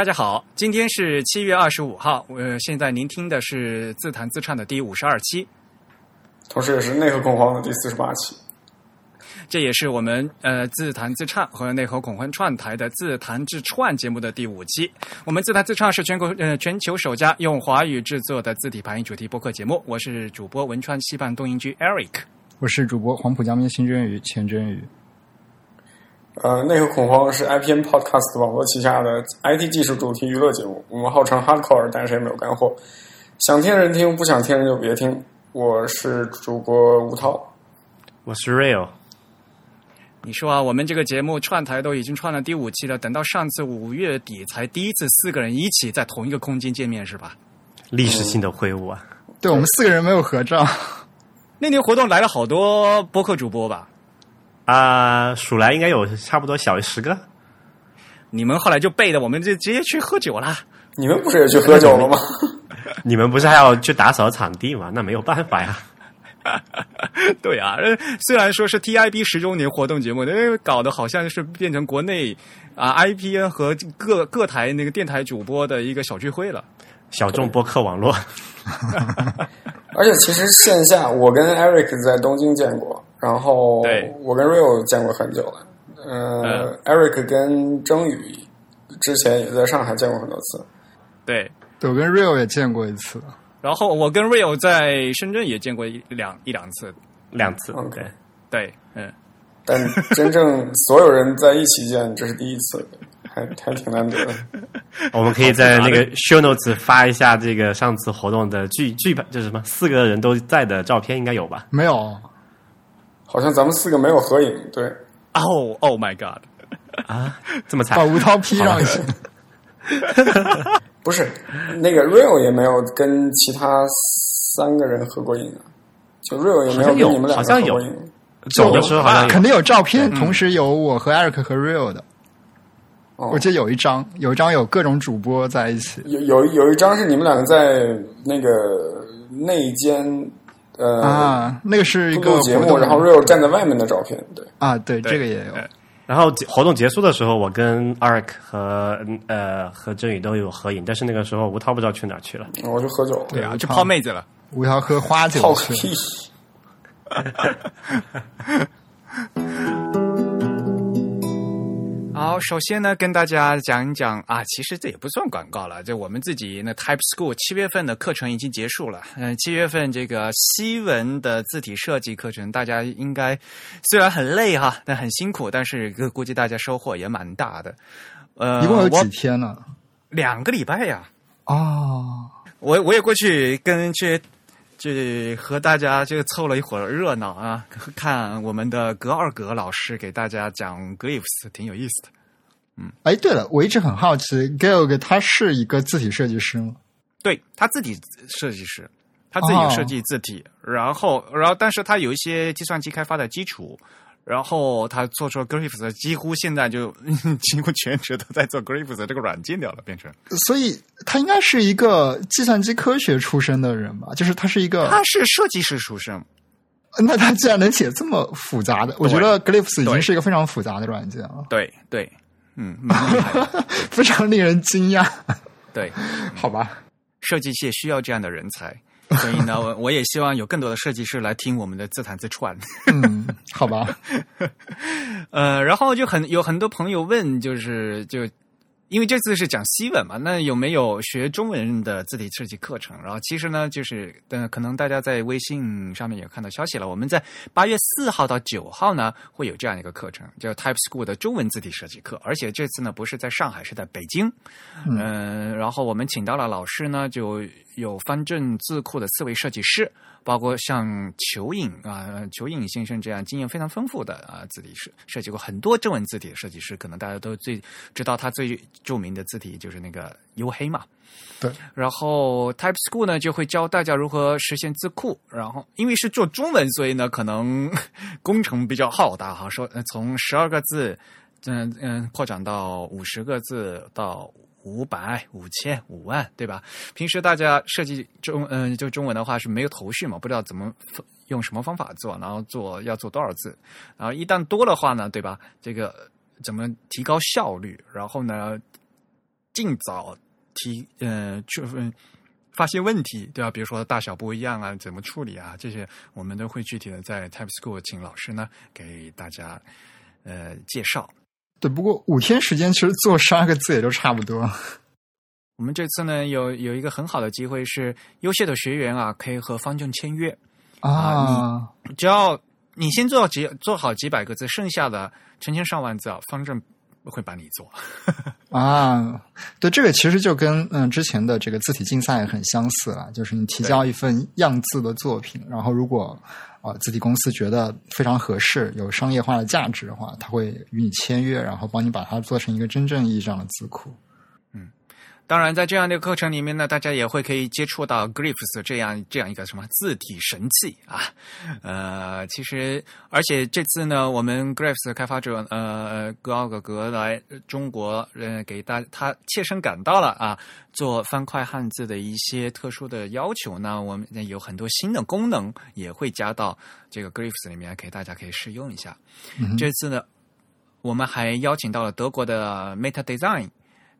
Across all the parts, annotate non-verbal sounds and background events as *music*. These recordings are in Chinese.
大家好，今天是七月二十五号，呃，现在您听的是自弹自唱的第五十二期，同时也是内核恐慌的第四十八期。这也是我们呃自弹自唱和内核恐慌串台的自弹自串节目的第五期。我们自弹自唱是全国呃全球首家用华语制作的字体排音主题播客节目。我是主播文川西半东营居 Eric，我是主播黄浦江边新真鱼钱真鱼。呃，内核恐慌是 IPN Podcast 网络旗下的 IT 技术主题娱乐节目。我们号称 Hardcore，但是也没有干货。想听人听，不想听人就别听。我是主播吴涛，我是 Real。你说啊，我们这个节目串台都已经串了第五期了，等到上次五月底才第一次四个人一起在同一个空间见面，是吧？历史性的会晤啊！对我们四个人没有合照。那年活动来了好多播客主播吧？啊，数来应该有差不多小于十个。你们后来就背的，我们就直接去喝酒啦。你们不是也去喝酒了吗？*laughs* 你们不是还要去打扫场地吗？那没有办法呀。*laughs* 对啊，虽然说是 TIB 十周年活动节目，那搞得好像是变成国内啊 IPN 和各各台那个电台主播的一个小聚会了，小众播客网络。*laughs* 而且其实线下，我跟 Eric 在东京见过，然后我跟 Rio 见过很久了。呃，Eric 跟征宇之前也在上海见过很多次。对，我跟 Rio 也见过一次。然后我跟 Rio 在深圳也见过一两一两次，两次。OK，对，嗯。*laughs* 但真正所有人在一起见，这是第一次，还还挺难得的。*laughs* 我们可以在那个 Show Notes 发一下这个上次活动的剧剧本，就是什么四个人都在的照片，应该有吧？没有，好像咱们四个没有合影。对，哦，Oh my God！啊，这么惨，把吴涛 P 上去。*laughs* 不是，那个 Real 也没有跟其他三个人合过影啊，就 Real 也没有跟你们两个合过影。走的时候好像肯定有照片，同时有我和 Eric 和 Real 的。我记得有一张，有一张有各种主播在一起。有有有一张是你们两个在那个内间呃啊，那个是一个节目，然后 Real 站在外面的照片。对啊，对，这个也有。然后活动结束的时候，我跟 Eric 和呃和振宇都有合影，但是那个时候吴涛不知道去哪去了。我去喝酒，对啊，去泡妹子了。吴涛喝花酒泡屁。*laughs* 好，首先呢，跟大家讲一讲啊，其实这也不算广告了，就我们自己那 Type School 七月份的课程已经结束了。嗯，七月份这个西文的字体设计课程，大家应该虽然很累哈，但很辛苦，但是估计大家收获也蛮大的。呃，一共有几天呢？两个礼拜呀。哦，我我也过去跟去。这和大家就凑了一会儿热闹啊！看我们的格二格老师给大家讲 glyphs，挺有意思的。嗯，哎，对了，我一直很好奇 g a l g 他是一个字体设计师吗？对他自己设计师，他自己设计字体，然后，然后，但是他有一些计算机开发的基础。然后他做出了 Gryphs，几乎现在就 *laughs* 几乎全职都在做 Gryphs 这个软件掉了，变成。所以他应该是一个计算机科学出身的人吧？就是他是一个，他是设计师出身。那他既然能写这么复杂的，我觉得 Glyphs 已经是一个非常复杂的软件了。对对，嗯，*laughs* 非常令人惊讶。对，*laughs* 好吧，设计界需要这样的人才。*laughs* 所以呢，我我也希望有更多的设计师来听我们的自弹自串。嗯，好吧。*laughs* 呃，然后就很有很多朋友问，就是就。因为这次是讲西文嘛，那有没有学中文的字体设计课程？然后其实呢，就是呃，可能大家在微信上面也看到消息了。我们在八月四号到九号呢，会有这样一个课程，叫 Type School 的中文字体设计课。而且这次呢，不是在上海，是在北京。嗯，然后我们请到了老师呢，就有方正字库的四位设计师。包括像裘影啊，裘影先生这样经验非常丰富的啊，字体设设计过很多中文字体的设计师，可能大家都最知道他最著名的字体就是那个黝黑嘛。对。然后 Type School 呢就会教大家如何实现字库，然后因为是做中文，所以呢可能工程比较浩大哈，说从十二个字，嗯嗯扩展到五十个字到。五百、五千、五万，对吧？平时大家设计中，嗯，就中文的话是没有头绪嘛，不知道怎么用什么方法做，然后做要做多少字，然后一旦多的话呢，对吧？这个怎么提高效率？然后呢，尽早提呃去发现问题，对吧？比如说大小不一样啊，怎么处理啊？这些我们都会具体的在 Type School 请老师呢给大家呃介绍。对，不过五天时间其实做十二个字也就差不多。*laughs* 我们这次呢有有一个很好的机会，是优秀的学员啊，可以和方正签约啊。你只要你先做几做好几百个字，剩下的成千上万字啊，方正会帮你做。*laughs* 啊，对，这个其实就跟嗯之前的这个字体竞赛很相似了，就是你提交一份样字的作品，然后如果啊自己公司觉得非常合适，有商业化的价值的话，他会与你签约，然后帮你把它做成一个真正意义上的字库。当然，在这样的课程里面呢，大家也会可以接触到 Glyphs 这样这样一个什么字体神器啊。呃，其实而且这次呢，我们 Glyphs 开发者呃格奥格格来中国，呃给大他切身感到了啊，做方块汉字的一些特殊的要求呢，我们有很多新的功能也会加到这个 Glyphs 里面，给大家可以试用一下。这次呢，我们还邀请到了德国的 Meta Design。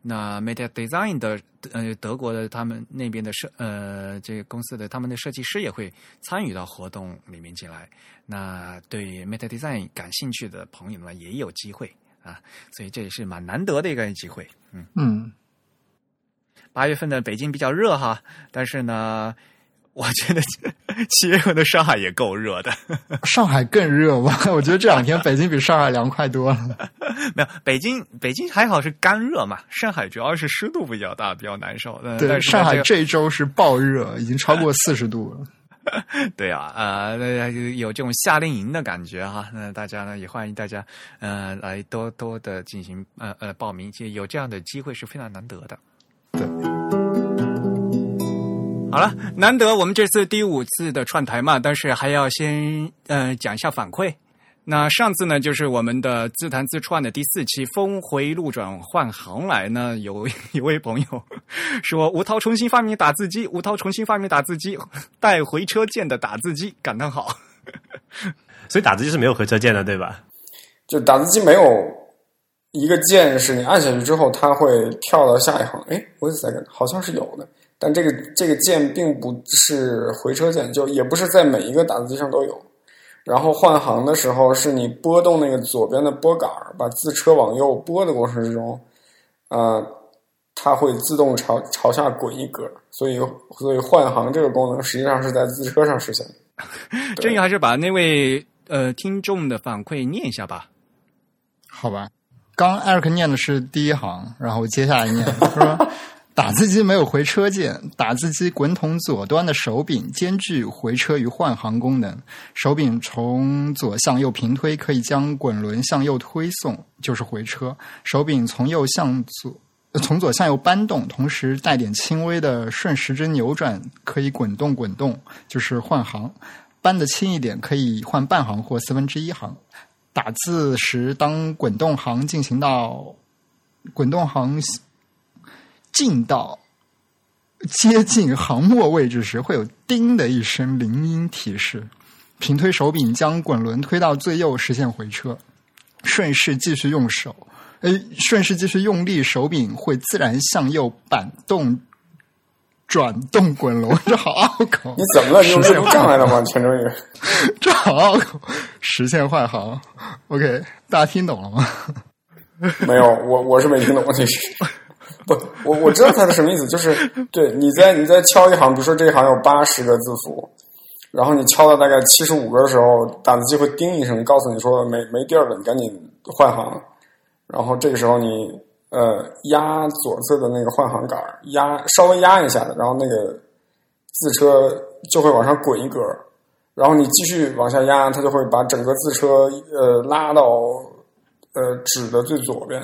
那 Media Design 的呃德国的他们那边的设呃这个公司的他们的设计师也会参与到活动里面进来。那对 Media Design 感兴趣的朋友们也有机会啊，所以这也是蛮难得的一个机会。嗯嗯，八月份的北京比较热哈，但是呢。我觉得七月份的上海也够热的，*laughs* 上海更热吧？*laughs* 我觉得这两天北京比上海凉快多了。*laughs* 没有，北京北京还好是干热嘛，上海主要是湿度比较大，比较难受。对，上海这一周是暴热，已经超过四十度了。对啊，呃，有这种夏令营的感觉哈。那大家呢也欢迎大家呃来多多的进行呃呃报名，其实有这样的机会是非常难得的。对。好了，难得我们这次第五次的串台嘛，但是还要先呃讲一下反馈。那上次呢，就是我们的自弹自串的第四期，峰回路转换行来呢，有一位朋友说吴涛重新发明打字机，吴涛重新发明打字机带回车键的打字机，感叹号。所以打字机是没有回车键的，对吧？就打字机没有一个键是你按下去之后，它会跳到下一行。哎，wait a second，好像是有的。但这个这个键并不是回车键，就也不是在每一个打字机上都有。然后换行的时候，是你拨动那个左边的拨杆把字车往右拨的过程之中，呃，它会自动朝朝下滚一格。所以，所以换行这个功能实际上是在字车上实现的。郑宇还是把那位呃听众的反馈念一下吧。好吧，刚艾瑞克念的是第一行，然后接下来念说。*laughs* 打字机没有回车键，打字机滚筒左端的手柄兼具回车与换行功能。手柄从左向右平推，可以将滚轮向右推送，就是回车；手柄从右向左，从左向右搬动，同时带点轻微的顺时针扭转，可以滚动滚动，就是换行。搬的轻一点，可以换半行或四分之一行。打字时，当滚动行进行到滚动行。进到接近航末位置时，会有“叮”的一声铃音提示。平推手柄将滚轮推到最右，实现回车。顺势继续用手，哎，顺势继续用力，手柄会自然向右板动转动滚轮。这好拗口！*laughs* 你怎么了？你有阅读障碍了吗？全中宇，这好拗口！实现换行。OK，大家听懂了吗？*laughs* 没有，我我是没听懂。这是。*laughs* 不，我我知道它是什么意思，就是对你在你在敲一行，比如说这一行有八十个字符，然后你敲到大概七十五个的时候，打字机会叮一声，告诉你说没没地儿了，你赶紧换行。然后这个时候你呃压左侧的那个换行杆，压稍微压一下，然后那个字车就会往上滚一格，然后你继续往下压，它就会把整个字车呃拉到呃纸的最左边。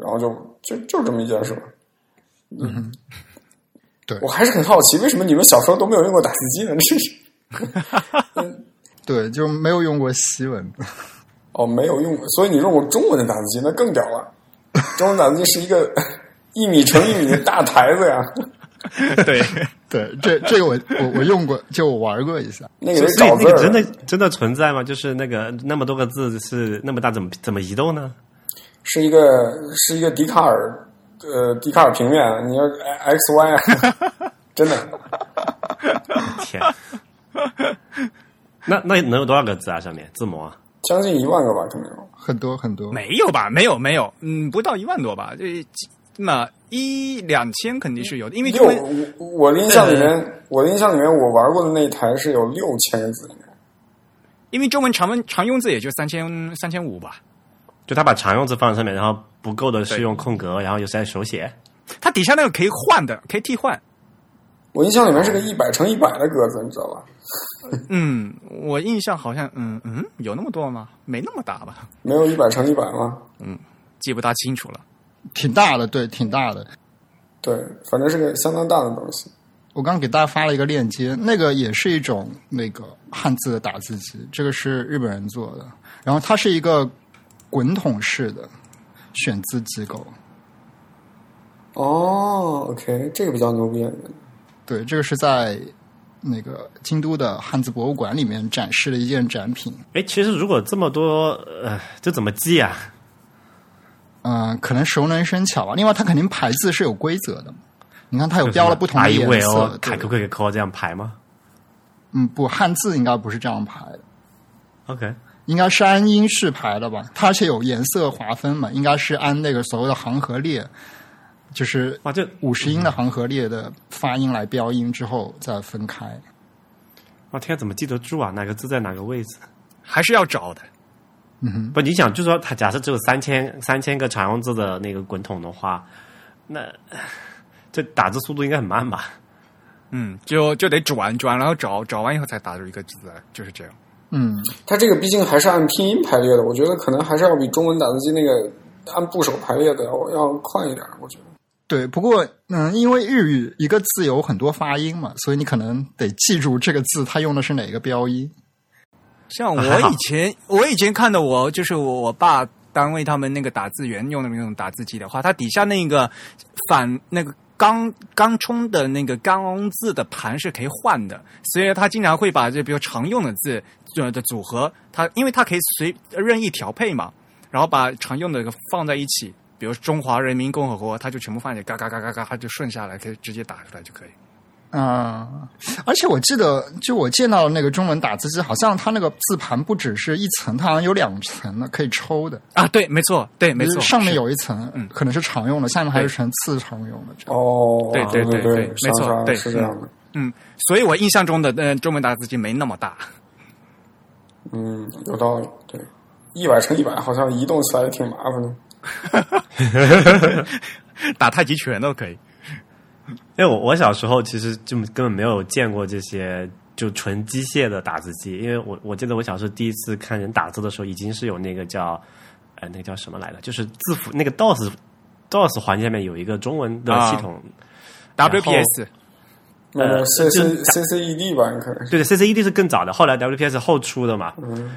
然后就就就这么一件事嗯，对，我还是很好奇，为什么你们小时候都没有用过打字机呢？这是，*laughs* 对，就没有用过西文。哦，没有用过，所以你用过中文的打字机，那更屌了。中文打字机是一个一米乘一米的大台子呀。*laughs* 对对，这这个我我我用过，就我玩过一下。那个那个真的真的存在吗？就是那个那么多个字是那么大，怎么怎么移动呢？是一个是一个笛卡尔呃笛卡尔平面，你要 x y 啊，*laughs* 真的。天，那那能有多少个字啊？上面字母啊？将近一万个吧，可能有。很多很多，没有吧？没有没有，嗯，不到一万多吧？这那一两千肯定是有的，因为六我的印象里面，我的印象里面，我玩过的那一台是有六千个字。因为中文常文常用字也就三千三千五吧。就他把常用字放在上面，然后不够的是用空格，然后又是在手写。它底下那个可以换的，可以替换。我印象里面是个一百乘一百的格子，你知道吧？嗯，我印象好像，嗯嗯，有那么多吗？没那么大吧？没有一百乘一百吗？嗯记不大清楚了。挺大的，对，挺大的。对，反正是个相当大的东西。我刚给大家发了一个链接，那个也是一种那个汉字的打字机，这个是日本人做的，然后它是一个滚筒式的选字机构。哦，OK，这个比较牛逼。对，这个是在那个京都的汉字博物馆里面展示的一件展品。哎，其实如果这么多，呃，这怎么记啊？嗯、可能熟能生巧吧。另外，它肯定排字是有规则的嘛。你看，它有标了不同的颜色凯可可可这样排吗嗯，不，汉字应该不是这样排的，？OK，应该是按音序排的吧？它而且有颜色划分嘛，应该是按那个所谓的行和列，就是哇，这五十音的行和列的发音来标音之后再分开。哇天，怎么记得住啊？哪个字在哪个位置？还是要找的。嗯哼不，你想，就说它假设只有三千三千个常用字的那个滚筒的话，那这打字速度应该很慢吧？嗯，就就得转转，然后找找完以后才打出一个字来，就是这样。嗯，它这个毕竟还是按拼音排列的，我觉得可能还是要比中文打字机那个按部首排列的要要快一点。我觉得对。不过，嗯，因为日语一个字有很多发音嘛，所以你可能得记住这个字它用的是哪个标音。像我以前，我以前看的我就是我我爸单位他们那个打字员用的那种打字机的话，它底下那个反那个钢钢冲的那个钢字的盘是可以换的，所以他经常会把这比如常用的字呃的组合，它因为它可以随任意调配嘛，然后把常用的放在一起。比如中华人民共和国，它就全部放在嘎嘎嘎嘎嘎，它就顺下来，可以直接打出来就可以。啊、而且我记得，就我见到的那个中文打字机，好像它那个字盘不只是一层，它好像有两层的，可以抽的。啊，对，没错，对，没错，上面有一层，嗯可能是常用的，下面还是成次常用的。哦，对对对对对对没错对是这样的。嗯，所以我印象中的呃中文打字机没那么大。嗯，有道理。对，一百乘一百好像移动起来也挺麻烦的。*laughs* 打太极拳都可以。因为我我小时候其实就根本没有见过这些就纯机械的打字机，因为我我记得我小时候第一次看人打字的时候，已经是有那个叫呃那个叫什么来着，就是字符那个 DOS DOS 环节里面有一个中文的系统，WPS 那个 C 就 C C C E D 吧，你可能是。对，CCED 是更早的，后来 WPS 后出的嘛。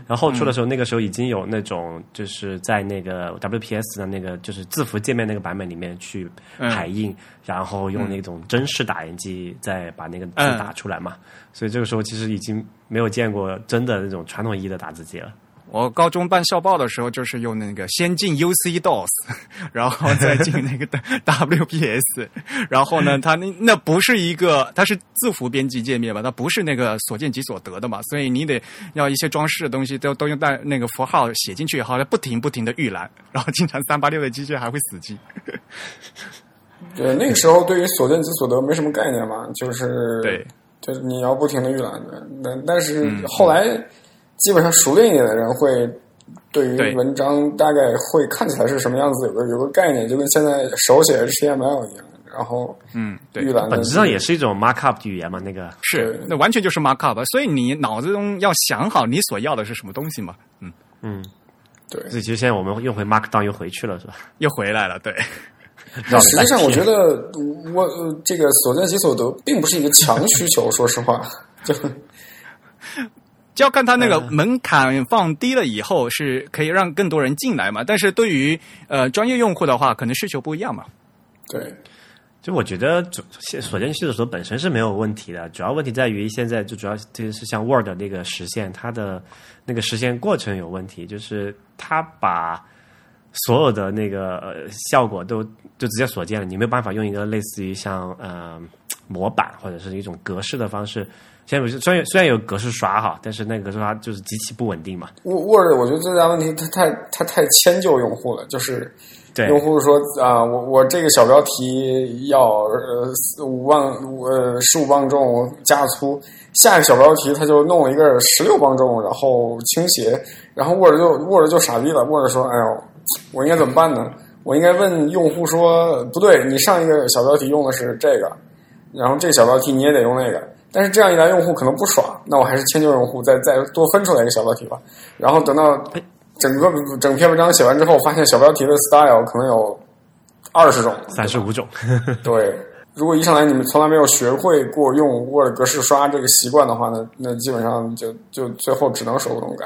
然后后出的时候，那个时候已经有那种就是在那个 WPS 的那个就是字符界面那个版本里面去排印，然后用那种真式打印机再把那个字嗯打出来嘛。所以这个时候其实已经没有见过真的那种传统意义的打字机了。我高中办校报的时候，就是用那个先进 UC DOS，*laughs* 然后再进那个 *laughs* WPS，然后呢，它那那不是一个，它是字符编辑界面吧，它不是那个所见即所得的嘛，所以你得要一些装饰的东西都都用带那个符号写进去以后，它不停不停的预览，然后经常 *laughs* 三八六的机械还会死机。对，那个时候对于所见即所得没什么概念嘛，就是对，就是你要不停的预览的。但但是嗯后来基本上熟练一点的人会对对于文章大概会看起来是什么样子，有个有个概念，就跟现在手写 HTML 一样。然后嗯，对本质上也是一种 markup 语言嘛，那个是，那完全就是 markup，所以你脑子中要想好你所要的是什么东西嘛。嗯，嗯，对。所以其实现在我们又回 Markdown 又回去了，是吧？又回来了，对。*laughs* 但实际上，我觉得我呃这个所见即所得并不是一个强需求，说实话，*laughs* 就就要看他那个门槛放低了以后，是可以让更多人进来嘛。但是对于呃专业用户的话，可能需求不一样嘛。对。就我觉得主现所见即所得本身是没有问题的，主要问题在于现在就主要就是像 Word 那个实现它的那个实现过程有问题，就是它把所有的那个呃效果都就直接锁定了，你没有办法用一个类似于像呃模板或者是一种格式的方式。现在不是虽然虽然有格式刷哈，但是那个格式刷就是极其不稳定嘛。Word 我觉得最大问题，它太它太迁就用户了，就是对用户说啊，我我这个小标题要呃四五磅呃十五磅重加粗，下一个小标题他就弄了一个十六磅重，然后倾斜，然后 Word 就 Word 就傻逼了，Word 说，哎呦，我应该怎么办呢？我应该问用户说，不对，你上一个小标题用的是这个，然后这个小标题你也得用那个。但是这样一来，用户可能不爽，那我还是迁就用户，再再多分出来一个小标题吧。然后等到整个整篇文章写完之后，发现小标题的 style 可能有二十种、三十五种，对，如果一上来你们从来没有学会过用 Word 格式刷这个习惯的话呢，那基本上就就最后只能手动改。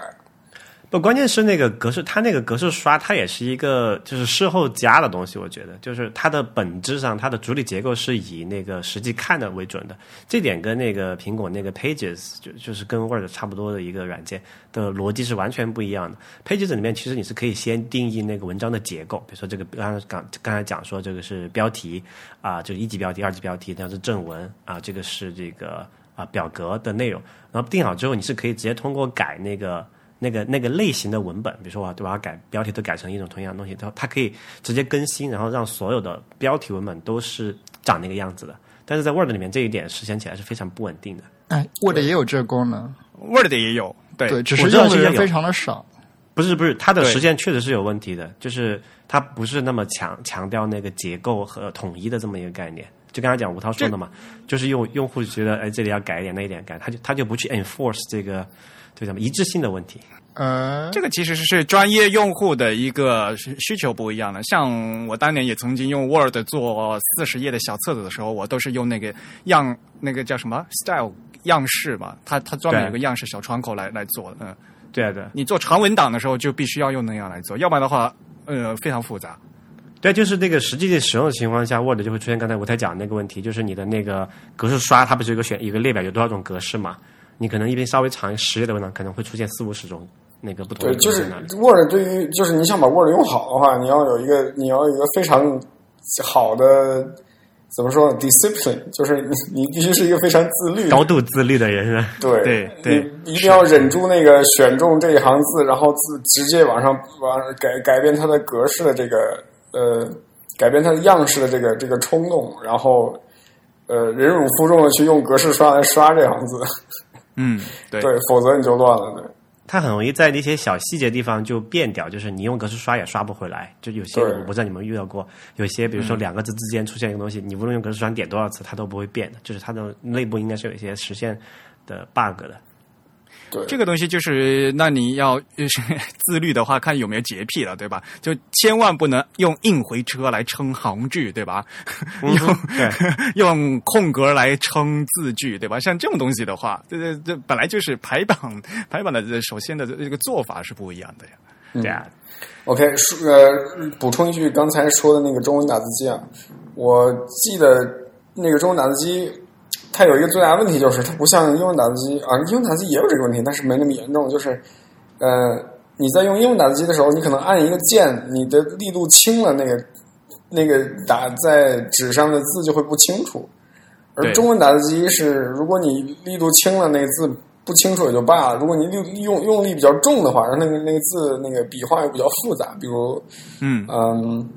不，关键是那个格式，它那个格式刷，它也是一个就是事后加的东西。我觉得，就是它的本质上，它的主体结构是以那个实际看的为准的。这点跟那个苹果那个 Pages 就就是跟 Word 差不多的一个软件的逻辑是完全不一样的。Pages 里面其实你是可以先定义那个文章的结构，比如说这个刚刚刚才讲说这个是标题啊，就一级标题、二级标题，这样是正文啊，这个是这个啊表格的内容。然后定好之后，你是可以直接通过改那个。那个那个类型的文本，比如说我我要改标题都改成一种同样的东西，它它可以直接更新，然后让所有的标题文本都是长那个样子的。但是在 Word 里面这一点实现起来是非常不稳定的。哎，Word 也有这个功能，Word 也有，对对，只是用的人非常的少。不是不是，它的实现确实是有问题的，就是它不是那么强强调那个结构和统一的这么一个概念。就刚才讲吴涛说的嘛，就是用用户觉得哎这里要改一点那一点改，他就他就不去 enforce 这个这个什么一致性的问题。呃，这个其实是专业用户的一个需需求不一样的。像我当年也曾经用 Word 做四十页的小册子的时候，我都是用那个样那个叫什么 style 样式嘛，它它专门有个样式小窗口来来做的。嗯，对啊对啊你做长文档的时候就必须要用那样来做，要不然的话，呃，非常复杂。对，就是那个实际的使用情况下，Word 就会出现刚才我才讲的那个问题，就是你的那个格式刷，它不是有个选一个列表有多少种格式嘛？你可能一边稍微长十页的文档，可能会出现四五十种那个不同对，的就是。Word 对于就是你想把 Word 用好的话，你要有一个你要有一个非常好的怎么说呢 discipline，就是你你必须是一个非常自律的高度自律的人啊，对对对你一定要忍住那个选中这一行字，然后自直接往上往改改变它的格式的这个呃，改变它的样式的这个这个冲动，然后呃忍辱负重的去用格式刷来刷这行字，嗯，对对，否则你就乱了。对，它很容易在一些小细节地方就变掉，就是你用格式刷也刷不回来。就有些对我不知道你们遇到过，有些比如说两个字之间出现一个东西，你无论用格式刷点多少次，它都不会变的，就是它的内部应该是有一些实现的 bug 的。对，这个东西就是，那你要呃 *laughs* 自律的话，看有没有洁癖了，对吧？就千万不能用硬回车来称行距，对吧？*laughs* 用 *laughs* 用空格来称字句，对吧？像这种东西的话，这这这本来就是排版排版的这首先的这个做法是不一样的呀。对啊，OK，说呃，补充一句刚才说的那个中文打字机啊，我记得那个中文打字机，它有一个最大的问题就是它不像英文打字机啊，英文打字机也有这个问题，但是没那么严重。就是呃，你在用英文打字机的时候，你可能按一个键，你的力度轻了，那个那个打在纸上的字就会不清楚。而中文打字机是，如果你力度轻了，那个字不清楚也就罢了；如果你力用用力比较重的话，然后那个那个字那个笔画又比较复杂，比如嗯，嗯，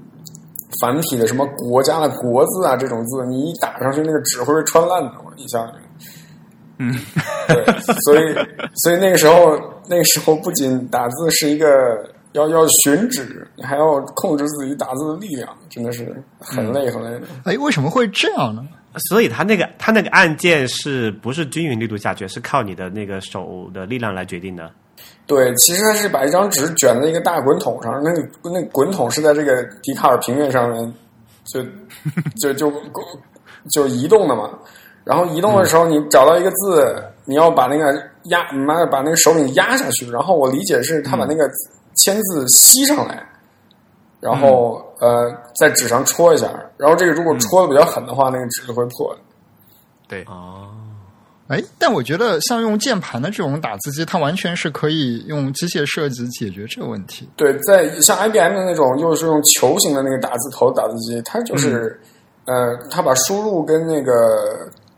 繁体的什么国家的国字啊这种字，你一打上去，那个纸会被穿烂的。我印象里，嗯，对，所以所以那个时候那个时候不仅打字是一个要要寻址，你还要控制自己打字的力量，真的是很累很累的。哎，为什么会这样呢？所以它那个它那个按键是不是均匀力度下去，是靠你的那个手的力量来决定的。对，其实它是把一张纸卷在一个大滚筒上，那个那个滚筒是在这个笛卡尔平面上面就就就就移动的嘛。然后移动的时候，你找到一个字，你要把那个压，你妈的把那个手柄压下去。然后我理解是他把那个签字吸上来，然后、呃在纸上戳一下。然后这个如果戳的比较狠的话，那个纸就会破。对，哦，哎，但我觉得像用键盘的这种打字机，它完全是可以用机械设计解决这个问题。对，在像 IBM 的那种，又是用球形的那个打字头打字机，它就是，呃，它把输入跟那个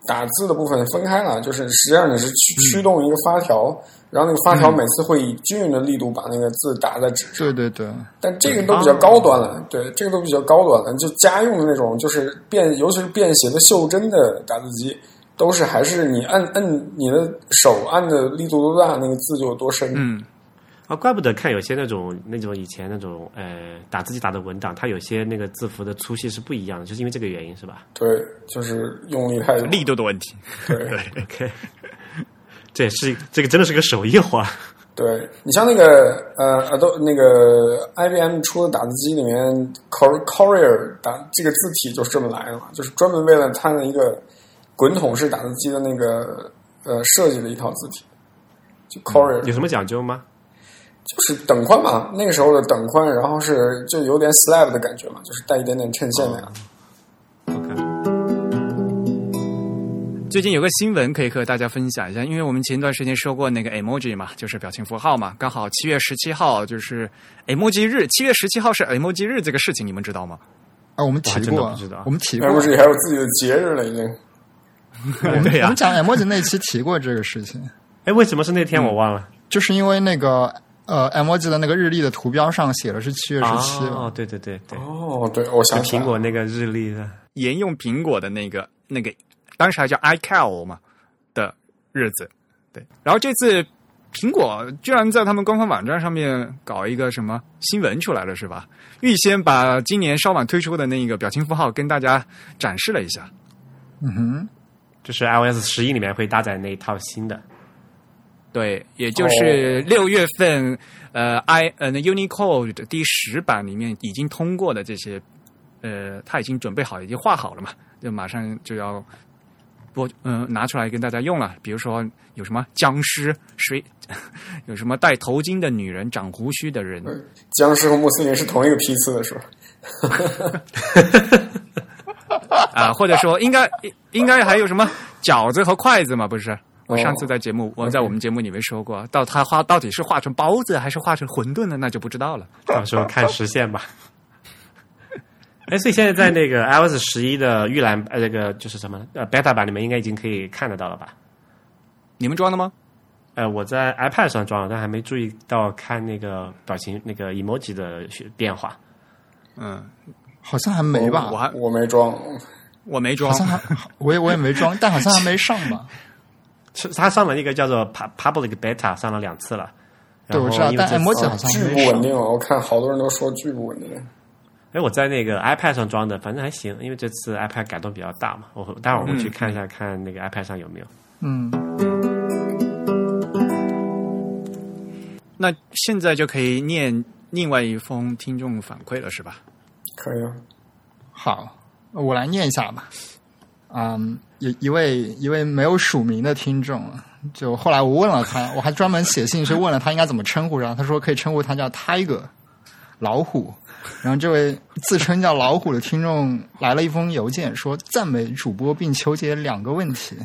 打字的部分分开了，就是实际上你是驱驱动一个发条，然后那个发条每次会以均匀的力度把那个字打在纸上。对对对，但这个都比较高端了，对，这个都比较高端了。就家用的那种，就是便，尤其是便携的袖珍的打字机，都是还是你按按你的手按的力度多大，那个字就有多深。嗯，啊，怪不得看有些那种那种以前那种呃打字机打的文档，它有些那个字符的粗细是不一样的，就是因为这个原因是吧对，就是用力太力度的问题。对。*laughs* OK，这也是这个真的是个手艺活。对你像那个呃呃都那个 IBM 出的打字机里面 Cor Courier 打这个字体就是这么来的嘛，就是专门为了它的一个滚筒式打字机的那个呃设计的一套字体，就 Courier、有什么讲究吗？就是等宽嘛，那个时候的等宽，然后是就有点 slab 的感觉嘛，就是带一点点衬线那样。OK，最近有个新闻可以和大家分享一下，因为我们前段时间说过那个 emoji 嘛，就是表情符号嘛，刚好七月十七号就是 emoji 日，七月十七号是 emoji 日这个事情，你们知道吗？啊，我们提过真的不知道，我们提过，emoji 还有自己的节日了，已经。*laughs* 对呀、我们讲 emoji 那期提过这个事情，哎，为什么是那天我忘了？就是因为那个呃 emoji 的那个日历的图标上写的是七月十七哦，对对对对，哦，对，我就想苹果那个日历的。沿用苹果的那个那个，当时还叫 iCal 嘛的日子，对。然后这次苹果居然在他们官方网站上面搞一个什么新闻出来了，是吧？预先把今年稍晚推出的那个表情符号跟大家展示了一下。嗯哼，就是 iOS 十一里面会搭载那一套新的，对，也就是六月份，呃，i 呃那 Unicode 的第十版里面已经通过的这些，呃，他已经准备好，已经画好了嘛，就马上就要播，嗯、拿出来跟大家用了。比如说有什么僵尸，谁 *laughs* 有什么戴头巾的女人，长胡须的人，僵尸和穆斯林是同一个批次的，是吧？*laughs* 啊，或者说应该应该还有什么饺子和筷子嘛？不是？我上次在节目，我在我们节目里面说过，到他画到底是画成包子还是画成馄饨的，那就不知道了。*laughs* 到时候看实现吧。哎，所以现在在那个 iOS 十一的预览呃，那个就是什么呃 beta 版里面，应该已经可以看得到了吧？你们装了吗？呃，我在 iPad 上装了，但还没注意到看那个表情那个 emoji 的变化。嗯，好像还没吧？我还我没装，我没装好，像还 *laughs* 我也我也没装，但好像还没上吧？*laughs* 是他上了一个叫做 pu- public beta，上了两次了。对，我知道，但因为这次 emoji 好像巨还没上。不稳定哦。我看好多人都说巨不稳定。哎，我在那个 iPad 上装的，反正还行，因为这次 iPad 改动比较大嘛。我待会儿我去看一下，看那个 iPad 上有没有。嗯，那现在就可以念另外一封听众反馈了，是吧？可以啊，好，我来念一下吧。嗯，有一位一位没有署名的听众，就后来我问了他，我还专门写信去问了他应该怎么称呼，然后他说可以称呼他叫 Tiger 老虎。然后这位自称叫老虎的听众来了一封邮件，说赞美主播并求解两个问题。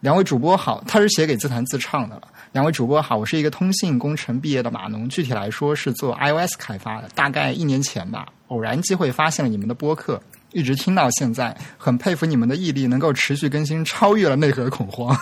两位主播好，他是写给自弹自唱的。两位主播好，我是一个通信工程毕业的码农，具体来说是做 iOS 开发的。大概一年前吧，偶然机会发现了你们的播客，一直听到现在，很佩服你们的毅力，能够持续更新，超越了内核恐慌。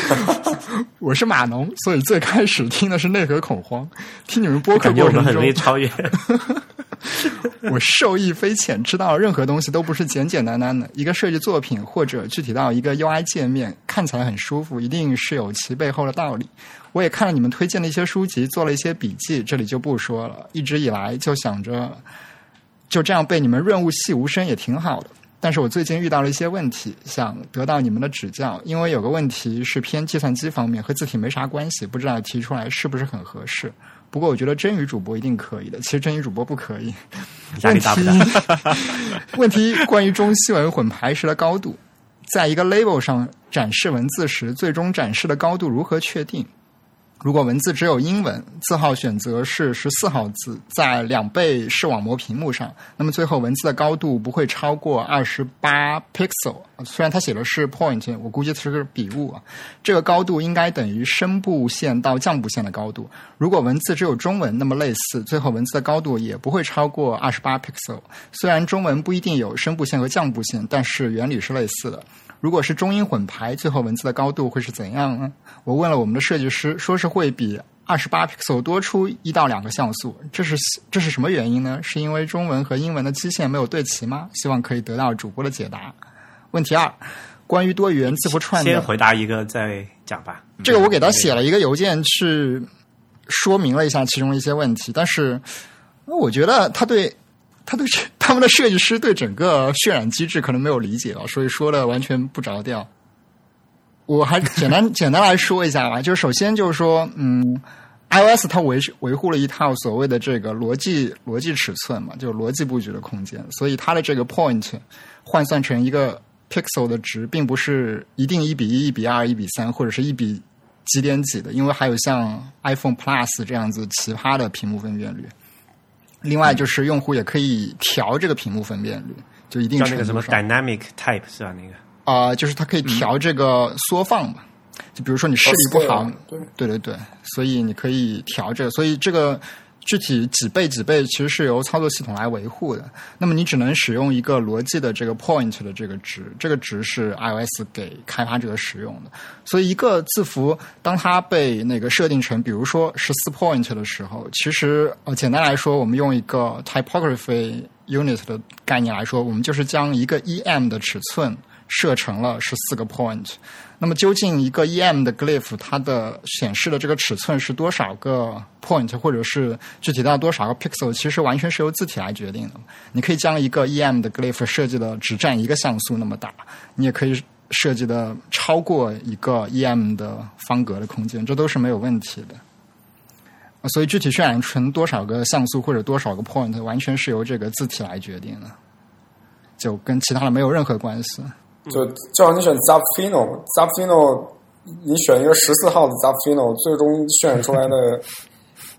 *laughs* 我是码农，所以最开始听的是内核恐慌。听你们播客过程中很容易，超越。*laughs* 我受益匪浅，知道任何东西都不是简简单单的。一个设计作品或者具体到一个 UI 界面，看起来很舒服，一定是有其背后的道理。我也看了你们推荐的一些书籍，做了一些笔记，这里就不说了。一直以来就想着，就这样被你们润物细无声也挺好的。但是我最近遇到了一些问题，想得到你们的指教，因为有个问题是偏计算机方面，和字体没啥关系，不知道提出来是不是很合适。不过我觉得真语主播一定可以的，其实真语主播不可以。压力大不大？问题关于中西文混排时的高度，在一个 label 上展示文字时，最终展示的高度如何确定？如果文字只有英文，字号选择是十四号字，在两倍视网膜屏幕上，那么最后文字的高度不会超过二十八 pixel。虽然它写的是 point，我估计是个笔误啊。这个高度应该等于声部线到降部线的高度。如果文字只有中文，那么类似，最后文字的高度也不会超过二十八 pixel。虽然中文不一定有声部线和降部线，但是原理是类似的。如果是中英混排，最后文字的高度会是怎样呢？我问了我们的设计师，说是会比二十八 pixel 多出一到两个像素。这是这是什么原因呢？是因为中文和英文的基线没有对齐吗？希望可以得到主播的解答。问题二，关于多语言字符串的，先回答一个再讲吧。这个我给他写了一个邮件去说明了一下其中一些问题，但是我觉得他对。他对他们的设计师对整个渲染机制可能没有理解啊，所以说的完全不着调。我还简单 *laughs* 简单来说一下吧，就是首先就是说，嗯，iOS 它维维护了一套所谓的这个逻辑逻辑尺寸嘛，就是逻辑布局的空间，所以它的这个 point 换算成一个 pixel 的值，并不是一定一比一、一比二、一比三，或者是一比几点几的，因为还有像 iPhone Plus 这样子奇葩的屏幕分辨率。另外就是用户也可以调这个屏幕分辨率，就一定那个什么 dynamic type 是吧？那个啊，就是它可以调这个缩放嘛。就比如说你视力不好，对对对对，所以你可以调这个，所以这个。具体几倍几倍，其实是由操作系统来维护的。那么你只能使用一个逻辑的这个 point 的这个值，这个值是 iOS 给开发者使用的。所以一个字符当它被那个设定成，比如说十四 point 的时候，其实呃简单来说，我们用一个 typography unit 的概念来说，我们就是将一个 em 的尺寸设成了十四个 point。那么究竟一个 em 的 glyph 它的显示的这个尺寸是多少个 point，或者是具体到多少个 pixel，其实完全是由字体来决定的。你可以将一个 em 的 glyph 设计的只占一个像素那么大，你也可以设计的超过一个 em 的方格的空间，这都是没有问题的。所以具体渲染成多少个像素或者多少个 point，完全是由这个字体来决定的，就跟其他的没有任何关系。就叫你选 Zapfino，Zapfino，你选一个十四号的 Zapfino，最终渲染出来的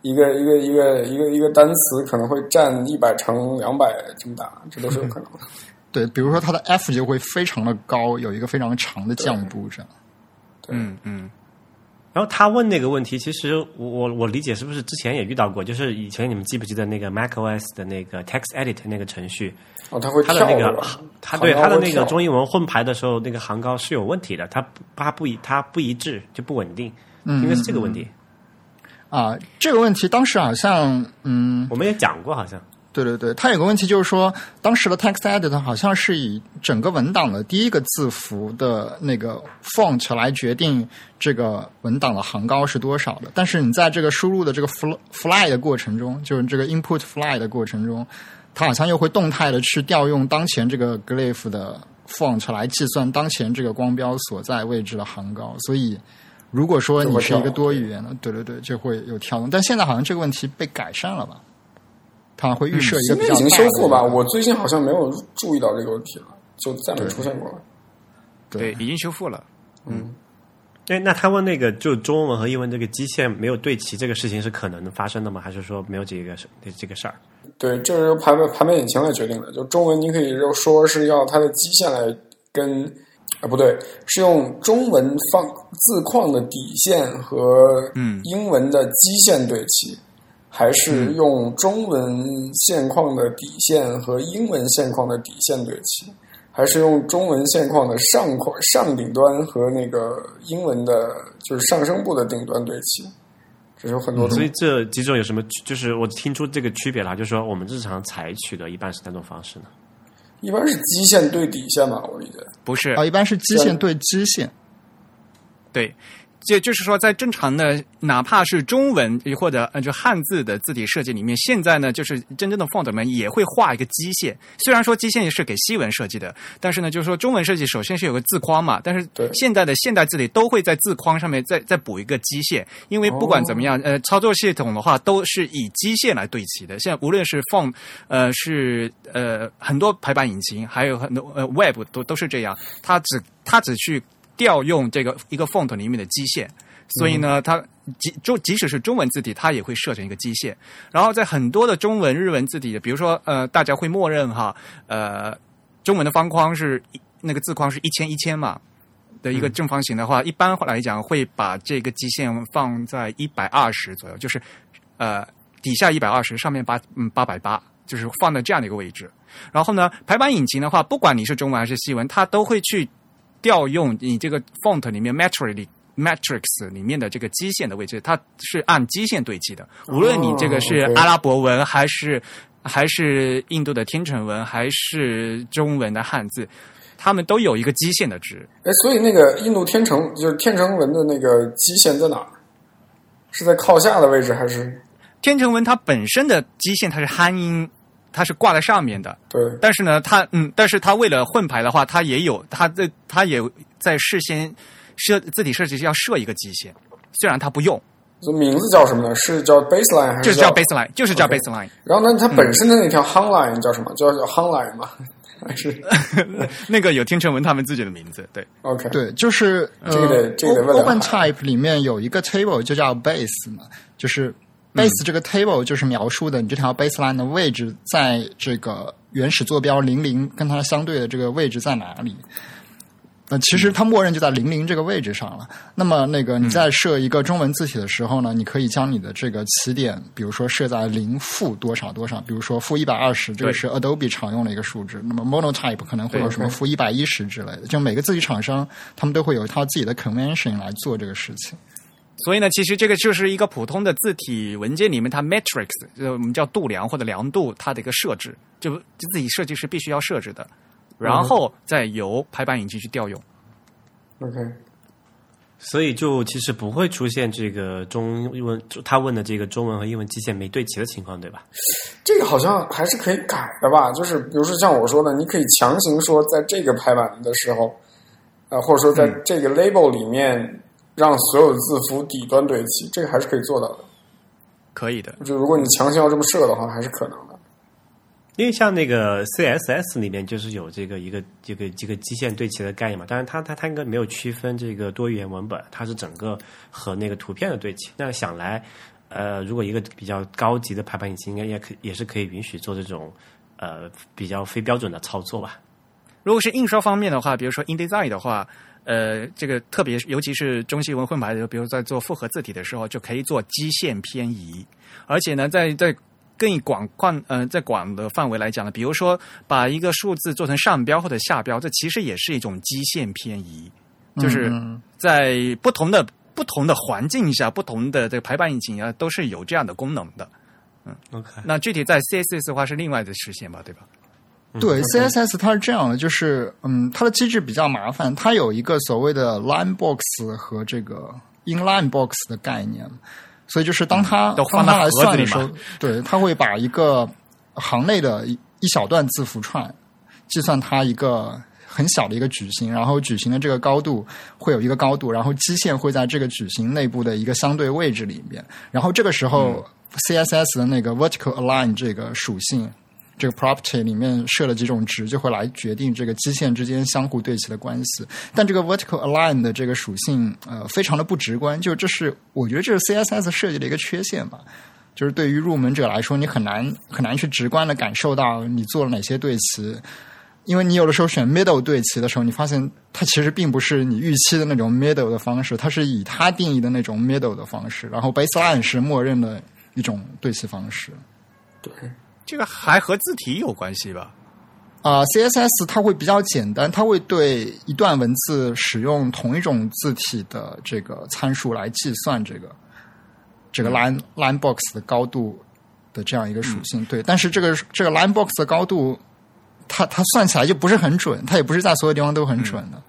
一个一个一个一个一个单词可能会占一百乘两百这么大，这都是有可能的。*laughs* 对，比如说它的 F 就会非常的高，有一个非常长的降部这样。嗯嗯。然后他问那个问题，其实我我我理解是不是之前也遇到过？就是以前你们记不记得那个 macOS 的那个 Text Edit 那个程序？哦，它会它的那个，*laughs* 它对它的那个中中英文混排的时候，那个行高是有问题的，它它不一它不一致就不稳定，应该是这个问题。啊，这个问题当时好像嗯，我们也讲过，好像。对对对，它有个问题就是说，当时的 text edit 好像是以整个文档的第一个字符的那个 font 来决定这个文档的行高是多少的。但是你在这个输入的这个 fly fly 的过程中，就是这个 input fly 的过程中，它好像又会动态的去调用当前这个 glyph 的 font 来计算当前这个光标所在位置的行高。所以，如果说你是一个多语言的，对对对，就会有跳动。但现在好像这个问题被改善了吧？它会预设一个比较已经修复吧？我最近好像没有注意到这个问题了，就再没出现过了。对，已经修复了。嗯，哎，那他问那个，就中文和英文这个基线没有对齐，这个事情是可能发生的吗？还是说没有这个事这个事儿？对，这是由排版排版引擎来决定的。就中文，你可以说是要它的基线来跟啊，不对，是用中文放字框的底线和嗯英文的基线对齐。还是用中文线框的底线和英文线框的底线对齐，还是用中文线框的上框上顶端和那个英文的，就是上升部的顶端对齐，这是有很多种。所以这几种有什么？就是我听出这个区别了，就是说我们日常采取的一般是哪种方式呢？一般是基线对底线吧，我理解。不是啊，一般是基线对基线。对。就就是说，在正常的，哪怕是中文或者呃就汉字的字体设计里面，现在呢，就是真正的 font 们也会画一个基线。虽然说基线是给西文设计的，但是呢，就是说中文设计首先是有个字框嘛。但是现在的现代字体都会在字框上面再再补一个基线，因为不管怎么样，呃，操作系统的话都是以基线来对齐的。现在无论是 font，呃，是呃很多排版引擎，还有很多呃 web 都都是这样，它只它只去。调用这个一个 font 里面的基线，所以呢，它即就即使是中文字体，它也会设成一个基线。然后在很多的中文、日文字体的，比如说呃，大家会默认哈，呃，中文的方框是一那个字框是一千一千嘛的一个正方形的话，一般来讲会把这个基线放在一百二十左右，就是呃底下一百二十，上面八嗯八百八，就是放在这样的一个位置。然后呢，排版引擎的话，不管你是中文还是西文，它都会去调用你这个 font 里面 matrix 里 matrix 里面的这个基线的位置，它是按基线对齐的。无论你这个是阿拉伯文还是还是印度的天成文，还是中文的汉字，他们都有一个基线的值。哎，所以那个印度天成就是天成文的那个基线在哪儿？是在靠下的位置还是？天成文它本身的基线它是汉音，它是挂在上面的。对，但是呢，它嗯，但是它为了混排的话，它也有它的它也在事先设字体设计师要设一个极限，虽然它不用，这名字叫什么呢？是叫 baseline 还叫就是叫 baseline，就是叫 baseline。然后呢，它本身的那条 hung line 叫什么？叫叫 hung line 吗？还是 *laughs* 那个有听成文他们自己的名字，对，OK？对，就是呃这个这个问两 Open 下 Type 里面有一个 table 就叫 base 嘛，就是嗯 base 这个 table 就是描述的你这条 baseline 的位置在这个原始坐标零零跟它相对的这个位置在哪里。那，其实它默认就在零零这个位置上了。那么，那个你在设一个中文字体的时候呢，你可以将你的这个起点，比如说设在零负多少多少，比如说负一百二十，这个是 Adobe 常用的一个数值。那么 Monotype 可能会有什么负一百一十之类的。就每个字体厂商，他们都会有一套自己的 convention 来做这个事情。所以呢，其实这个就是一个普通的字体文件里面，它 matrix，呃，我们叫度量或者量度，它的一个设置，就就自己设计师必须要设置的，然后再由排版引擎去调用。OK，所以就其实不会出现这个中英文他问的这个中文和英文基线没对齐的情况，对吧？这个好像还是可以改的吧？就是比如说像我说的，你可以强行说在这个排版的时候，呃，或者说在这个 label 里面让所有字符底端对齐，这个还是可以做到的。可以的，就如果你强行要这么设的话，还是可能的。因为像那个 CSS 里面就是有这个一个这个这个基线对齐的概念嘛，但是它它它应该没有区分这个多语言文本，它是整个和那个图片的对齐。那想来，呃，如果一个比较高级的排版引擎，应该也可也是可以允许做这种呃比较非标准的操作吧。如果是印刷方面的话，比如说 InDesign 的话，呃，这个特别尤其是中西文混排的时候，比如在做复合字体的时候，就可以做基线偏移，而且呢，在在更广泛呃在广的范围来讲呢，比如说把一个数字做成上标或者下标，这其实也是一种基线偏移，就是嗯在不同的不同的环境下，不同的这个排版引擎啊，都是有这样的功能的。嗯 OK，那具体在 CSS 的话是另外的实现吧，对吧？对，CSS 它是这样的，就是嗯，它的机制比较麻烦，它有一个所谓的 line box 和这个 inline box 的概念，所以就是当它、嗯放到当它来算的时候，对，它会把一个行内的一一小段字符串计算它一个。很小的一个矩形，然后矩形的这个高度会有一个高度，然后基线会在这个矩形内部的一个相对位置里面，然后这个时候、CSS 的那个 vertical align 这个属性这个 property 里面设了几种值，就会来决定这个基线之间相互对齐的关系。但这个 vertical align 的这个属性，呃，非常的不直观，就这是我觉得这是 CSS 设计的一个缺陷吧。就是对于入门者来说，你很难很难去直观的感受到你做了哪些对齐，因为你有的时候选 middle 对齐的时候，你发现它其实并不是你预期的那种 middle 的方式，它是以它定义的那种 middle 的方式，然后 baseline 是默认的一种对齐方式。对，这个还和字体有关系吧？啊、c s s 它会比较简单，它会对一段文字使用同一种字体的这个参数来计算这个这个 line line box 的高度的这样一个属性。对，但是这个这个 line box 的高度，它它算起来就不是很准，它也不是在所有地方都很准的。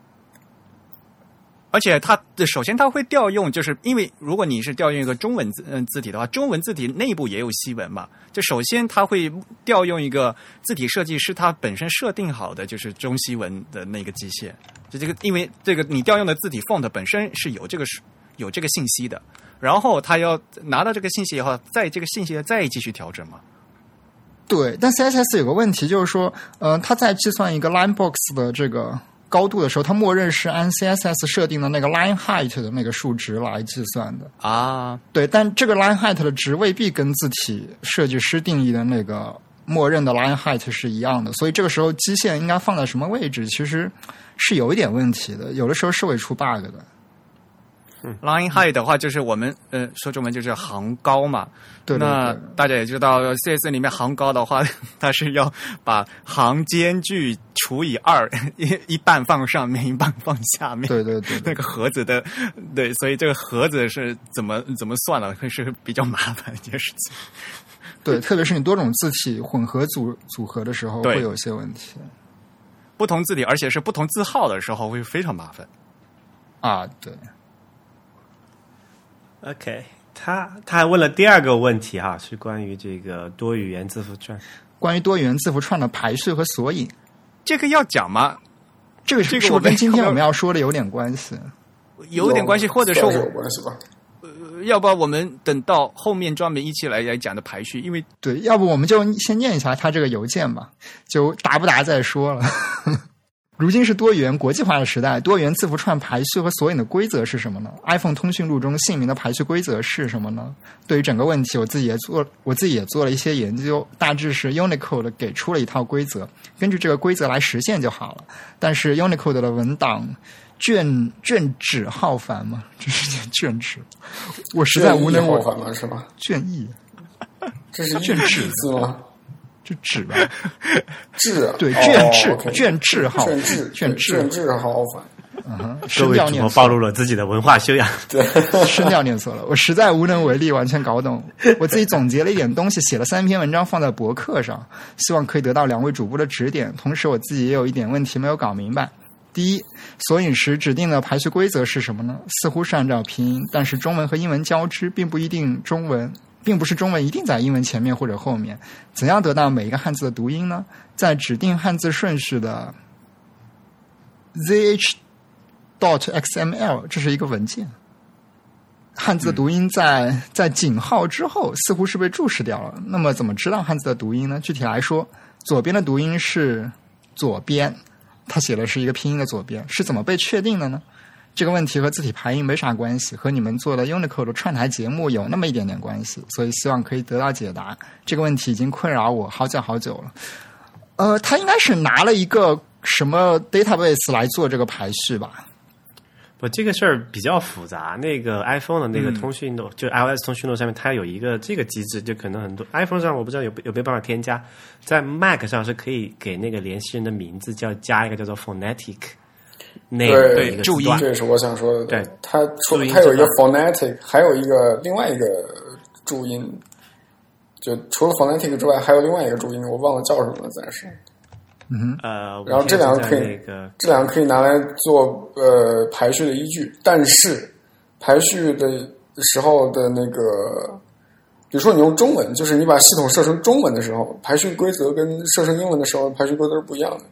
而且它首先它会调用，就是因为如果你是调用一个中文字嗯字体的话，中文字体内部也有西文嘛。就首先它会调用一个字体设计师他本身设定好的就是中西文的那个机械。就这个，因为这个你调用的字体 font 本身是有这个有这个信息的，然后他要拿到这个信息以后，在这个信息再继续调整嘛。对，但 CSS 有个问题就是说，呃，它在计算一个 line box 的这个高度的时候，它默认是按 CSS 设定的那个 line height 的那个数值来计算的。啊，对，但这个 line height 的值未必跟字体设计师定义的那个默认的 line height 是一样的，所以这个时候基线应该放在什么位置，其实是有一点问题的，有的时候是会出 bug 的。Line height 的话，就是我们呃说中文就是行高嘛。对对那大家也知道，CS 里面行高的话，*laughs* 它是要把行间距除以二，*laughs* 一一半放上面，一半放下面。对对对对 *laughs* 那个盒子的，对，所以这个盒子是怎么怎么算了，会是比较麻烦一件事情。对，特别是你多种字体混合组组合的时候，会有一些问题不同字体，而且是不同字号的时候，会非常麻烦。啊。对，OK，他他还问了第二个问题哈，是关于这个多语言字符串。关于多语言字符串的排序和索引，这个要讲吗？这个是是不这个我跟今天我们要说的有点关系？有点关系，或者说我有关系吧。要不然我们等到后面专门一起来来讲的排序，因为对，要不我们就先念一下他这个邮件吧，就答不答再说了。如今是多元国际化的时代，多元字符串排序和索引的规则是什么呢？iPhone 通讯录中姓名的排序规则是什么呢？对于整个问题，我自己也做，我自己也做了一些研究，大致是 Unicode 给出了一套规则，根据这个规则来实现就好了。但是 Unicode 的文档卷卷纸浩繁嘛，这是件卷纸，我实在无能为力了？是吗？卷意，这是卷纸字吗？就纸吧。*laughs* 质啊，对哦卷质卷质好卷质卷质卷质好烦。各声位主播调念错暴露了自己的文化修养。对 *laughs* 声调念错了，我实在无能为力，完全搞懂。我自己总结了一点东西，写了三篇文章放在博客上，希望可以得到两位主播的指点。同时，我自己也有一点问题没有搞明白。第一，索引时指定的排序规则是什么呢？似乎是按照拼音，但是中文和英文交织，并不一定中文，并不是中文一定在英文前面或者后面。怎样得到每一个汉字的读音呢？在指定汉字顺序的 zh dot xml，这是一个文件。汉字的读音在在井号之后似乎是被注释掉了。那么怎么知道汉字的读音呢？具体来说，左边的读音是左边，它写的是一个拼音的左边，是怎么被确定的呢？这个问题和字体排印没啥关系，和你们做的 Unicode 的串台节目有那么一点点关系，所以希望可以得到解答。这个问题已经困扰我好久好久了。呃，他应该是拿了一个什么 database 来做这个排序吧？不，这个事儿比较复杂。那个 iPhone 的那个通讯录，就 iOS 通讯录上面，它有一个这个机制，就可能很多 iPhone 上我不知道有有没有办法添加，在 Mac 上是可以给那个联系人的名字叫加一个叫做 phonetic 一个注音这也是我想说的。对，它除它有一个 phonetic，还有一个另外一个注音，就除了 phonetic 之外，还有另外一个注音，我忘了叫什么了，暂时。嗯呃，然后这两个个可以这两个可以拿来做呃排序的依据，但是排序的时候的那个，比如说你用中文，就是你把系统设成中文的时候，排序规则跟设成英文的时候排序规则是不一样的。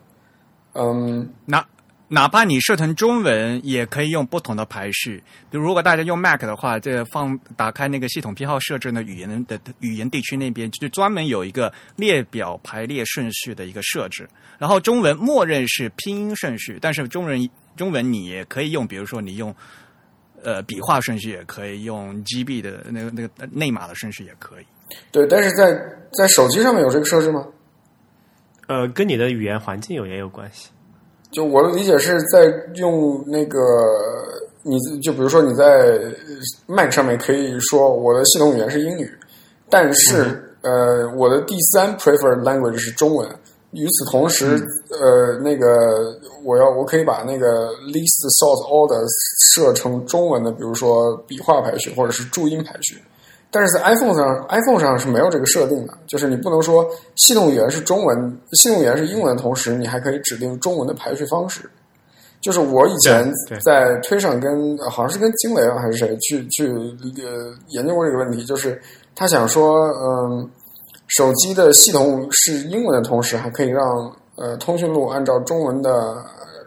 嗯，哪哪怕你设成中文，也可以用不同的排序。比如，如果大家用 Mac 的话，这个放打开那个系统偏好设置的语言的语言地区那边，就专门有一个列表排列顺序的一个设置。然后中文默认是拼音顺序，但是中文中文你也可以用，比如说你用呃笔画顺序也可以，用 GB 的那个那个内码的顺序也可以。对，但是在在手机上面有这个设置吗？呃，跟你的语言环境有也有关系。就我的理解是在用那个，你就比如说你在 Mac 上面可以说我的系统语言是英语，但是、呃，我的第三 preferred language 是中文。与此同时，呃，那个我要我可以把那个 least sort order 设成中文的，比如说笔画排序或者是注音排序。但是在 iPhone 上，iPhone 上是没有这个设定的，就是你不能说系统语言是中文，系统语言是英文的同时，你还可以指定中文的排序方式。就是我以前在推上跟呃好像是跟金雷啊还是谁去去呃研究过这个问题，就是他想说，嗯，手机的系统是英文的同时，还可以让呃通讯录按照中文的呃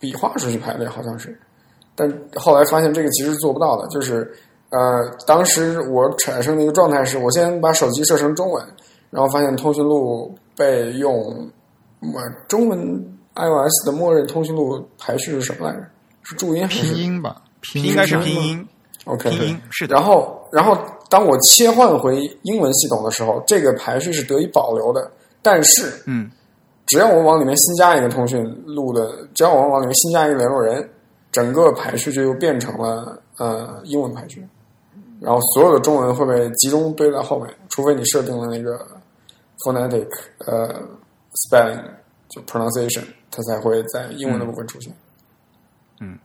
笔画顺序排列，好像是。但后来发现这个其实做不到的，就是呃，当时我产生的一个状态是我先把手机设成中文，然后发现通讯录被用呃中文 iOS 的默认通讯录排序是什么来着？是注音还是拼音吧，拼音应该是拼音拼音，？OK，拼音是的然后，然后当我切换回英文系统的时候，这个排序是得以保留的。但是，嗯，只要我往里面新加一个通讯录的，只要我往里面新加一个联络人，整个排序就又变成了呃英文排序，然后所有的中文会被集中堆在后面，除非你设定了那个 phonetic 呃 spelling 就 pronunciation，它才会在英文的部分出现。嗯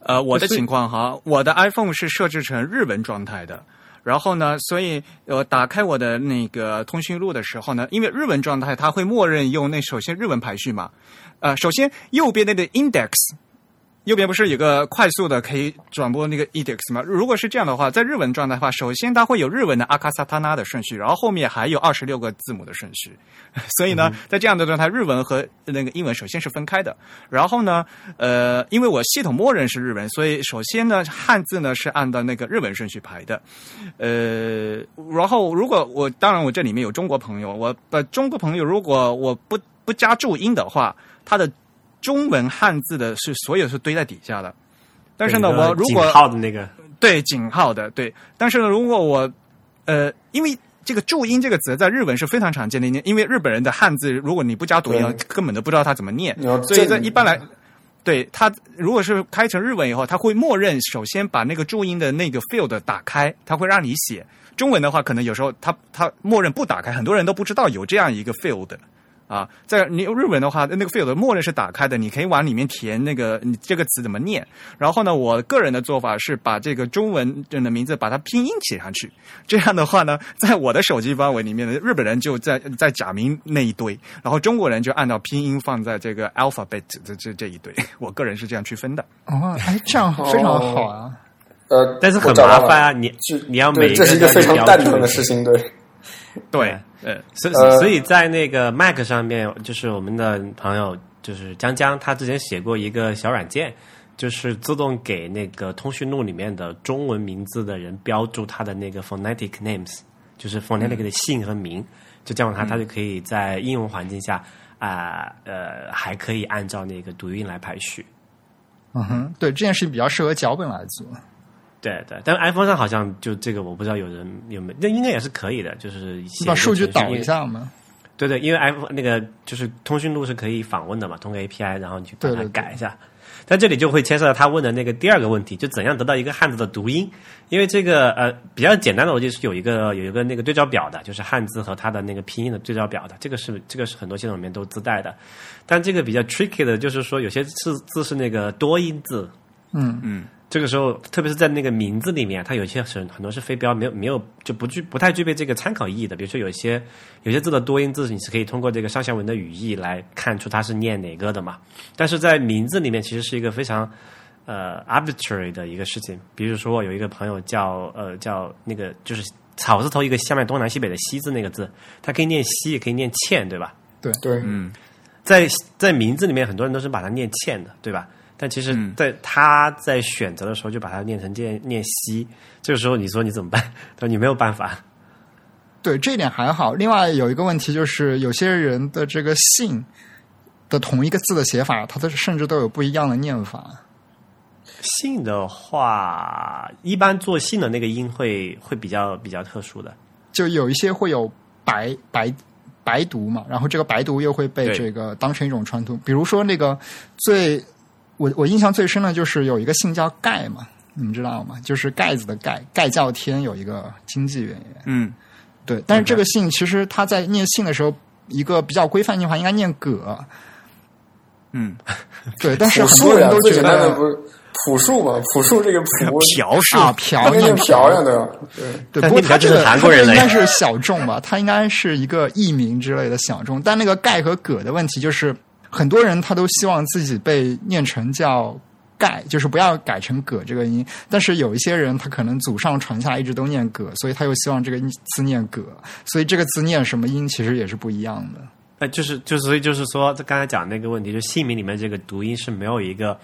呃，我的情况哈，我的 iPhone 是设置成日文状态的。然后呢，所以呃，打开我的那个通讯录的时候呢，因为日文状态它会默认用那首先日文排序嘛，呃，首先右边那个 index，右边不是有个快速的可以转播那个 EDX 吗？如果是这样的话，在日文状态的话，首先它会有日文的阿卡萨塔纳的顺序，然后后面还有二十六个字母的顺序。*laughs* 所以呢，在这样的状态，日文和那个英文首先是分开的。然后呢，呃，因为我系统默认是日文，所以首先呢，汉字呢是按照那个日文顺序排的。呃，然后如果我当然我这里面有中国朋友，我呃中国朋友如果我不不加注音的话，他的中文汉字的是所有是堆在底下的。但是呢，我如果号的那个，对井号的对，但是呢，如果我呃，因为这个注音这个词在日文是非常常见的，因为日本人的汉字，如果你不加读音，根本都不知道它怎么念，所以在一般来。对它，如果是开成日文以后，它会默认首先把那个注音的那个 field 打开，它会让你写。中文的话，可能有时候它它默认不打开，很多人都不知道有这样一个 field 啊。在你日文的话，那个 field 默认是打开的，你可以往里面填那个你这个词怎么念。然后呢，我个人的做法是把这个中文的名字把它拼音写上去。这样的话呢，在我的手机范围里面呢，日本人就在在假名那一堆，然后中国人就按照拼音放在这个 alphabet 这这这一堆。我个人是这样区分的。哦，哎，这样非常好啊。呃，但是很麻烦啊！你就你要每对，这是一个个非常蛋疼的事情，对。*laughs* *laughs* 对，呃，所所以在那个 Mac 上面，就是我们的朋友就是江江，他之前写过一个小软件，就是自动给那个通讯录里面的中文名字的人标注他的那个 phonetic names，就是 phonetic 的姓和名，就这样他他就可以在应用环境下啊呃还可以按照那个读音来排序。嗯哼，对，这件事情比较适合脚本来做。对对，但是 iPhone 上好像就这个我不知道有人有没有，那应该也是可以的，就是你把数据导一下嘛。对对，因为 iPhone 那个就是通讯录是可以访问的嘛，通过 API，然后你去把它对对对改一下。但这里就会牵涉到他问的那个第二个问题，就怎样得到一个汉字的读音？因为这个呃比较简单的逻辑是有一个有一个那个对照表的，就是汉字和它的那个拼音的对照表的，这个是这个是很多系统里面都自带的。但这个比较 tricky 的就是说有些字字是那个多音字，嗯嗯，这个时候，特别是在那个名字里面，它有些是很多是非标，没有没有就不具不太具备这个参考意义的。比如说有些有些字的多音字，你是可以通过这个上下文的语义来看出它是念哪个的嘛。但是在名字里面，其实是一个非常呃 arbitrary 的一个事情。比如说我有一个朋友叫呃叫那个就是草字头一个下面东南西北的西字那个字，它可以念西，也可以念欠，对吧？对，嗯，在在名字里面，很多人都是把它念欠的，对吧？但其实嗯，在他在选择的时候就把它念成念念西，这个时候你说你怎么办？他说你没有办法。对，这一点还好。另外有一个问题就是，有些人的这个姓的同一个字的写法，它的甚至都有不一样的念法。姓的话，一般做姓的那个音会会比较比较特殊的。就有一些会有白白白读嘛，然后这个白读又会被这个当成一种传统。比如说那个最我我印象最深的就是有一个姓叫盖嘛，你们知道吗？就是盖子的盖，盖叫天有一个经济原因。嗯，对，但是这个姓其实他在念姓的时候，一个比较规范念法应该念葛。嗯，*laughs* 对，但是很多人都觉得简单的不是朴树嘛？朴树这个朴，朴树啊，朴念念朴呀，对吧？对，对，不过他这个韩国人应该是小众吧，他应该是一个艺名之类的小众。但那个盖和葛的问题就是，很多人他都希望自己被念成叫盖，就是不要改成葛这个音。但是有一些人他可能祖上传下一直都念葛，所以他又希望这个字念葛，所以这个字念什么音其实也是不一样的。哎，就是就所以就是说，这刚才讲那个问题，就姓名里面这个读音是没有一个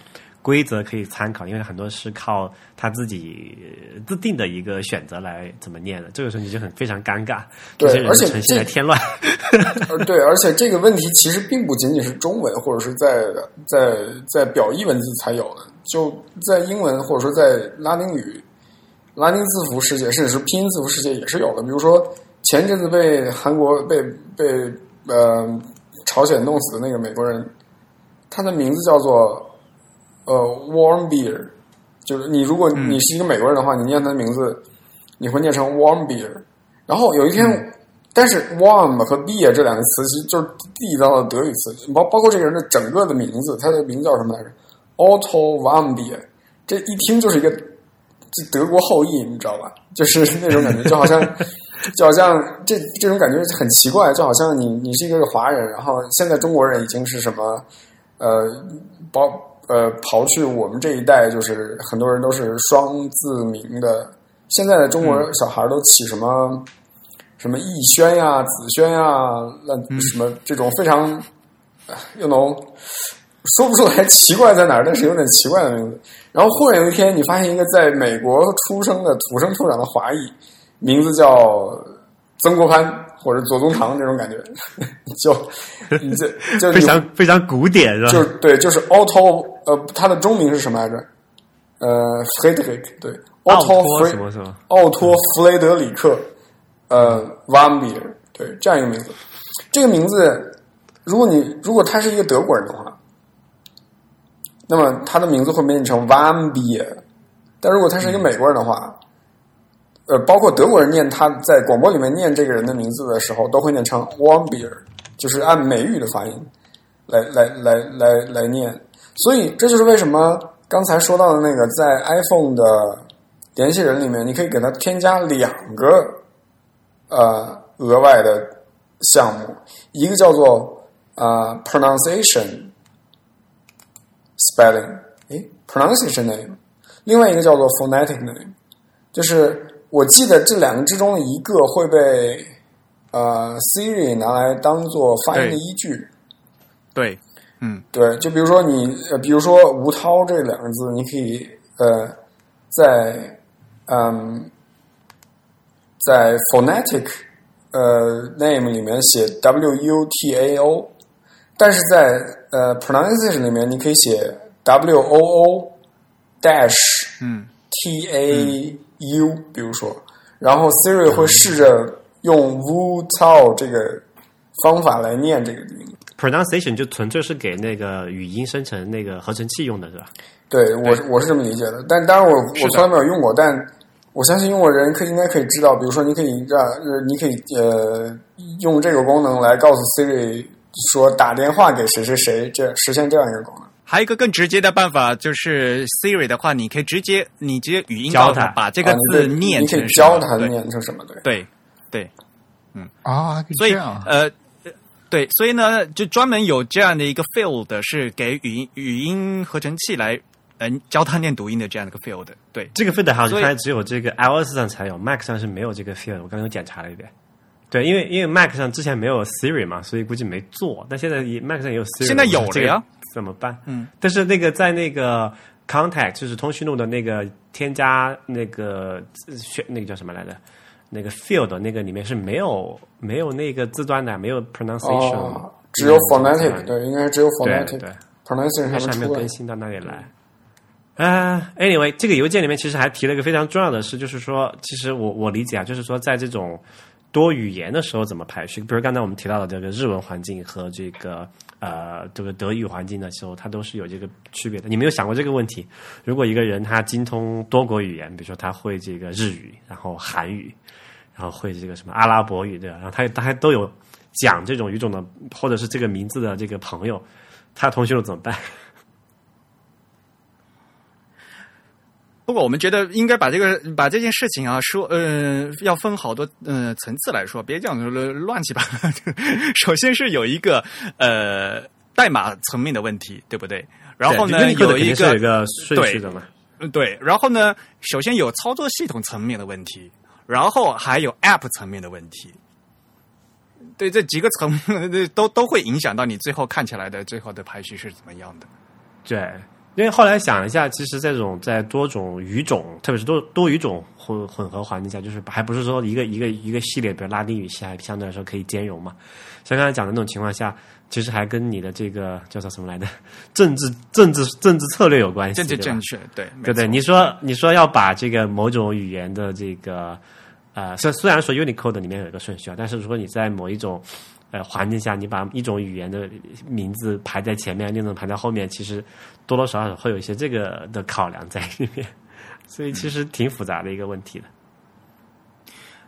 规则可以参考，因为很多是靠他自己呃自定的一个选择来怎么念的。这个时候你就很非常尴尬，对而且这添乱。*laughs* 呃，对，而且这个问题其实并不仅仅是中文或者是在在在表意文字才有的，就在英文或者说在拉丁语、拉丁字符世界，甚至是拼音字符世界也是有的。比如说前阵子被韩国被被呃朝鲜弄死的那个美国人，他的名字叫做呃 Warm Beer，就是你如果你是一个美国人的话，你念他的名字，你会念成 Warm Beer。然后有一天，但是 warm 和 beer 这两个词其实就是地道的德语词，包包括这个人的整个的名字，他的名字叫什么来着？Otto Warm Beer，这一听就是一个这德国后裔，你知道吧？就是 *laughs* 那种感觉，就好像就好像这这种感觉很奇怪，就好像你你是一个华人，然后现在中国人已经是什么呃包呃刨去我们这一代，就是很多人都是双字名的。现在的中国小孩都起什么、什么逸轩呀、子轩呀，那什么这种非常又能说不出来奇怪在哪儿，但是有点奇怪的名字。然后忽然有一天，你发现一个在美国出生的土生土长的华裔，名字叫曾国藩或者左宗棠，这种感觉，就 *laughs* 你这就非常非常古典是吧？就对，就是 Otto，呃，他的中名是什么来着？呃，Frederick，对奥，Otto 托 Fre 什么什么？奥托·弗雷德里克，呃 v a m b i e r 对，这样一个名字。这个名字，如果你如果他是一个德国人的话，那么他的名字会被念成 v a m b i e r 但如果他是一个美国人的话，呃，包括德国人念他在广播里面念这个人的名字的时候，都会念成 Warmbier，就是按美语的发音来来来来来念。所以这就是为什么刚才说到的那个在 iPhone 的联系人里面，你可以给它添加两个呃额外的项目，一个叫做呃 pronunciation spelling，诶 pronunciation name，另外一个叫做 phonetic name，就是我记得这两个之中的一个会被呃 Siri 拿来当做发音的依据。对，嗯，对，就比如说你，呃，比如说吴涛这两个字，你可以呃，在嗯，在 phonetic 呃 name 里面写 W U T A O，但是在呃 pronunciation 里面，你可以写 W O O dash 嗯 T A U，、比如说，然后 Siri 会试着用 wu tao 这个方法来念这个名字。pronunciation 就纯粹是给那个语音生成那个合成器用的是吧？对我我是这么理解的，但当然我我从来没有用过，但我相信用过人可以应该可以知道，比如说你可以让呃你可以呃用这个功能来告诉 Siri 说打电话给谁谁谁，这实现这样一个功能。还有一个更直接的办法，就是 Siri 的话，你可以直接你直接语音教它把这个字念成什么教他对念成什么，对。对对，啊，所以呃。对，所以呢，就专门有这样的一个 field 是给语音语音合成器来嗯、教它念读音的这样的一个 field。对，这个 field 好像只有这个 iOS 上才有，Mac 上是没有这个 field。我刚刚又检查了一遍。对，因为因为 Mac 上之前没有 Siri 嘛，所以估计没做。但现在也 Mac 上也有 Siri，现在有了呀怎么办？嗯，但是那个在那个 Contact 就是通讯录的那个添加那个呃选那个叫什么来着？那个 field 那个里面是没有没有那个字段的，没有 pronunciation，、哦，只有嗯 phonetic，对对，应该只有对 phonetic 对。pronunciation 还没有更。新到那里来。啊、a n y w a y 这个邮件里面其实还提了一个非常重要的事，就是说，其实我我理解啊，就是说，在这种多语言的时候怎么排序，比如刚才我们提到的这个日文环境和这个呃这个德语环境的时候，它都是有这个区别的。你没有想过这个问题？如果一个人他精通多国语言，比如说他会这个日语，然后韩语，然后会这个什么阿拉伯语对吧？然后他他还都有讲这种语种的，或者是这个名字的这个朋友，他同学录怎么办？不过我们觉得应该把这个把这件事情啊说，呃，要分好多呃层次来说，别这样乱七八糟。*laughs* 首先是有一个呃代码层面的问题，对不对？然后呢，有一个是有一个顺序的嘛。嗯对，然后呢，首先有操作系统层面的问题，然后还有 App 层面的问题。对，这几个层面 *laughs* 都都会影响到你最后看起来的最后的排序是怎么样的。对，因为后来想一下，其实这种在多种语种，特别是多多语种混混合环境下，就是还不是说一个一个一个系列，比如拉丁语系，还相对来说可以兼容嘛。像刚才讲的那种情况下，其实还跟你的这个叫做什么来着政治政治政治策略有关系，正确，对对对，你说你说要把这个某种语言的这个呃，虽虽然说 Unicode 里面有一个顺序啊，但是如果你在某一种呃环境下，你把一种语言的名字排在前面，另一种排在后面，其实多多少少会有一些这个的考量在里面，所以其实挺复杂的一个问题的。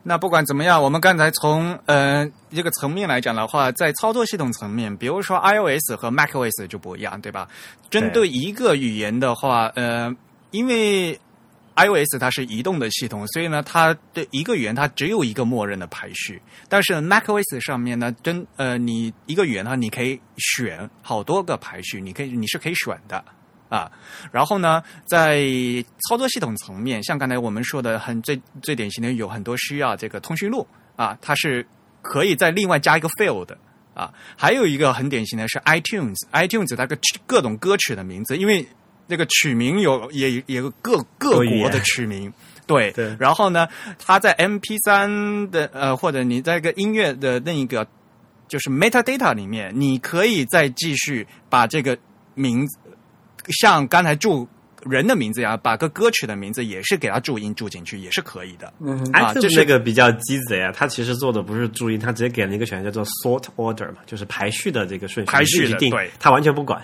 那不管怎么样，我们刚才从呃一个层面来讲的话，在操作系统层面，比如说 iOS 和 macOS 就不一样，对吧？针对一个语言的话，呃，因为 iOS 它是移动的系统，所以呢，它的一个语言它只有一个默认的排序。但是 macOS 上面呢，真呃，你一个语言的话，你可以选好多个排序，你可以你是可以选的。啊，然后呢，在操作系统层面，像刚才我们说的很最最典型的，有很多需要这个通讯录啊，它是可以再另外加一个 field 的啊。还有一个很典型的是 iTunes，iTunes 它个各种歌曲的名字，因为这个曲名有也也有各各国的曲名。对，对然后呢，它在 MP 三的呃，或者你在一个音乐的那一个就是 metadata 里面，你可以再继续把这个名字，像刚才注人的名字一样，把个歌曲的名字也是给它注音注进去，也是可以的。嗯哼，啊这是那个比较鸡贼啊，他其实做的不是注音，他直接给了一个选项叫做 sort order 嘛，就是排序的这个顺序，排序的定对，他完全不管。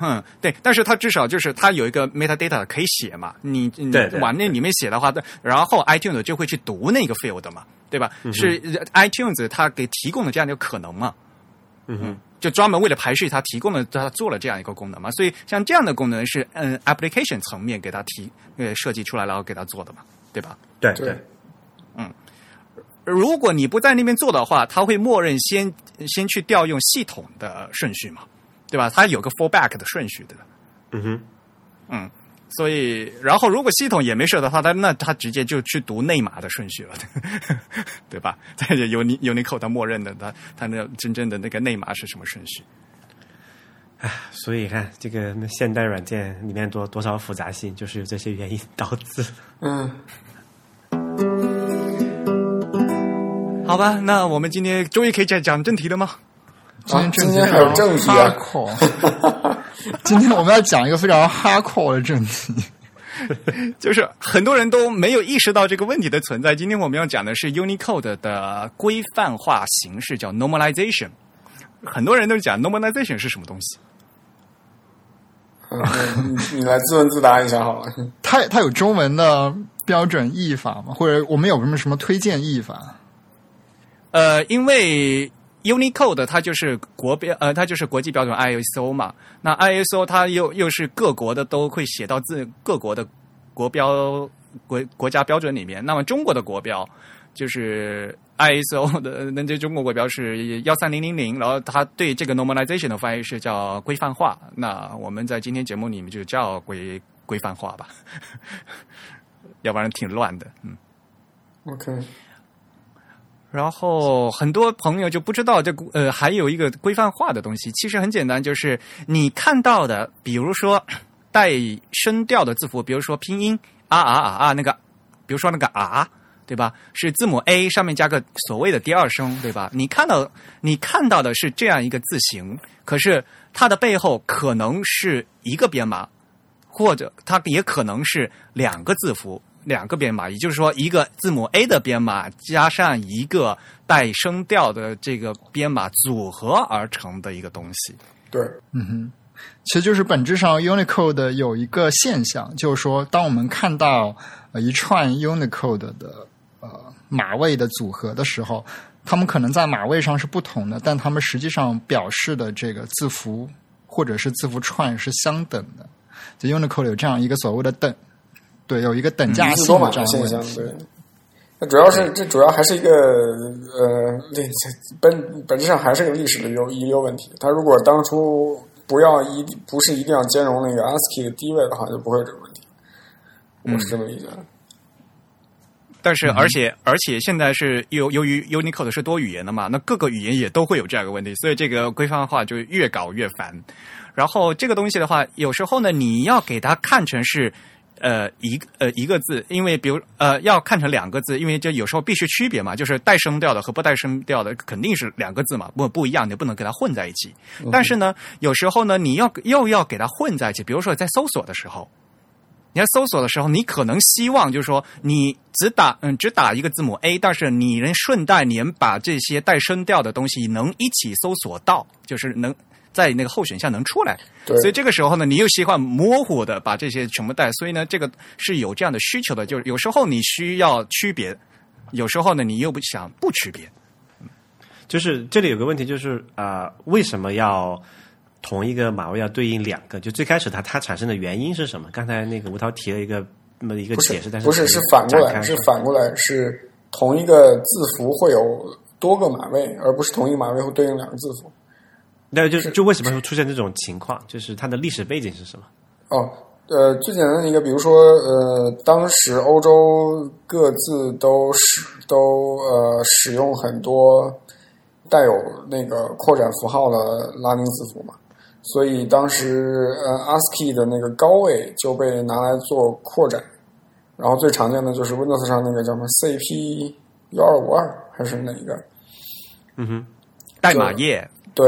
嗯，对，但是它至少就是它有一个 metadata 可以写嘛，你你对对往那里面写的话，然后 iTunes 就会去读那个 field 嘛，对吧？嗯是 iTunes 它给提供的这样的一个可能嘛，嗯哼，就专门为了排序，它提供了它做了这样一个功能嘛，所以像这样的功能是嗯 application 层面给它提呃设计出来，然后给它做的嘛，对吧？对对。嗯，如果你不在那边做的话，它会默认先先去调用系统的顺序嘛，对吧？它有个 fallback 的顺序，对吧？嗯哼，嗯，所以然后如果系统也没设的话，它那它直接就去读内码的顺序了，*laughs* 对吧？在 *laughs* 有你有你口它默认的，它它那真正的那个内码是什么顺序？所以看这个现代软件里面多多少复杂性，就是有这些原因导致。嗯，好吧，那我们今天终于可以讲讲正题了吗？今天正题今天还有正题啊 *laughs* 今天我们要讲一个非常 hardcore 的正题。*laughs* 就是很多人都没有意识到这个问题的存在。今天我们要讲的是 Unicode 的规范化形式，叫 normalization。很多人都讲 normalization 是什么东西？嗯你你来自问自答一下好了。*laughs* 它它有中文的标准译法吗？或者我们有什么什么推荐译法？呃，因为 Unicode 它就是国标，呃，它就是国际标准 ISO 嘛。那 ISO 它又又是各国的都会写到自各国的国标国国家标准里面。那么中国的国标就是 ISO 的，那这中国国标是幺三零零零，然后它对这个 normalization 的翻译是叫规范化。那我们在今天节目里面就叫规规范化吧，*laughs* 要不然挺乱的，嗯。OK，然后很多朋友就不知道这呃还有一个规范化的东西，其实很简单，就是你看到的，比如说带声调的字符，比如说拼音啊啊啊啊那个，比如说那个啊，对吧？是字母 A 上面加个所谓的第二声，对吧？你看到你看到的是这样一个字形，可是它的背后可能是一个编码，或者它也可能是两个字符、两个编码，也就是说，一个字母 A 的编码加上一个带声调的这个编码组合而成的一个东西。对，嗯哼其实就是本质上 Unicode 有一个现象，就是说，当我们看到呃一串 Unicode 的呃码位的组合的时候，它们可能在码位上是不同的，但它们实际上表示的这个字符或者是字符串是相等的。就 Unicode 有这样一个所谓的等，对，有一个等价一字多性的这码的现象。对。那主要是这主要还是一个呃历本本质上还是个历史的遗遗留问题。他如果当初不要一不是一定要兼容那个 ASCII 的低位的话，就不会有这个问题。我是这么理解的。但是，而且，而且现在是由由于 Unicode 是多语言的嘛，那各个语言也都会有这样一个问题，所以这个规范化就越搞越烦。然后这个东西的话，有时候呢，你要给它看成是。呃，一个呃一个字，因为比如呃要看成两个字，因为这有时候必须区别嘛，就是带声调的和不带声调的肯定是两个字嘛，不不一样，你不能给它混在一起。但是呢，有时候呢，你要又要给它混在一起，比如说在搜索的时候，你在搜索的时候，你可能希望就是说你只打嗯只打一个字母 A，但是你能顺带你能把这些带声调的东西能一起搜索到，就是能。在那个候选项能出来，所以这个时候呢，你又习惯模糊的把这些全部带，所以呢，这个是有这样的需求的，就是有时候你需要区别，有时候呢，你又不想不区别。就是这里有个问题，就是啊，为什么要同一个码位要对应两个？就最开始它它产生的原因是什么？刚才那个吴涛提了一个那么一个解释，但是不是是反过来，是反过来是同一个字符会有多个码位，而不是同一个码位会对应两个字符。那就是就为什么会出现这种情况？就是它的历史背景是什么？哦，呃，最简单的一个，比如说，呃，当时欧洲各自都使都呃使用很多带有那个扩展符号的拉丁字符嘛，所以当时呃 ASCII 的那个高位就被拿来做扩展，然后最常见的就是 Windows 上那个叫什么 CP 幺二五二还是哪一个？嗯哼，代码页对。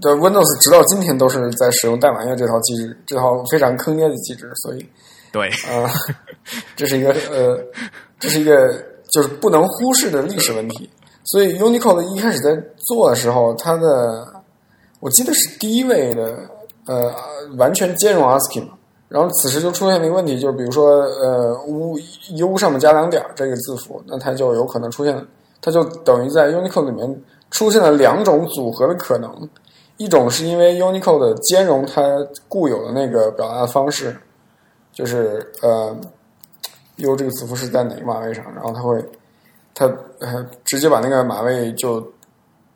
对 Windows 直到今天都是在使用代码页这套机制，这套非常坑爹的机制，所以对啊，这是一个呃，这是一个就是不能忽视的历史问题。所以 Unicode 一开始在做的时候，它的我记得是第一位的呃完全兼容 ASCII 嘛，然后此时就出现了一个问题，就是比如说呃 U U 上面加两点这个字符，那它就有可能出现，它就等于在 Unicode 里面出现了两种组合的可能。一种是因为 Unicode 兼容它固有的那个表达的方式，就是呃，U 这个字符是在哪个码位上，然后它会它呃直接把那个码位就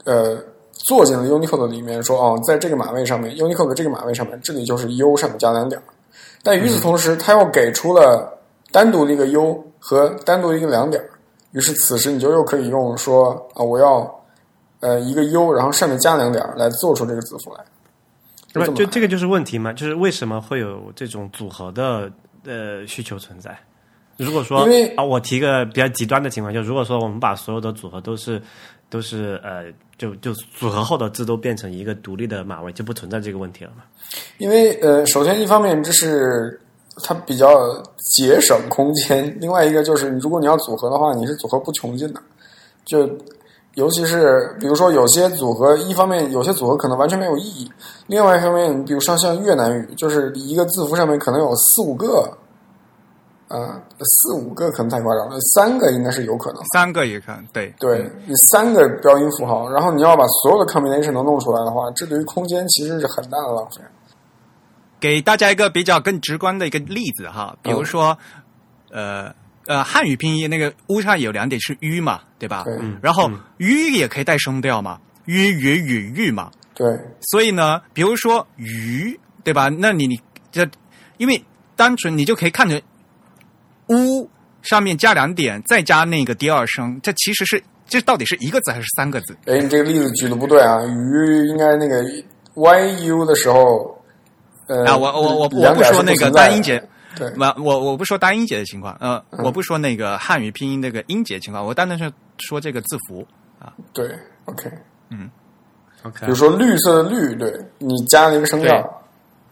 呃做进了 Unicode 里面，说哦，在这个码位上面，Unicode 这个码位上面，这里就是 U 上面加两点。但与此同时，它又给出了单独的一个 U 和单独一个两点，于是此时你就又可以用说啊，我要。呃，一个 U，然后上面加两点来做出这个字符来，不就这个就是问题嘛？就是为什么会有这种组合的呃需求存在？如果说啊，我提个比较极端的情况，就如果说我们把所有的组合都是都是呃，就就组合后的字都变成一个独立的码位，就不存在这个问题了嘛？因为呃，首先一方面这是它比较节省空间，另外一个就是如果你要组合的话，你是组合不穷尽的，就。尤其是比如说有些组合，一方面有些组合可能完全没有意义；另外一方面，比如说像越南语，就是一个字符上面可能有四五个，啊，四五个可能太夸张了，三个应该是有可能，三个也可能，对对，你三个标音符号，然后你要把所有的 combination 都弄出来的话，这对于空间其实是很大的浪费。给大家一个比较更直观的一个例子哈，比如说，呃。呃，汉语拼音那个“乌”上有两点是 “ü” 嘛，对吧？嗯。然后 “ü” 也可以带声调嘛，“ü”、“语”、“语”、“玉”嘛。对。所以呢，比如说“鱼”，对吧？那你你这，因为单纯你就可以看成“乌”上面加两点，再加那个第二声，这其实是这到底是一个字还是三个字？哎，你这个例子举的不对啊！“鱼”应该那个 “yu” 的时候，呃，啊，我我我我不说那个单音节。对，我我我不说单音节的情况，呃，我不说那个汉语拼音那个音节情况，我单单是说这个字符啊。对，OK，嗯，OK。比如说绿色的绿，对你加了一个声调，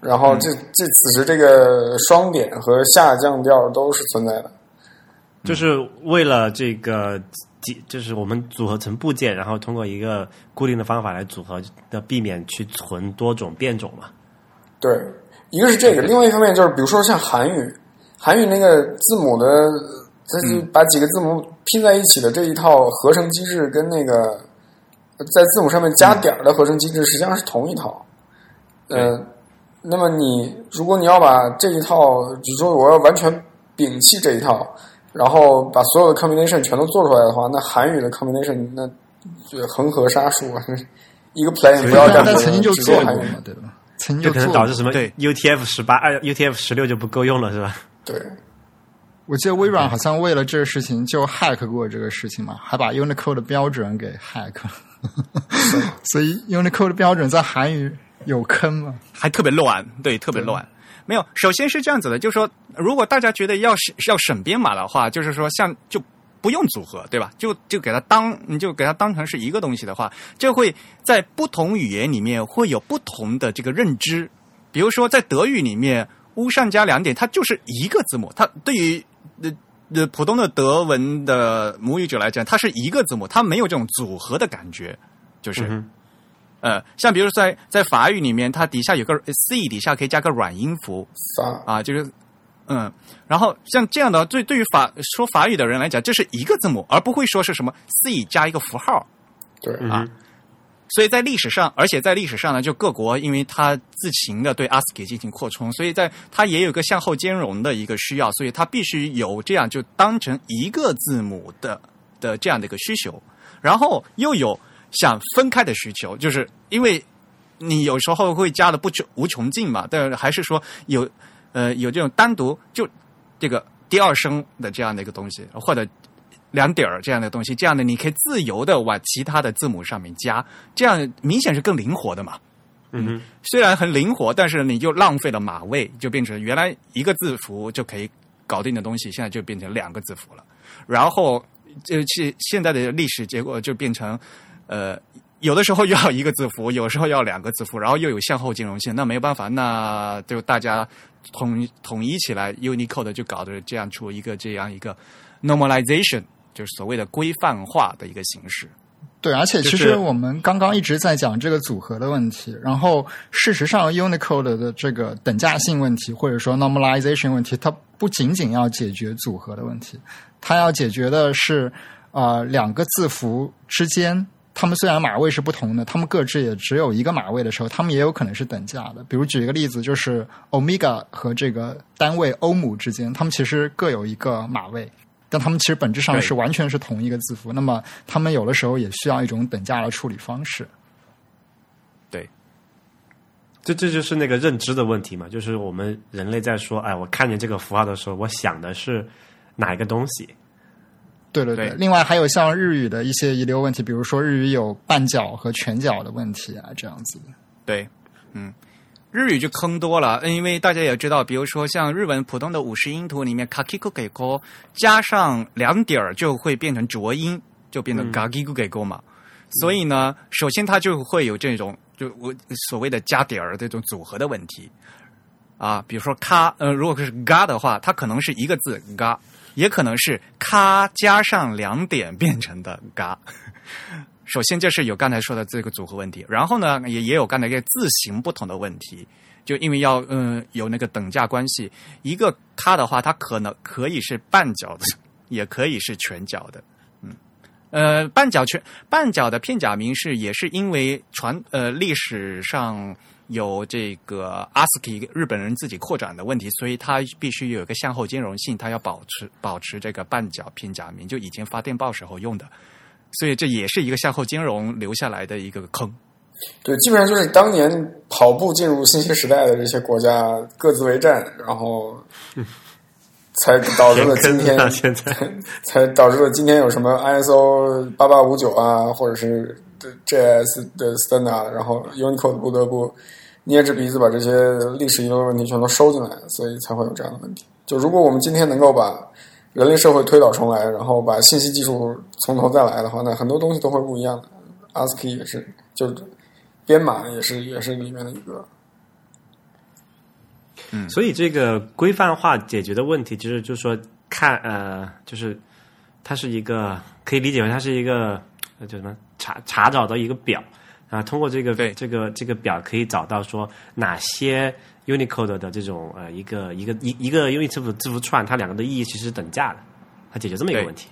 然后这这此时这个双点和下降调都是存在的，就是为了这个，就是我们组合成部件，然后通过一个固定的方法来组合，的避免去存多种变种嘛。对。一个是这个，另外一方面就是，比如说像韩语，韩语那个字母的，它就把几个字母拼在一起的这一套合成机制，跟那个在字母上面加点的合成机制实际上是同一套。嗯，那么你如果你要把这一套，比如说我要完全摒弃这一套，然后把所有的 combination 全都做出来的话，那韩语的 combination 那就恒河沙数啊，*laughs* 一个 plane 不要干，曾经就做韩语嘛，对吧？就可能导致什么？对，UTF 十八、二 UTF 十六就不够用了，是吧？对，我记得微软好像为了这个事情就 hack 过这个事情嘛，还把 Unicode 的标准给 hack，所以 Unicode 的标准在韩语有坑吗？还特别乱，对，特别乱。没有，首先是这样子的，就是说，如果大家觉得要是要省编码的话，就是说，像就不用组合，对吧？就就给它当，你就给它当成是一个东西的话，就会在不同语言里面会有不同的这个认知。比如说，在德语里面，乌上加两点，它就是一个字母，它对于呃呃普通的德文的母语者来讲，它是一个字母，它没有这种组合的感觉，就是。嗯呃，像比如在在法语里面，它底下有个 c 底下可以加个软音符啊，就是嗯，然后像这样的，对对于法说法语的人来讲，这是一个字母，而不会说是什么 c 加一个符号。对，嗯。啊。所以在历史上，而且在历史上呢，就各国因为它自行的对 ASCII 进行扩充，所以在它也有一个向后兼容的一个需要，所以它必须有这样就当成一个字母的的这样的一个需求，然后又有想分开的需求，就是因为你有时候会加的不穷无穷尽嘛，但还是说有呃有这种单独就这个第二声的这样的一个东西，或者两点儿这样的东西，这样的你可以自由的往其他的字母上面加，这样明显是更灵活的嘛。嗯哼，虽然很灵活，但是你就浪费了码位，就变成原来一个字符就可以搞定的东西，现在就变成两个字符了。然后，这现现在的历史结果就变成，呃，有的时候要一个字符，有时候要两个字符，然后又有向后兼容性，那没有办法，那就大家统统一起来，Unicode 就搞得这样出一个这样一个 normalization，就是所谓的规范化的一个形式。对，而且其实我们刚刚一直在讲这个组合的问题，然后事实上 Unicode 的这个等价性问题或者说 normalization 问题，它不仅仅要解决组合的问题，它要解决的是呃两个字符之间。它们虽然码位是不同的，它们各自也只有一个码位的时候，它们也有可能是等价的。比如举一个例子，就是 omega 和这个单位欧姆之间，它们其实各有一个码位，但它们其实本质上是完全是同一个字符。那么它们有的时候也需要一种等价的处理方式。对，这这就是那个认知的问题嘛，就是我们人类在说，哎，我看见这个符号的时候，我想的是哪一个东西？对对对，对。另外还有像日语的一些遗留问题，比如说日语有半角和全角的问题啊，这样子。的。对，嗯，日语就坑多了，嗯因为大家也知道，比如说像日文普通的五十音图里面 kakiku 给勾加上两点儿就会变成浊音，就变成 gagiku 给勾嘛。所以呢，首先它就会有这种就我所谓的加点儿这种组合的问题。啊，比如说咔，呃，如果是嘎的话，它可能是一个字嘎，也可能是咔加上两点变成的 *laughs* 嘎。首先，就是有刚才说的这个组合问题，然后呢，也也有刚才一个字形不同的问题，就因为要嗯有那个等价关系，一个咔的话，它可能可以是半角的，*laughs* 也可以是全角的，嗯，呃，半角全半角的片假名是也是因为传呃历史上有这个 ASCII 日本人自己扩展的问题，所以它必须有一个向后兼容性，它要保持保持这个半角拼假名，就以前发电报时候用的。所以这也是一个向后兼容留下来的一个坑。对，基本上就是当年跑步进入信息时代的这些国家各自为战，然后才导致了 *laughs* 今天填坑啊现在 *laughs* 才导致了今天有什么 ISO 八八五九啊，或者是 JS 的 standard，然后 Unicode 不得不捏着鼻子把这些历史遗留问题全都收进来，所以才会有这样的问题。就如果我们今天能够把人类社会推倒重来，然后把信息技术从头再来的话，那很多东西都会不一样的。ASCII 也是，就是编码也是也是里面的一个。所以这个规范化解决的问题，其实就是说看呃，就是它是一个可以理解为它是一个呃叫什么查查找到一个表。啊，通过这个对。这个这个表可以找到说哪些 Unicode 的这种呃一个一个一一个 Unicode 字符串，它两个的意义其实是等价的，它解决这么一个问题。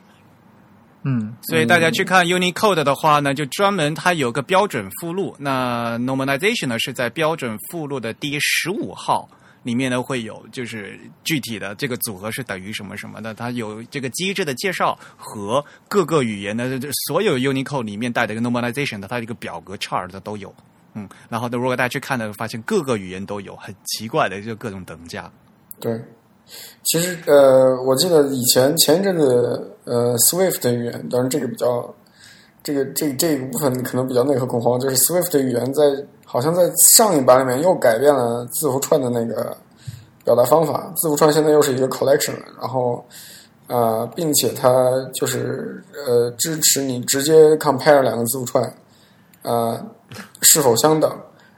嗯，所以大家去看 Unicode 的话呢，就专门它有个标准附录。那 Normalization 呢是在标准附录的第十五号里面呢会有，就是具体的这个组合是等于什么什么的，它有这个机制的介绍和各个语言的所有 Unicode 里面带的一个 Normalization 的它这个表格 chart 的都有。嗯，然后呢，如果大家去看呢，发现各个语言都有很奇怪的就各种等价。对，其实呃，我记得以前前一阵子呃，Swift 的语言，当然这个比较这个这这个部分可能比较内核恐慌，就是 Swift 语言在好像在上一版里面又改变了字符串的那个表达方法，字符串现在又是一个 collection，然后呃，并且它就是呃支持你直接 compare 两个字符串呃是否相等，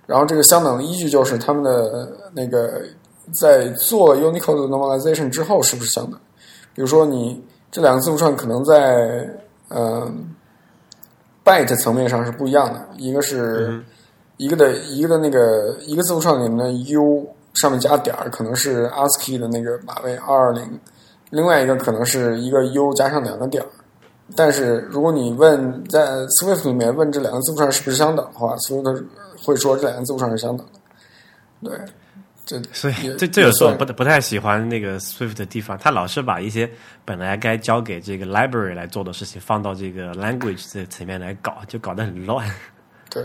然后这个相等的依据就是他们的那个在做 Unicode normalization 之后是不是相等，比如说你这两个字符串可能在呃。Byte 层面上是不一样的，一个是一个的一个的那个一个字符串里面的 u 上面加点儿，可能是 ASCII 的那个码位二二零，另外一个可能是一个 u 加上两个点儿。但是如果你问在 Swift 里面问这两个字符串是不是相等的话，Swift 会说这两个字符串是相等的。对。这所以这这有时候不不太喜欢那个 Swift 的地方，他老是把一些本来该交给这个 library 来做的事情放到这个 language 这层面来搞，就搞得很乱。*laughs* 对，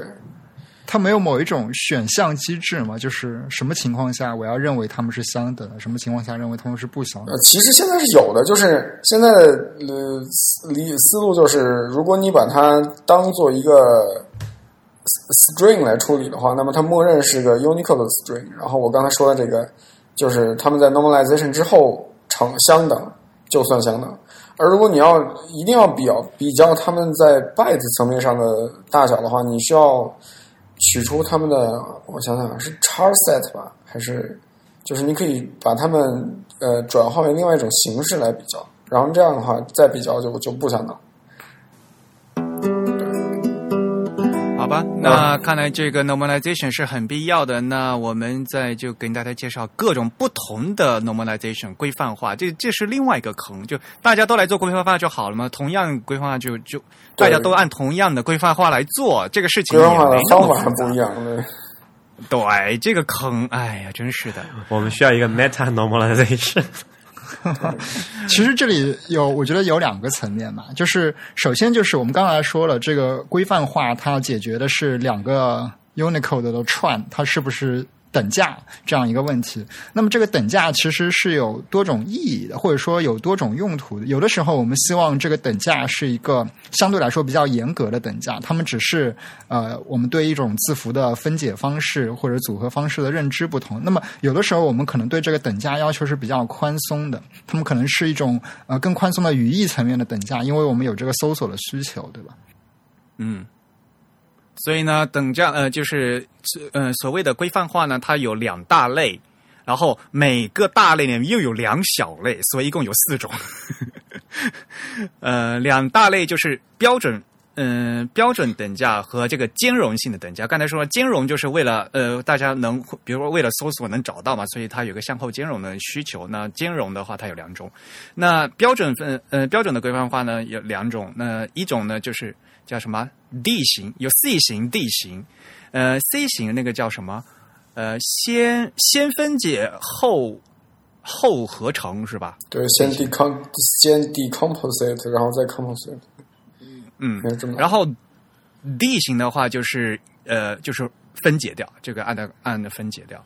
它没有某一种选项机制嘛？就是什么情况下我要认为他们是相等的，什么情况下认为他们是不相等？其实现在是有的，就是现在的呃理思路就是，如果你把它当做一个。String 来处理的话，那么它默认是个 Unicode string。然后我刚才说的这个，就是他们在 normalization 之后成相等，就算相等。而如果你要一定要比较比较他们在 byte 层面上的大小的话，你需要取出他们的，我想想是 char set 吧，还是就是你可以把它们呃转化为另外一种形式来比较，然后这样的话再比较就就不相等。吧，那看来这个 normalization 是很必要的。那我们再就跟大家介绍各种不同的 normalization 规范化，这这是另外一个坑。就大家都来做规范化就好了嘛？同样规范化就就大家都按同样的规范化来做这个事情，规范化的方法不一样。*laughs* 对，这个坑，哎呀，真是的。我们需要一个 meta normalization。*laughs* 其实这里有，我觉得有两个层面嘛，就是首先就是我们刚才说了，这个规范化它解决的是两个 Unicode 的串，它是不是？等价这样一个问题，那么这个等价其实是有多种意义的，或者说有多种用途的。有的时候我们希望这个等价是一个相对来说比较严格的等价，他们只是呃我们对一种字符的分解方式或者组合方式的认知不同。那么有的时候我们可能对这个等价要求是比较宽松的，他们可能是一种呃更宽松的语义层面的等价，因为我们有这个搜索的需求，对吧？嗯。所以呢，等价呃，就是呃，所谓的规范化呢，它有两大类，然后每个大类里面又有两小类，所以一共有四种。*laughs* 呃，两大类就是标准，嗯，标准等价和这个兼容性的等价。刚才说兼容就是为了呃，大家能，比如说为了搜索能找到嘛，所以它有个向后兼容的需求。那兼容的话，它有两种。那标准分呃，标准的规范化呢有两种。那一种呢就是。叫什么 D 型？有 C 型 D 型，呃，C 型那个叫什么？呃，先先分解后后合成是吧？对，先 decom 先 decomposite，然后再 composite。嗯，然后 D 型的话就是呃，就是分解掉，这个按的按的分解掉。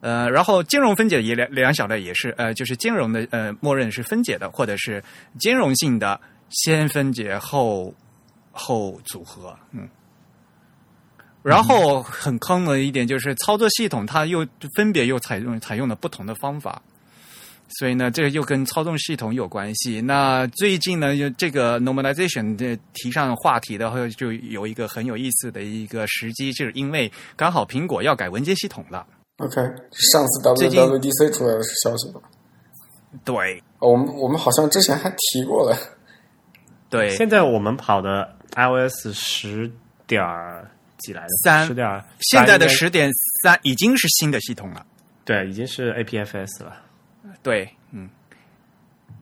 呃，然后金融分解也两两小类也是呃，就是金融的呃，默认是分解的，或者是兼容性的先分解后。后组合，嗯，然后很坑的一点就是操作系统，它又分别又采用采用了不同的方法，所以呢，这个又跟操纵系统有关系。那最近呢，这个 normalization 的提上话题的话，就有一个很有意思的一个时机，就是因为刚好苹果要改文件系统了。OK，上次 WWDC 出来的是消息吧？对，我们我们好像之前还提过了。对，现在我们跑的。iOS 十点几来的？三十点，现在的十点三已经是新的系统了。对，已经是 APFS 了。对，嗯，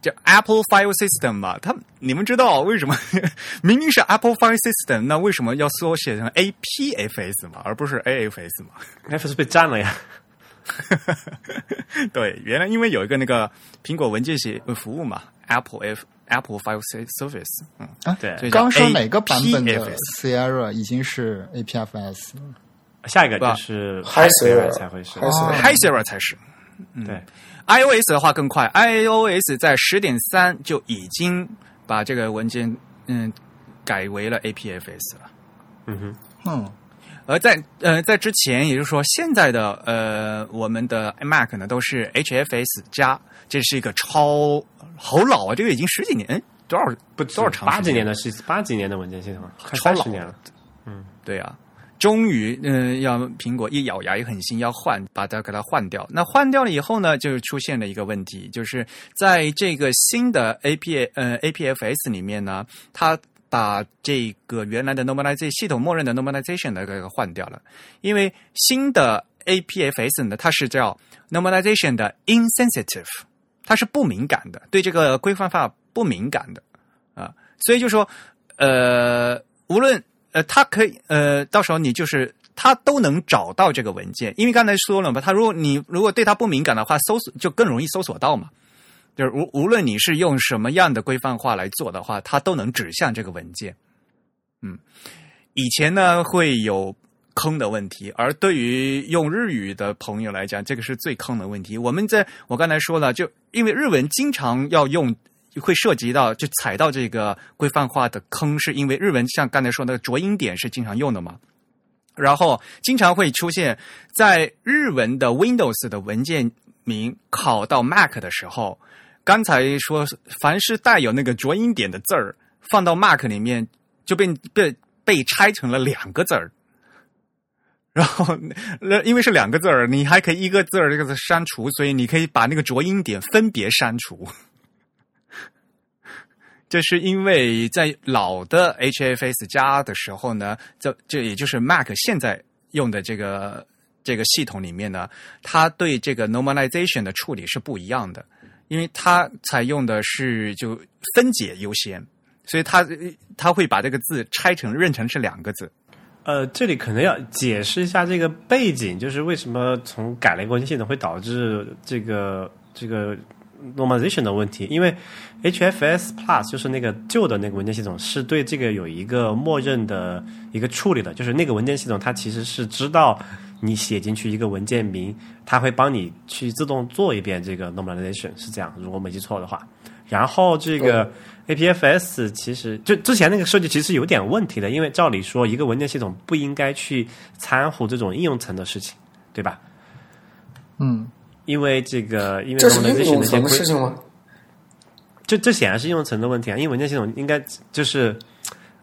叫 Apple File System 嘛。他你们知道为什么 *laughs* 明明是 Apple File System，那为什么要缩写成 APFS 嘛，而不是 AFS 嘛？*laughs* FS 被占了呀。*laughs* 对，原来因为有一个那个苹果文件写服务嘛，Apple F。Apple File Service，嗯啊，对，刚说哪个版本的 Sierra 已经是 APFS？下一个就是 High Sierra 才会是，High Sierra 才是。对，iOS 的话更快，iOS 在十点三就已经把这个文件嗯改为了 APFS 了。嗯哼，嗯，而在呃在之前，也就是说现在的呃我们的 Mac 呢都是 HFS 加，这是一个超好老啊，这个已经十几年，哎多少不多少长八几年的系八几年的文件系统，快超老了。对啊，终于，嗯、要苹果一咬牙一狠心要换，把它给它换掉。那换掉了以后呢，就出现了一个问题，就是在这个新的 AP 呃 APFS 里面呢，它把这个原来的 normalization 系统默认的 normalization 的这个换掉了，因为新的 APFS 呢，它是叫 normalization 的 insensitive，它是不敏感的，对这个规范化不敏感的啊，所以就说，呃，无论呃，它可以呃，到时候你就是它都能找到这个文件，因为刚才说了嘛，它如果你如果对它不敏感的话，搜索就更容易搜索到嘛。就是无无论你是用什么样的规范化来做的话，它都能指向这个文件。嗯，以前呢会有坑的问题，而对于用日语的朋友来讲，这个是最坑的问题。我们在我刚才说了，就因为日文经常要用。会涉及到就踩到这个规范化的坑，是因为日文像刚才说那个浊音点是经常用的嘛，然后经常会出现在日文的 Windows 的文件名拷到 Mac 的时候，刚才说凡是带有那个浊音点的字儿放到 Mac 里面就被被被拆成了两个字儿。然后，那因为是两个字儿，你还可以一个字儿这个字删除，所以你可以把那个浊音点分别删除。*laughs* 这是因为在老的 HFS 加的时候呢，这这也就是 Mac 现在用的这个这个系统里面呢，它对这个 normalization 的处理是不一样的，因为它采用的是就分解优先，所以它它会把这个字拆成认成是两个字。呃，这里可能要解释一下这个背景，就是为什么从改了一个文件系统会导致这个这个 normalization 的问题，因为 HFS Plus 就是那个旧的那个文件系统是对这个有一个默认的一个处理的，就是那个文件系统它其实是知道你写进去一个文件名，它会帮你去自动做一遍这个 normalization，是这样，如果没记错的话。然后这个 APFS 其实就之前那个设计其实有点问题的，因为照理说一个文件系统不应该去掺和这种应用层的事情，对吧？嗯，因为这个因为这是应 normalization 用层的一些事情吗？这这显然是应用层的问题啊，因为文件系统应该就是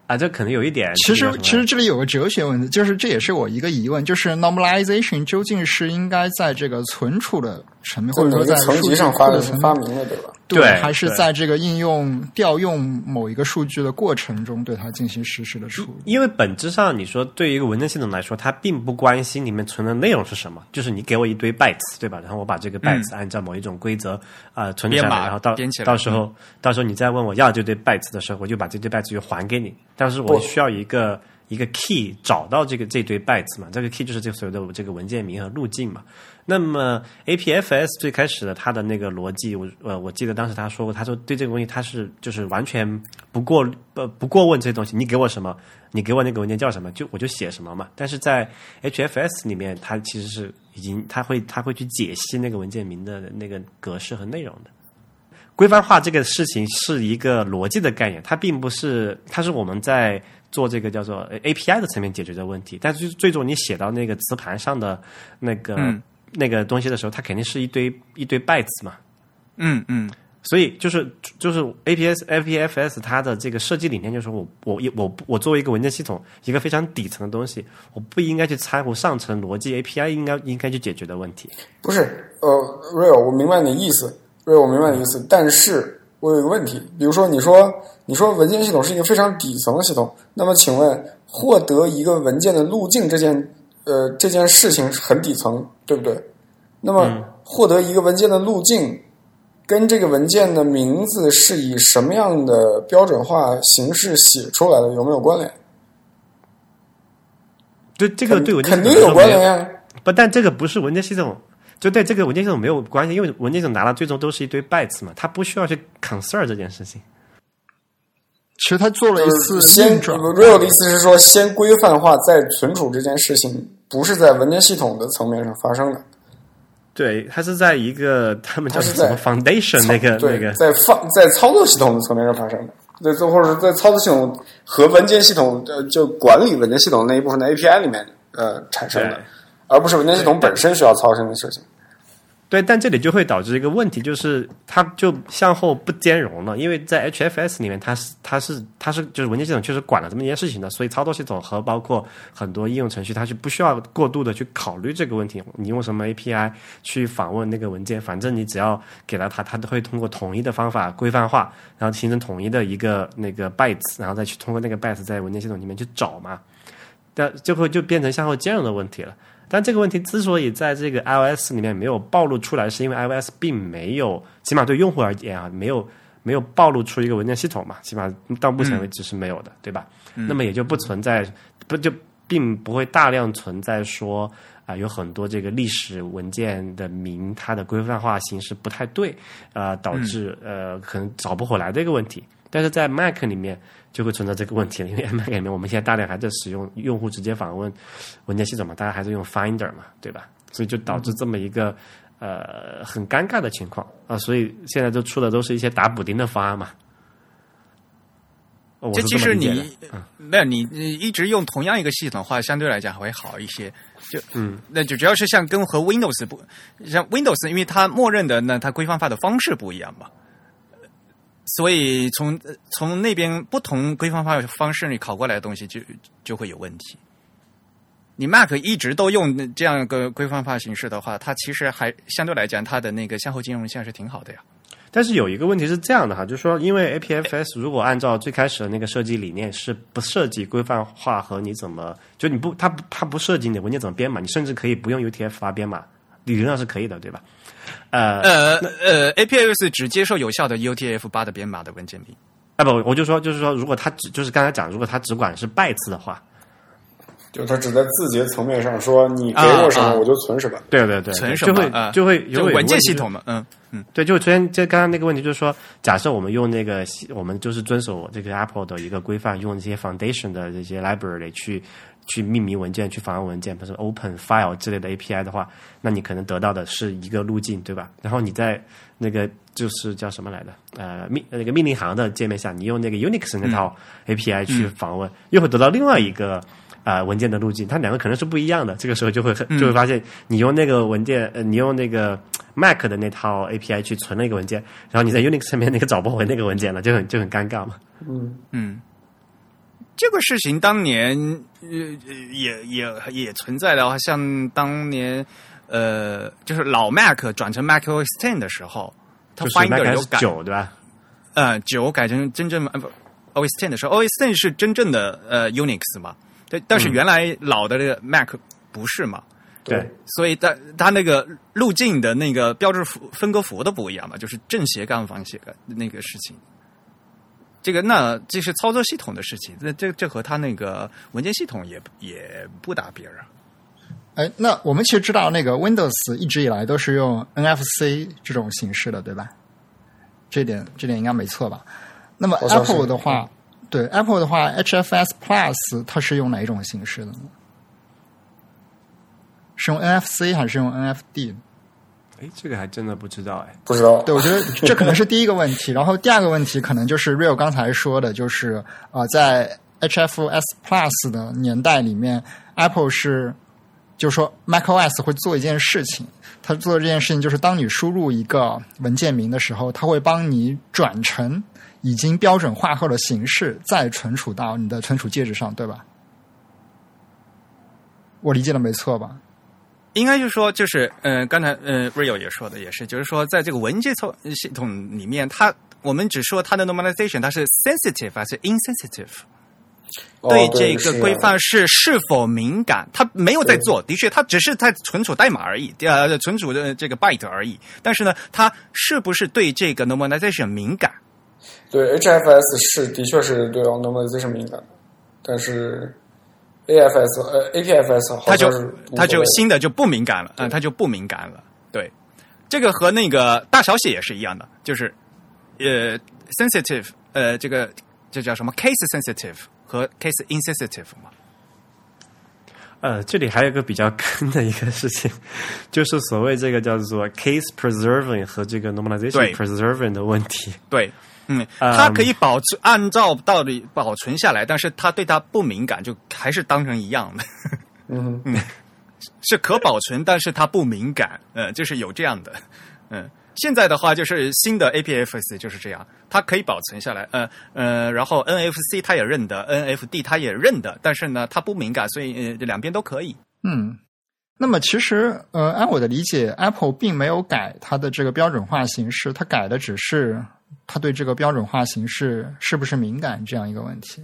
啊，这可能有一点其实其实这里有个哲学问题，就是这也是我一个疑问，就是 normalization 究竟是应该在这个存储的层面，在或者说在层数据级上发的库的层面，发明的，对吧？对还是在这个应用调用某一个数据的过程中对它进行实时的处理？因为本质上，你说对于一个文件系统来说，它并不关心里面存的内容是什么，就是你给我一堆 bytes，对吧？然后我把这个 bytes 按照某一种规则啊、呃存下来，编码然后到编起来到时候、到时候你再问我要这堆 bytes 的时候，我就把这堆 bytes 就还给你。但是我需要一个一个 key 找到这个这堆 bytes 嘛，这个 key 就是这所谓的这个文件名和路径嘛。那么 APFS 最开始的它的那个逻辑，我呃我记得当时他说过，他说对这个东西他是就是完全不过呃不过问这些东西，你给我什么，你给我那个文件叫什么，就我就写什么嘛。但是在 HFS 里面，它其实是已经它会它会去解析那个文件名的那个格式和内容的。规范化这个事情是一个逻辑的概念，它并不是，它是我们在做这个叫做呃 API 的层面解决的问题。但是最终你写到那个磁盘上的那个、嗯那个东西的时候，它肯定是一堆一堆 bytes 嘛。嗯嗯，所以就是就是 APS APFS 它的这个设计理念就是我我我我作为一个文件系统，一个非常底层的东西，我不应该去掺和上层逻辑 API 应该应该去解决的问题。不是，呃，real，我明白你的意思，real，我明白你的意思，但是我有一个问题，比如说你说你说文件系统是一个非常底层的系统，那么请问获得一个文件的路径这件呃这件事情是很底层，对不对？那么获得一个文件的路径。跟这个文件的名字是以什么样的标准化形式写出来的有没有关联？对这个对文件肯定有关联呀。不，但这个不是文件系统，就对这个文件系统没有关系，因为文件系统拿到最终都是一堆 bytes 嘛，它不需要去 concern 这件事情。其实他做了一次先，real 的意思是说，先规范化再存储这件事情，不是在文件系统的层面上发生的。对，它是在一个他们叫什么 foundation 那个对，那个，在放在操作系统的层面上发生的。对，或者是在操作系统和文件系统呃，就管理文件系统那一部分的 API 里面呃产生的，而不是文件系统本身需要操心的事情。对，但这里就会导致一个问题，就是它就向后不兼容了，因为在 HFS 里面，它是它是它是就是文件系统确实管了这么一件事情的，所以操作系统和包括很多应用程序，它是不需要过度的去考虑这个问题。你用什么 API 去访问那个文件，反正你只要给了它，它都会通过统一的方法规范化，然后形成统一的一个那个 bytes，然后再去通过那个 bytes 在文件系统里面去找嘛，但就会就变成向后兼容的问题了。但这个问题之所以在这个 iOS 里面没有暴露出来，是因为 iOS 并没有，起码对用户而言啊，没有没有暴露出一个文件系统嘛，起码到目前为止是没有的，对吧？那么也就不存在，不就并不会大量存在说啊，有很多这个历史文件的名，它的规范化形式不太对，啊，导致呃可能找不回来的一个问题。但是在 Mac 里面就会存在这个问题了，因为 Mac 里面我们现在大量还在使用用户直接访问文件系统嘛，大家还是用 Finder 嘛，对吧？所以就导致这么一个呃很尴尬的情况啊，所以现在都出的都是一些打补丁的方案嘛。这其实你没有你一直用同样一个系统的话，相对来讲会好一些。就嗯，那就主要是像跟和 Windows 不像 Windows，因为它默认的那它规范化的方式不一样嘛。所以从从那边不同规范化方式里考过来的东西就就会有问题。你 Mac 一直都用这样一个规范化形式的话，它其实还相对来讲它的那个向后兼容性是挺好的呀。但是有一个问题是这样的哈，就是说，因为 APFS 如果按照最开始的那个设计理念是不涉及规范化和你怎么就你不它不它不涉及你的文件怎么编码，你甚至可以不用 UTF 发编码，理论上是可以的，对吧？呃呃呃，APFS 只接受有效的 UTF 八的编码的文件名。啊不，我就说就是说，如果他只就是刚才讲，如果他只管是 bytes 的话，就它只在字节层面上说你给我什么我就存什么。对对对，存什么就会啊就会有文件系统嘛，嗯嗯，对，就出现这刚刚那个问题，就是说，假设我们用那个我们就是遵守这个 Apple 的一个规范，用这些 Foundation 的这些 library 去。去命名文件、去访问文件，比如说 Open File 之类的 API 的话，那你可能得到的是一个路径，对吧？然后你在那个就是叫什么来的？呃，命那个命令行的界面下，你用那个 Unix 那套 API 去访问，又会得到另外一个啊文件的路径，它两个可能是不一样的。这个时候就会就会发现，你用那个文件，呃，你用那个 Mac 的那套 API 去存了一个文件，然后你在 Unix 上面那个找不回那个文件了，就很就很尴尬嘛。嗯嗯。这个事情当年呃也也也存在的话，像当年呃，就是老 Mac 转成 Mac OS Ten 的时候，它 Finder 有改九对吧？呃，九改成真正不 OS Ten 的时候，OS Ten 是真正的呃 Unix 嘛？对，但是原来老的这个 Mac 不是嘛？对，所以它它那个路径的那个标志符分割符都不一样嘛，就是正斜杠方斜杠那个事情。这个那这是操作系统的事情，那这这和它那个文件系统也也不搭边儿啊。哎，那我们其实知道，那个 Windows 一直以来都是用 NFC 这种形式的，对吧？这点这点应该没错吧？那么 Apple 的话，对 Apple 的话，HFS Plus 它是用哪一种形式的呢？是用 NFC 还是用 NFD？哎，这个还真的不知道哎，不知道。对，我觉得这可能是第一个问题。然后第二个问题可能就是 Real 刚才说的，就是啊，在 HFS Plus 的年代里面，Apple 是就是说 macOS 会做一件事情，它做的这件事情就是当你输入一个文件名的时候，它会帮你转成已经标准化后的形式，再存储到你的存储介质上，对吧？我理解的没错吧？应该就是说，就是呃，刚才呃，Rio 也说的也是，就是说，在这个文件操系统里面，它我们只说它的 normalization，它是 sensitive 还是 insensitive？对这个规范是是否敏感？它没有在做，的确，它只是在存储代码而已，呃，存储的这个 byte 而已。但是呢，它是不是对这个 normalization 敏感？对，HFS 是的确是对 normalization 敏感，但是。AFS 呃 APFS 它就它就新的就不敏感了，嗯，它就不敏感了。对，这个和那个大小写也是一样的，就是呃 sensitive 呃这个这叫什么 case sensitive 和 case insensitive 嘛。呃，这里还有一个比较坑的一个事情，就是所谓这个叫做 case preserving 和这个 normalization preserving 的问题。对，嗯，嗯。它可以保存按照道理保存下来，但是它对它不敏感，就还是当成一样的，嗯。哼，是可保存，但是它不敏感，呃，就是有这样的，嗯。现在的话，就是新的 APFS 就是这样，它可以保存下来，呃呃，然后 NFC 它也认得，NFD 它也认得，但是呢，它不敏感，所以呃两边都可以。嗯，那么其实呃，按我的理解，Apple 并没有改它的这个标准化形式，它改的只是它对这个标准化形式是不是敏感这样一个问题。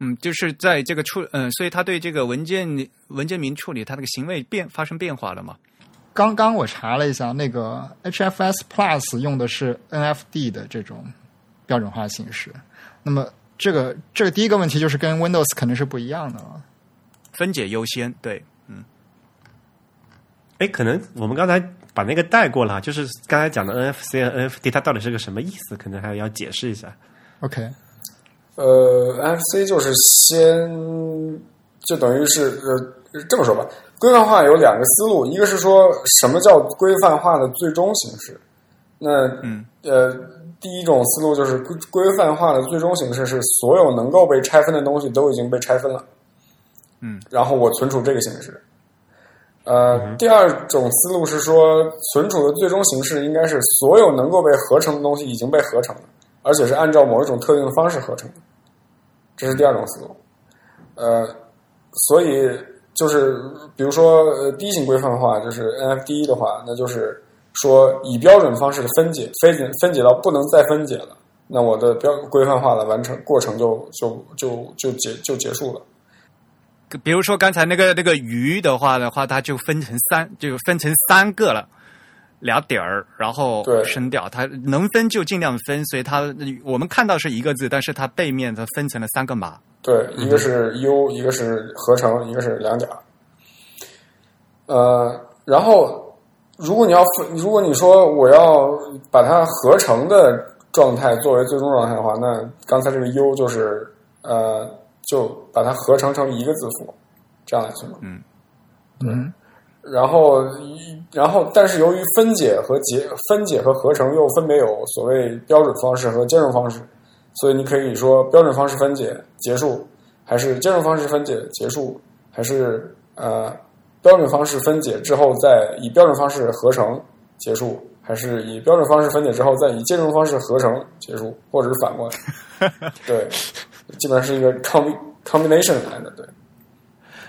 嗯，就是在这个处，嗯、所以他对这个文件文件名处理，它那个行为变发生变化了嘛？刚刚我查了一下，那个 HFS Plus 用的是 NFD 的这种标准化形式。那么这个这个第一个问题就是跟 Windows 肯定是不一样的了。分解优先，对，嗯哎，可能我们刚才把那个带过了，就是刚才讲的 NFC 和 NFT，它到底是个什么意思？可能还要解释一下。OK，呃，NFC 就是先就等于是呃这么说吧，规范化有两个思路，一个是说什么叫规范化的最终形式，那嗯呃第一种思路就是规规范化的最终形式是所有能够被拆分的东西都已经被拆分了，嗯，然后我存储这个形式。呃，第二种思路是说，存储的最终形式应该是所有能够被合成的东西已经被合成了，而且是按照某一种特定的方式合成的。这是第二种思路。呃，所以就是比如说呃第一型规范化就是 NFD 的话，那就是说以标准方式的分解，分解分解到不能再分解了，那我的标规范化的完成过程就就就就结就结束了。比如说刚才那个那个鱼的话的话，它就分成三，就分成三个了。俩点儿，然后对升掉，它能分就尽量分，所以它我们看到是一个字，但是它背面它分成了三个码。对，一个是 U，、一个是合成，一个是两点儿。呃，然后如果你要分，如果你说我要把它合成的状态作为最终状态的话，那刚才这个 U 就是呃，就把它合成成一个字符，这样来形容。嗯嗯然后，然后，但是由于分解和结分解和合成又分别有所谓标准方式和兼容方式，所以你可以说标准方式分解结束，还是兼容方式分解结束，还是呃标准方式分解之后再以标准方式合成结束，还是以标准方式分解之后再以兼容方式合成结束，或者是反过来。*laughs* 对，基本上是一个 combi combination 来的，对。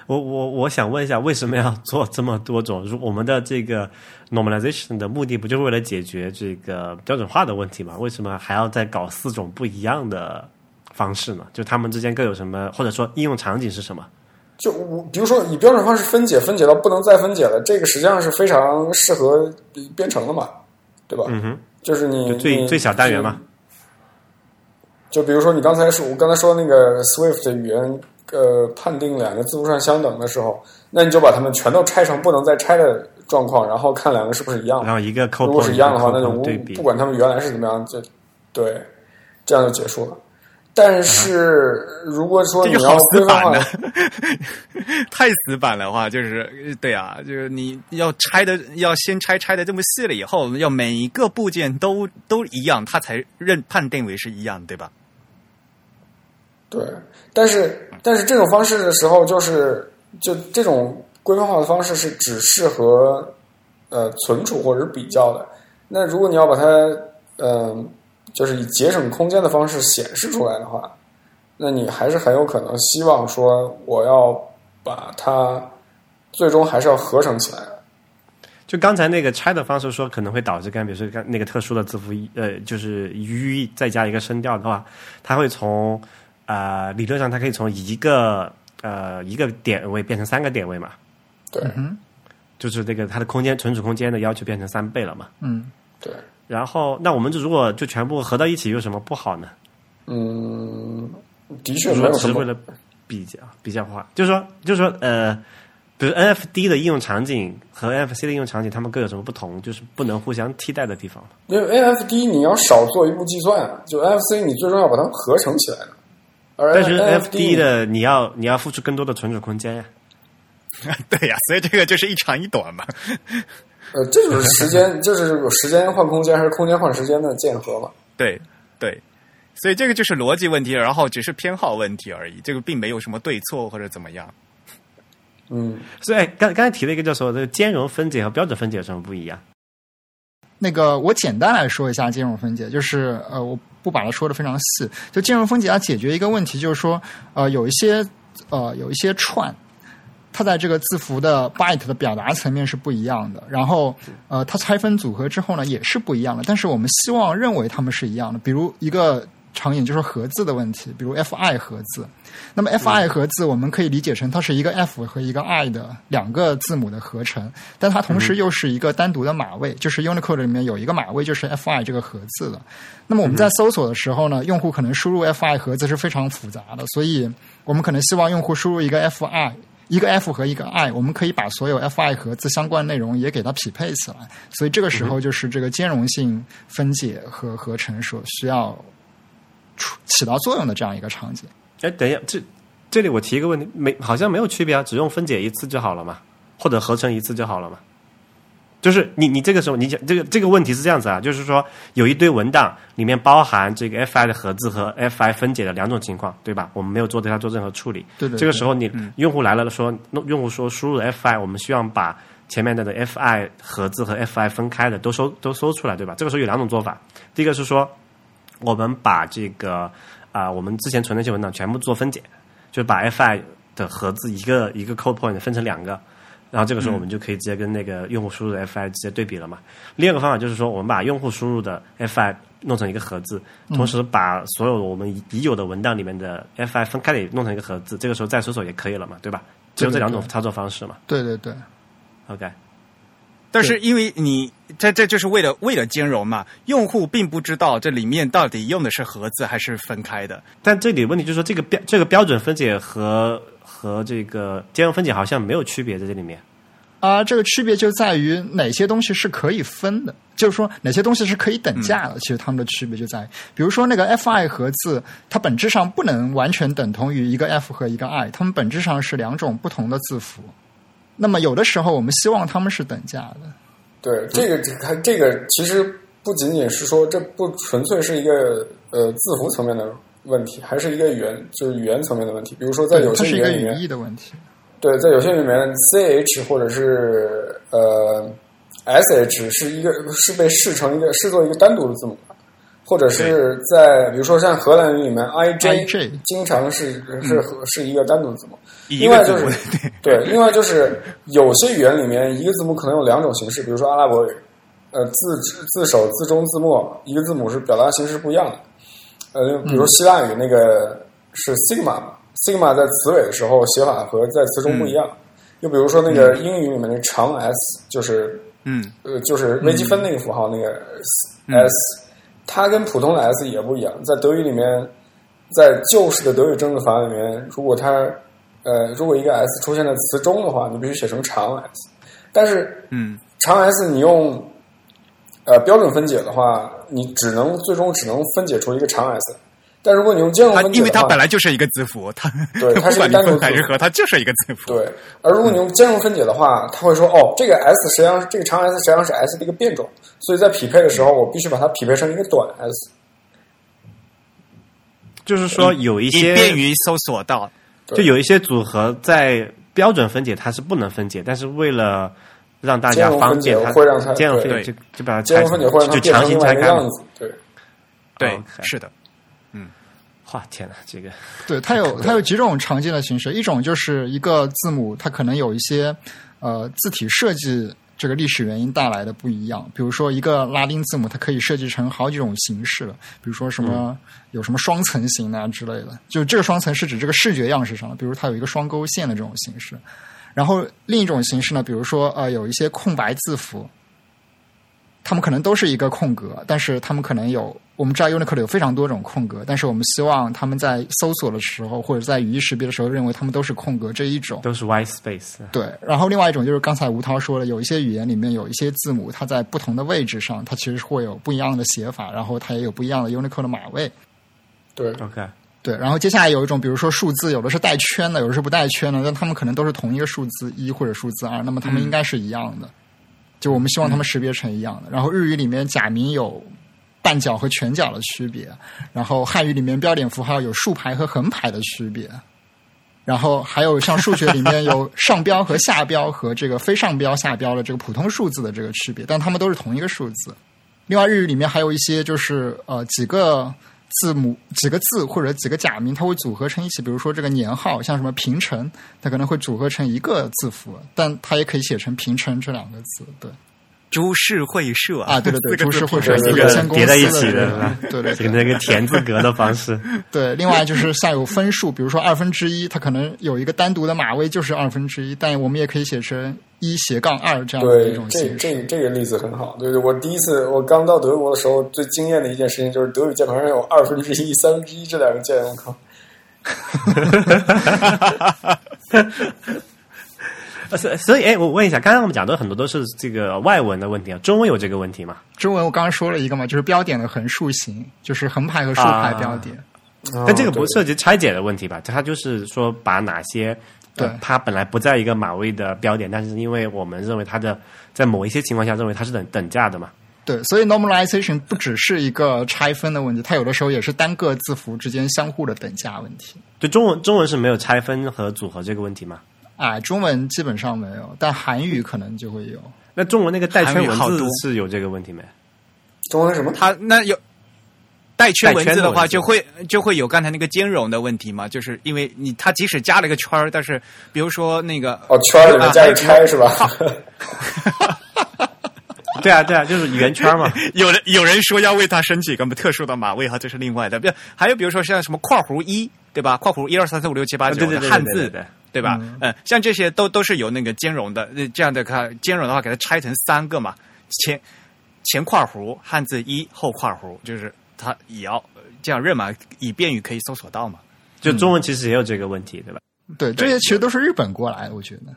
我我我想问一下，为什么要做这么多种？如我们的这个 normalization 的目的不就是为了解决这个标准化的问题吗？为什么还要再搞四种不一样的方式呢？就他们之间各有什么，或者说应用场景是什么？就我比如说以标准方式分解，分解到不能再分解了，这个实际上是非常适合编程的嘛，对吧？嗯哼，就是你最最小单元嘛。就比如说你刚才说，我刚才说那个 Swift 的语言，呃，判定两个字符串相等的时候，那你就把它们全都拆成不能再拆的状况，然后看两个是不是一样的。然后一个扣如果是一样的话，那就无不管它们原来是怎么样，就对，这样就结束了。但是如果说你要死规范化板的，*laughs* 太死板的话，就是呃对啊，就是你要拆的要先拆拆的这么细了以后，要每一个部件都都一样，它才认判定为是一样，对吧？对，但是但是这种方式的时候，就是就这种规范化的方式是只适合呃存储或者是比较的。那如果你要把它嗯、就是以节省空间的方式显示出来的话，那你还是很有可能希望说我要把它最终还是要合成起来。就刚才那个拆的方式说可能会导致刚比如说刚那个特殊的字符呃就是吁再加一个声调的话，它会从呃理论上它可以从一个呃一个点位变成三个点位嘛，对，就是这个它的空间存储空间的要求变成三倍了嘛。嗯对，然后那我们就如果就全部合到一起有什么不好呢？嗯，的确就是没有什么只是为了比较比较化，就是说就是说呃，比如 NFD 的应用场景和 NFC 的应用场景，它们各有什么不同？就是不能互相替代的地方。因为 NFD 你要少做一步计算啊，就 NFC 你最终要把它们合成起来的，而但是 NFT NFT 的你要你要付出更多的存储空间呀。*laughs* 对呀、所以这个就是一长一短嘛。呃，这就是时间，*laughs* 就是有时间换空间还是空间换时间的键合嘛。对对，所以这个就是逻辑问题，然后只是偏好问题而已，这个并没有什么对错或者怎么样。嗯，所以哎刚刚才提了一个叫什么，这个兼容分解和标准分解有什么不一样？那个我简单来说一下兼容分解，就是呃，我不把它说的非常细。就金融分解它解决一个问题，就是说呃，有一些呃有一些串，它在这个字符的 byte 的表达层面是不一样的，然后呃，它拆分组合之后呢也是不一样的，但是我们希望认为它们是一样的。比如一个场景就是合字的问题，比如 fi 合字。那么 fi 合字我们可以理解成它是一个 f 和一个 i 的两个字母的合成，但它同时又是一个单独的码位，就是 Unicode 里面有一个码位就是 fi 这个合字的。那么我们在搜索的时候呢，用户可能输入 fi 合字是非常复杂的，所以我们可能希望用户输入一个 fi。一个 f 和一个 i，我们可以把所有 fi 和字相关内容也给它匹配起来，所以这个时候就是这个兼容性分解和合成所需要出起到作用的这样一个场景。哎，等一下，这这里我提一个问题，没好像没有区别啊，只用分解一次就好了嘛，或者合成一次就好了嘛。就是你你这个时候你讲这个这个问题是这样子啊，就是说有一堆文档里面包含这个 fi 的盒子和 fi 分解的两种情况，对吧？我们没有做对它做任何处理。对对对这个时候你、用户来了说，那用户说输入 fi，我们希望把前面的的 fi 盒子和 fi 分开的都搜都搜出来，对吧？这个时候有两种做法，第一个是说我们把这个啊、我们之前存的那些文档全部做分解，就把 fi 的盒子一个一个 code point 分成两个，然后这个时候我们就可以直接跟那个用户输入的 fi 直接对比了嘛。另一个方法就是说，我们把用户输入的 fi 弄成一个盒子，同时把所有我们已已有的文档里面的 fi 分开的也弄成一个盒子，这个时候再搜索也可以了嘛，对吧？只有这两种操作方式嘛。对对对，OK，但是因为你这这就是为了为了兼容嘛，用户并不知道这里面到底用的是盒子还是分开的。但这里问题就是说，这个标这个标准分解和和这个兼容分解好像没有区别在这里面。啊、这个区别就在于哪些东西是可以分的，就是说哪些东西是可以等价的。其实它们的区别就在于，比如说那个 fi 和字，它本质上不能完全等同于一个 f 和一个 i，它们本质上是两种不同的字符。那么有的时候我们希望他们是等价的。对，这个这个这个其实不仅仅是说，这不纯粹是一个呃字符层面的问题，还是一个语言就是语言层面的问题。比如说在对，有些语言里面，义的问题。对，在有些里面，ch 或者是呃 sh 是一个是被视成一个视作一个单独的字母的，或者是在比如说像荷兰语里面 ij IJ 经常是是和是一个单独的字母。另外就是对，另外就是有些语言里面一个字母可能有两种形式，比如说阿拉伯语，呃，字字首、字中、字末，一个字母是表达形式不一样的。呃，比如希腊语那个是 sigma 嘛，sigma 在词尾的时候写法和在词中不一样。又比如说那个英语里面的长 s，就是嗯呃，就是微积分那个符号那个 s，、它跟普通的 s 也不一样。在德语里面，在旧式的德语政治法里面，如果它呃，如果一个 s 出现在词中的话，你必须写成长 s。但是嗯长 s 你用呃标准分解的话，你只能最终只能分解出一个长 s。但如果你用兼容它分解的话，因为它本来就是一个字符，它对 *laughs* 它是一个不管单独字符分还是合，它就是一个字符。对，而如果你用兼容分解的话，它会说哦，这个 s 实际上这个长 s 实际上是 s 的一个变种，所以在匹配的时候，我必须把它匹配成一个短 s。就是说有一些便于搜索到。就有一些组合在标准分解它是不能分解，但是为了让大家方便，它兼容分解会让它对兼容分解就就把它兼拆就强行拆开样子。对，对是的，哇，天哪，这个 *laughs* 对，它有它有几种常见的形式，一种就是一个字母，它可能有一些呃字体设计这个历史原因带来的不一样。比如说一个拉丁字母，它可以设计成好几种形式的，比如说什么、有什么双层形啊之类的。就这个双层是指这个视觉样式上的，比如它有一个双勾线的这种形式。然后另一种形式呢，比如说呃有一些空白字符，它们可能都是一个空格，但是他们可能有，我们知道 Unicode 有非常多种空格，但是我们希望他们在搜索的时候或者在语义识别的时候，认为他们都是空格这一种。都是 white space。对，然后另外一种就是刚才吴涛说的，有一些语言里面有一些字母，它在不同的位置上，它其实会有不一样的写法，然后它也有不一样的 Unicode 的码位。对，OK，对，然后接下来有一种，比如说数字，有的是带圈的，有的是不带圈的，但他们可能都是同一个数字一或者数字二，那么他们应该是一样的。就我们希望他们识别成一样的。然后日语里面假名有半角和全角的区别，然后汉语里面标点符号有竖排和横排的区别，然后还有像数学里面有上标和下标和这个非上标下标的这个普通数字的这个区别，但它们都是同一个数字。另外，日语里面还有一些就是呃几个字母、几个字或者几个假名，它会组合成一起。比如说这个年号，像什么平成，它可能会组合成一个字符，但它也可以写成平成这两个字。对株式会社啊，对对对，株式会社对对有限公叠在一起的？对对这个那个田字格的方式，*laughs* 对，另外就是像有分数，比如说二分之一，它可能有一个单独的码位就是二分之一，但我们也可以写成一斜杠二这样的一种，这形式。这这个例子很好。对对，我第一次我刚到德国的时候，最惊艳的一件事情就是德语键盘上有二分之一、三分之一这两个键，我靠！*laughs* 呃，所所以，哎，我问一下，刚刚我们讲的很多都是这个外文的问题啊，中文有这个问题吗？中文我刚刚说了一个嘛，就是标点的横竖形，就是横排和竖排标点。但这个不哦涉及拆解的问题吧？它就是说把哪些呃对它本来不在一个马位的标点，但是因为我们认为它的在某一些情况下认为它是等等价的嘛，对，所以 normalization 不只是一个拆分的问题，它有的时候也是单个字符之间相互的等价问题。对中文中文是没有拆分和组合这个问题吗？啊，中文基本上没有，但韩语可能就会有。那中文那个带圈文字是有这个问题没？中文什么？它那有带圈文字的话，就会就会有刚才那个兼容的问题嘛，就是因为你它即使加了一个圈儿，但是比如说那个哦，圈儿里面加一啊拆是吧？*laughs* 对啊，对啊，就是圆圈嘛。*laughs* 有人有人说要为它申请一个特殊的码位哈，这是另外的。比如还有比如说像什么括弧一，对吧？括弧一二三四五六七八九的汉字，的对吧？嗯，像这些都都是有那个兼容的，那这样的看兼容的话，给它拆成三个嘛，前前括弧汉字一，后括弧就是它也要呃这样认嘛，以便于可以搜索到嘛。就中文其实也有这个问题，对吧？对，这些其实都是日本过来的，我觉得。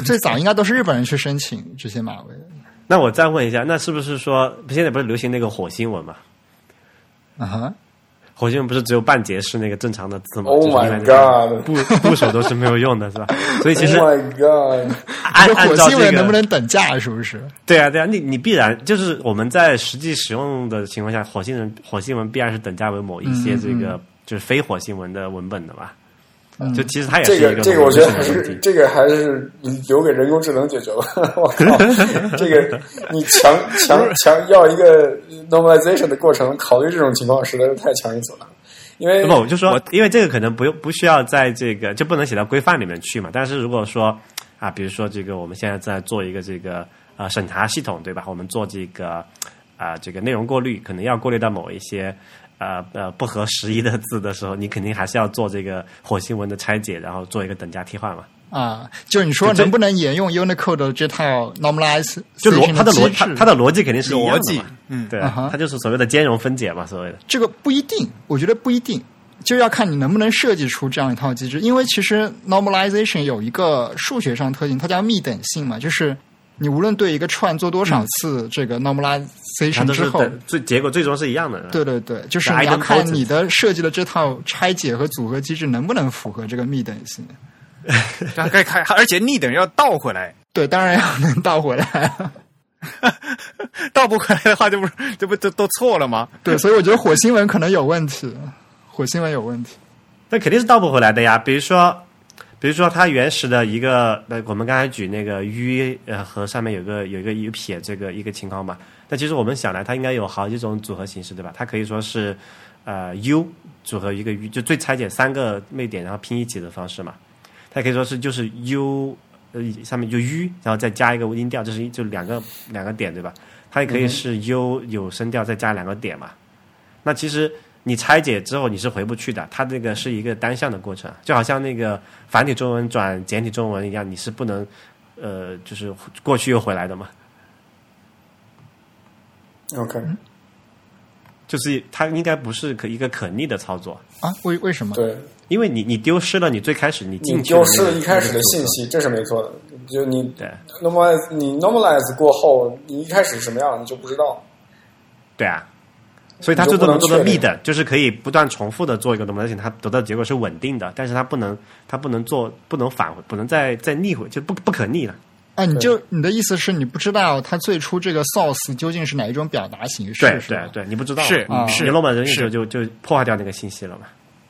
*laughs* 最早应该都是日本人去申请这些马位的。那我再问一下，那是不是说现在不是流行那个火星文嘛？啊哈，火星文不是只有半截是那个正常的字吗 Oh 就是 my god 部部首都是没有用的，是吧？*laughs* 所以其实 Oh my god！这按按火星文能不能等价？是不是？对啊对啊，你你必然就是我们在实际使用的情况下，火星人火星文必然是等价为某一些这个就是非火星文的文本的吧？就其实它也是这个一个这个我觉得还。是这个还是留给人工智能解决吧。*laughs* 我靠，这个 *laughs* 你强强强要一个 normalization 的过程，考虑这种情况实在是太强人所难。因为不，我就说，因为这个可能不用不需要在这个就不能写到规范里面去嘛。但是如果说啊，比如说这个我们现在在做一个这个呃审查系统，对吧？我们做这个啊、这个内容过滤，可能要过滤到某一些呃呃不合时宜的字的时候，你肯定还是要做这个火星文的拆解，然后做一个等价替换嘛。啊，就你说能不能沿用 Unicode 的这套 normalize 就逻它的逻？它它的逻辑肯定是逻辑，嗯对它就是所谓的兼容分解嘛，所谓的。这个不一定，我觉得不一定，就要看你能不能设计出这样一套机制。因为其实 normalization 有一个数学上特性，它叫幂等性嘛，就是你无论对一个串做多少次这个它 normalization 之后，最结果最终是一样的。对对对，就是是你要看你的设计的这套拆解和组合机制能不能符合这个密等性。它可以看，而且逆等要倒回来，对，当然要能倒回来。*laughs* 倒不回来的话，这不是这不都都错了吗？对，所以我觉得火星文可能有问题，火星文有问题。那肯定是倒不回来的呀。比如说，比如说它原始的一个，呃，我们刚才举那个 u 呃和上面有个有一个有撇这个一个情况嘛。那其实我们想来，它应该有好几种组合形式，对吧？它可以说是呃 u 组合一个 u，就最拆解三个位点然后拼一起的方式嘛。它可以说是就是 u 呃上面就 u，然后再加一个音调，这是就两个两个点，对吧？它也可以是 u 有声调再加两个点嘛。那其实你拆解之后你是回不去的，它这个是一个单向的过程，就好像那个繁体中文转简体中文一样，你是不能呃就是过去又回来的嘛。OK，就是它应该不是可一个可逆的操作，啊？为为什么？对因为你你丢失了你最开始你你进去的丢失了一开始的信息，这是没错的。就你对 normalize 你 normalize 过后，你一开始什么样你就不知道。对啊，所以它最多能做到密的，就是可以不断重复的做一个 normalization，它得到的结果是稳定的，但是它不能它不能做不能返回，不能再再逆回，就不不可逆了。啊，你就你的意思是你不知道它最初这个 source 究竟是哪一种表达形式？对是对对，你不知道是嗯是你落满人是就就就破坏掉那个信息了嘛。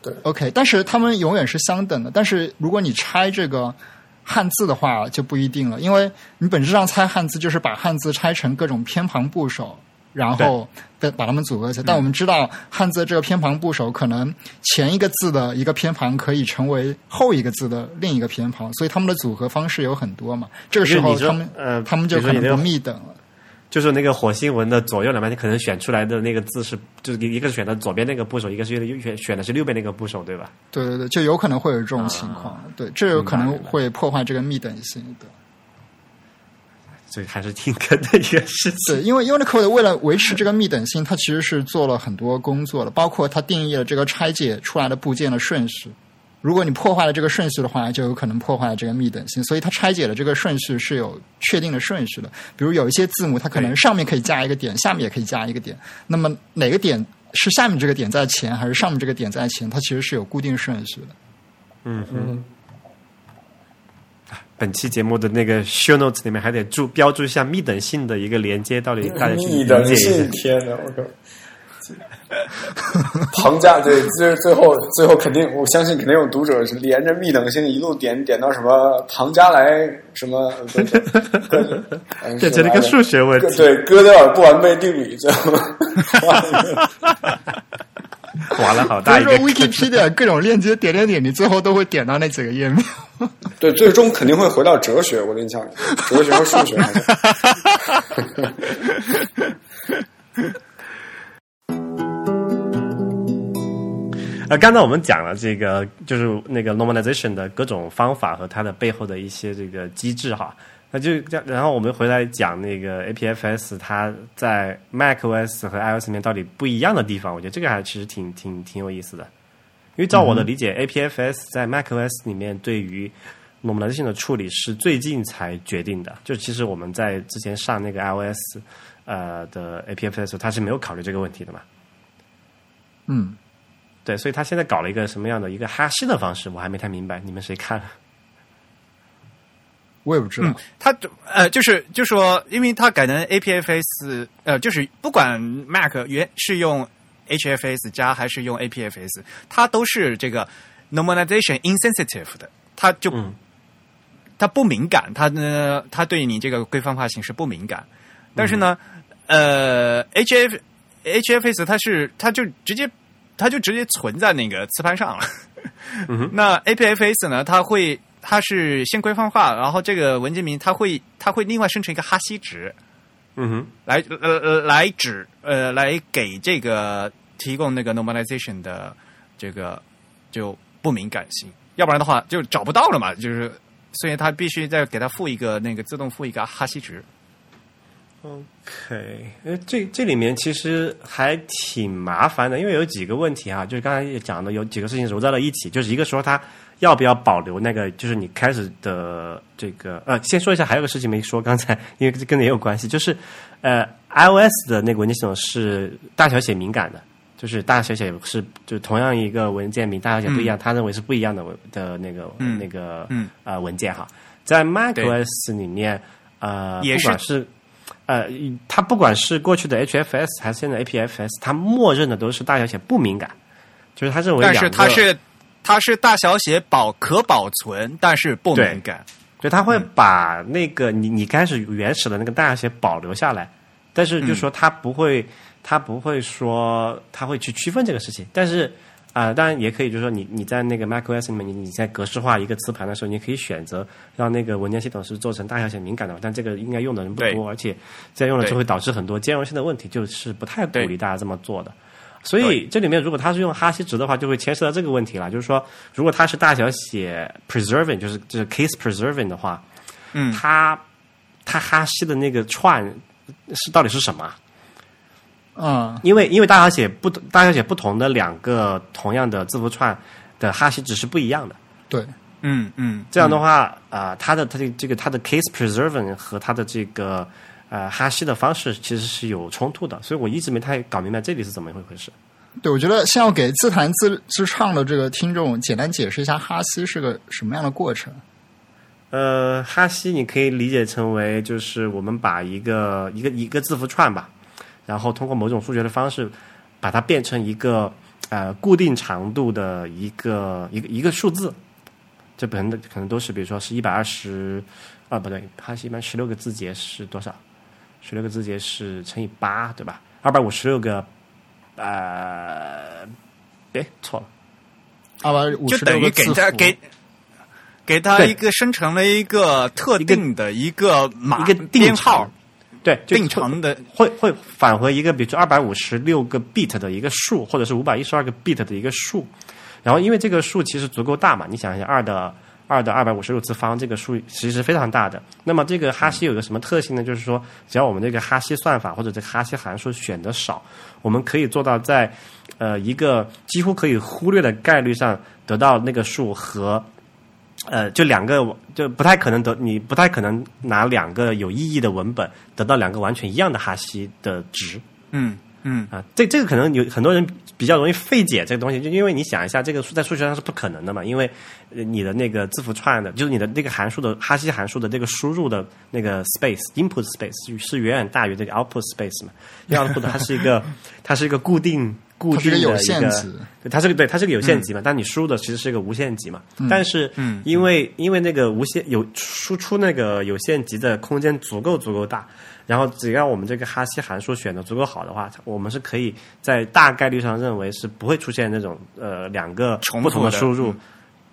对 OK，但是它们永远是相等的。但是如果你拆这个汉字的话，就不一定了，因为你本质上拆汉字就是把汉字拆成各种偏旁部首，然后把把它们组合起来。但我们知道汉字这个偏旁部首，可能前一个字的一个偏旁可以成为后一个字的另一个偏旁，所以它们的组合方式有很多嘛。这个时候他们呃他们就可能不密等了。就是那个火星文的左右两边，你可能选出来的那个字是，就是一个是选的左边那个部首，一个是选选的是右边那个部首，对吧？对对对，就有可能会有这种情况。对，这有可能会破坏这个密等性的。所以还是挺坑的一个事情。对，因为 Unicode 为了维持这个密等性，它其实是做了很多工作的，包括它定义了这个拆解出来的部件的顺序。如果你破坏了这个顺序的话，就有可能破坏了这个密等性。所以它拆解的这个顺序是有确定的顺序的。比如有一些字母，它可能上面可以加一个点，下面也可以加一个点。那么哪个点是下面这个点在前，还是上面这个点在前？它其实是有固定顺序的。嗯嗯。本期节目的那个 show notes 里面还得注标注一下密等性的一个连接，到底大家去理密等解一下性，。天哪，我靠！庞家对，就是最后最后肯定，我相信肯定有读者是连着密等性一路点点到什么庞加莱什么，变成了一个数学问题。对哥德尔不完备定理，最后 *laughs* 划了好比如说大一个坑。Wikipedia 各种链接点点点，你最后都会点到那几个页面。*laughs* 对，最终肯定会回到哲学。我跟你讲，哲学和数学。*laughs* 呃，刚才我们讲了这个，就是那个 normalization 的各种方法和它的背后的一些这个机制哈。那就这样，然后我们回来讲那个 APFS 它在 macOS 和 iOS 里面到底不一样的地方，我觉得这个还其实挺挺挺有意思的。因为照我的理解、a p f s 在 macOS 里面对于 normalization 的处理是最近才决定的。就其实我们在之前上那个 iOS 呃的 APFS 的时候，它是没有考虑这个问题的嘛。嗯，对，所以他现在搞了一个什么样的一个哈希的方式，我还没太明白，你们谁看了？我也不知道。嗯，它呃，就是就说，因为它改成 APFS，呃，就是不管 Mac 原是用 HFS 加还是用 APFS，它都是这个 normalization insensitive 的，它就、嗯它不敏感，它呢，它对你这个规范化形式不敏感。但是呢，呃，HF HFS 它是它就直接它就直接存在那个磁盘上了。那 APFS 呢，它会它是先规范化，然后这个文件名它会它会另外生成一个哈希值，嗯哼，来呃呃来指呃来给这个提供那个 normalization 的这个就不敏感性，要不然的话就找不到了嘛，就是所以它必须再给它附一个那个自动附一个哈希值。OK，呃，这这里面其实还挺麻烦的，因为有几个问题啊，就是刚才也讲的有几个事情揉在了一起，就是一个说它要不要保留那个，就是你开始的这个呃，先说一下，还有个事情没说，刚才因为这跟你也有关系，就是呃，iOS 的那个文件系统是大小写敏感的，就是大小写是就同样一个文件名大小写不一样，他认为是不一样的文的那个、嗯那个嗯。呃文件哈，在 macOS 里面呃也是不管是呃，它不管是过去的 HFS 还是现在 APFS，它默认的都是大小写不敏感，就是他认为但是它是它是大小写保可保存，但是不敏感。对，它会把那个你你开始原始的那个大小写保留下来，但是就说它不会，它不会说它会去区分这个事情，但是。啊、当然也可以，就是说你你在那个 macOS 里面，你你在格式化一个磁盘的时候，你可以选择让那个文件系统是做成大小写敏感的，但这个应该用的人不多，而且这样用了就会导致很多兼容性的问题，就是不太鼓励大家这么做的。所以这里面如果它是用哈希值的话，就会牵涉到这个问题了，就是说如果它是大小写 preserving，就是就是 case preserving 的话，嗯。它它哈希的那个串是到底是什么？嗯，因为因为大小写不大小写不同的两个同样的字符串的哈希值是不一样的。对，嗯嗯，这样的话，啊、它的它的这个它的 case preserving 和它的这个呃哈希的方式其实是有冲突的，所以我一直没太搞明白这里是怎么一回事。对，我觉得先要给自弹自自唱的这个听众简单解释一下哈希是个什么样的过程。呃，哈希你可以理解成为就是我们把一个一个一个字符串吧，然后通过某种数学的方式把它变成一个呃固定长度的一个一个一个数字。这本的可能都是，比如说是一百二十，啊不对，哈希一般十六个字节是多少？十六个字节是乘以八，对吧？二百五十六个，呃，哎，错了，二百五就等于十六个字符。给他给给他一个生成了一个特定的一个码一个编号。对，就定长的。会会返回一个，比如说二百五十六个 bit 的一个数，或者是五百一十二个 bit 的一个数。然后因为这个数其实足够大嘛，你想一下，二的二的二百五十六次方这个数其实非常大的。那么这个哈希有个什么特性呢？就是说，只要我们这个哈希算法或者这个哈希函数选的少，我们可以做到在呃一个几乎可以忽略的概率上得到那个数和呃，就两个就不太可能得，你不太可能拿两个有意义的文本得到两个完全一样的哈希的值嗯嗯啊。这这个可能有很多人比较容易费解这个东西，就因为你想一下，这个数在数学上是不可能的嘛，因为呃你的那个字符串的，就是你的那个函数的哈希函数的这个输入的那个 space input space 是是远远大于这个 output space 嘛，因为 output 它是一个 *laughs* 它是一个固定固定的一个有限个值对，它是个对，它是个有限级嘛，但你输入的其实是一个无限级嘛。但是，嗯因为因为那个无限有输出那个有限级的空间足够足够大，然后只要我们这个哈希函数选的足够好的话，我们是可以在大概率上认为是不会出现那种呃两个重不同的的输入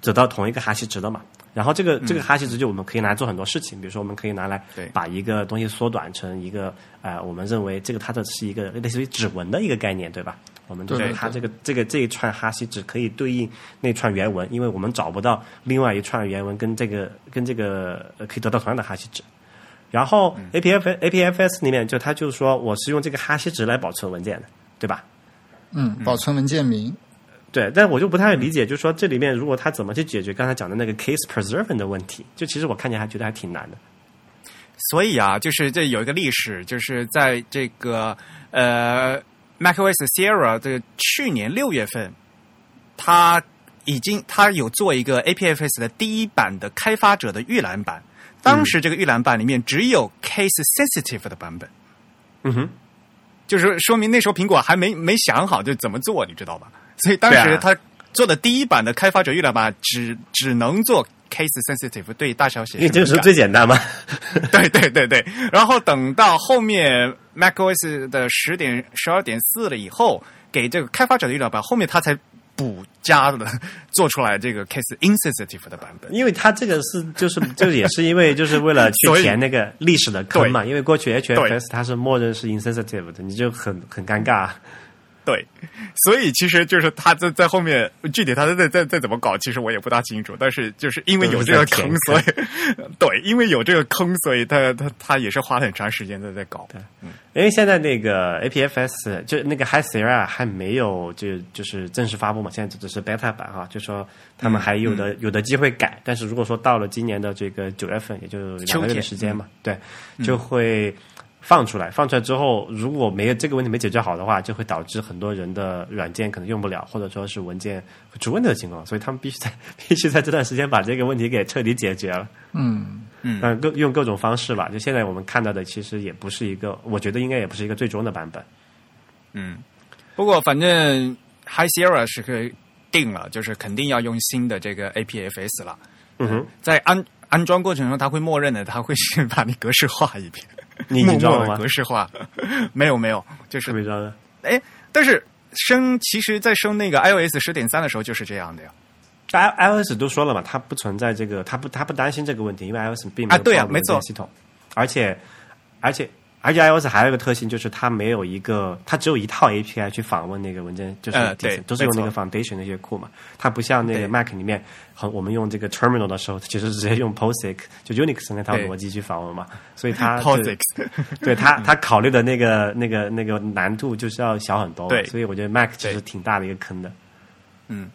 得到同一个哈希值的嘛。然后这个这个哈希值就我们可以拿来做很多事情，比如说我们可以拿来把一个东西缩短成一个呃，我们认为这个它的是一个类似于指纹的一个概念，对吧？我们就是它这个这个这一串哈希值可以对应那串原文，因为我们找不到另外一串原文跟这个跟这个呃可以得到同样的哈希值。然后 A P F A P F S 里面就它就是说我是用这个哈希值来保存文件的，对吧？嗯，保存文件名，对，但我就不太理解，就是说这里面如果他怎么去解决刚才讲的那个 case preserving 的问题，就其实我看见还觉得还挺难的。所以啊，就是这有一个历史，就是在这个呃 macOS Sierra 的去年六月份，他已经他有做一个 APFS 的第一版的开发者的预览版，当时这个预览版里面只有 case sensitive 的版本，嗯哼，就是说明那时候苹果还没没想好就怎么做，你知道吧？所以当时他做的第一版的开发者预览版只只能做 case sensitive，对大小写因为这个是最简单嘛。*laughs* 对对对对，然后等到后面 macOS 的十点十二点四了以后，给这个开发者的预览版，后面他才补加的 *laughs* 做出来这个 case insensitive 的版本。因为它这个是就是就也是因为就是为了去填那个历史的坑嘛，因为过去 HFS 它是默认是 insensitive 的，你就很很尴尬。对，所以其实就是他在在后面具体他在在在怎么搞，其实我也不大清楚。但是就是因为有这个坑，所以对，因为有这个坑，所以他他他也是花了很长时间在在搞。因为现在那个 APFS 就那个 High Sierra 还没有就就是正式发布嘛，现在只是 beta 版哈，就说他们还有的、有的机会改，但是如果说到了今年的这个九月份，也就两个月的时间嘛，对，就会放出来。放出来之后，如果没有这个问题没解决好的话，就会导致很多人的软件可能用不了，或者说是文件会出问题的情况，所以他们必须在 *laughs* 必须在这段时间把这个问题给彻底解决了。嗯，嗯但各用各种方式吧。就现在我们看到的，其实也不是一个，我觉得应该也不是一个最终的版本。嗯，不过反正 High Sierra 是可以定了，就是肯定要用新的这个 APFS 了。嗯哼，在安安装过程中，它会默认的，它会先把你格式化一遍，*laughs* 你已经装了吗格？式化。*laughs* 没有没有，就是特的。哎，但是升其实，在升那个 iOS 十点三的时候就是这样的呀。i iOS 都说了嘛，它不存在这个，它不它不担心这个问题，因为 iOS 并啊对啊没错系统，而且而且而且 iOS 还有一个特性，就是它没有一个，它只有一套 API 去访问那个文件，就是呃对都是用那个 Foundation 那些库嘛，它不像那个 Mac 里面，和我们用这个 Terminal 的时候，其实直接用 POSIX 就 Unix 那套逻辑去访问嘛，所以它 *laughs* POSIX 对它它考虑的那个那个那个难度就是要小很多，对。所以我觉得 Mac 其实挺大的一个坑的。嗯。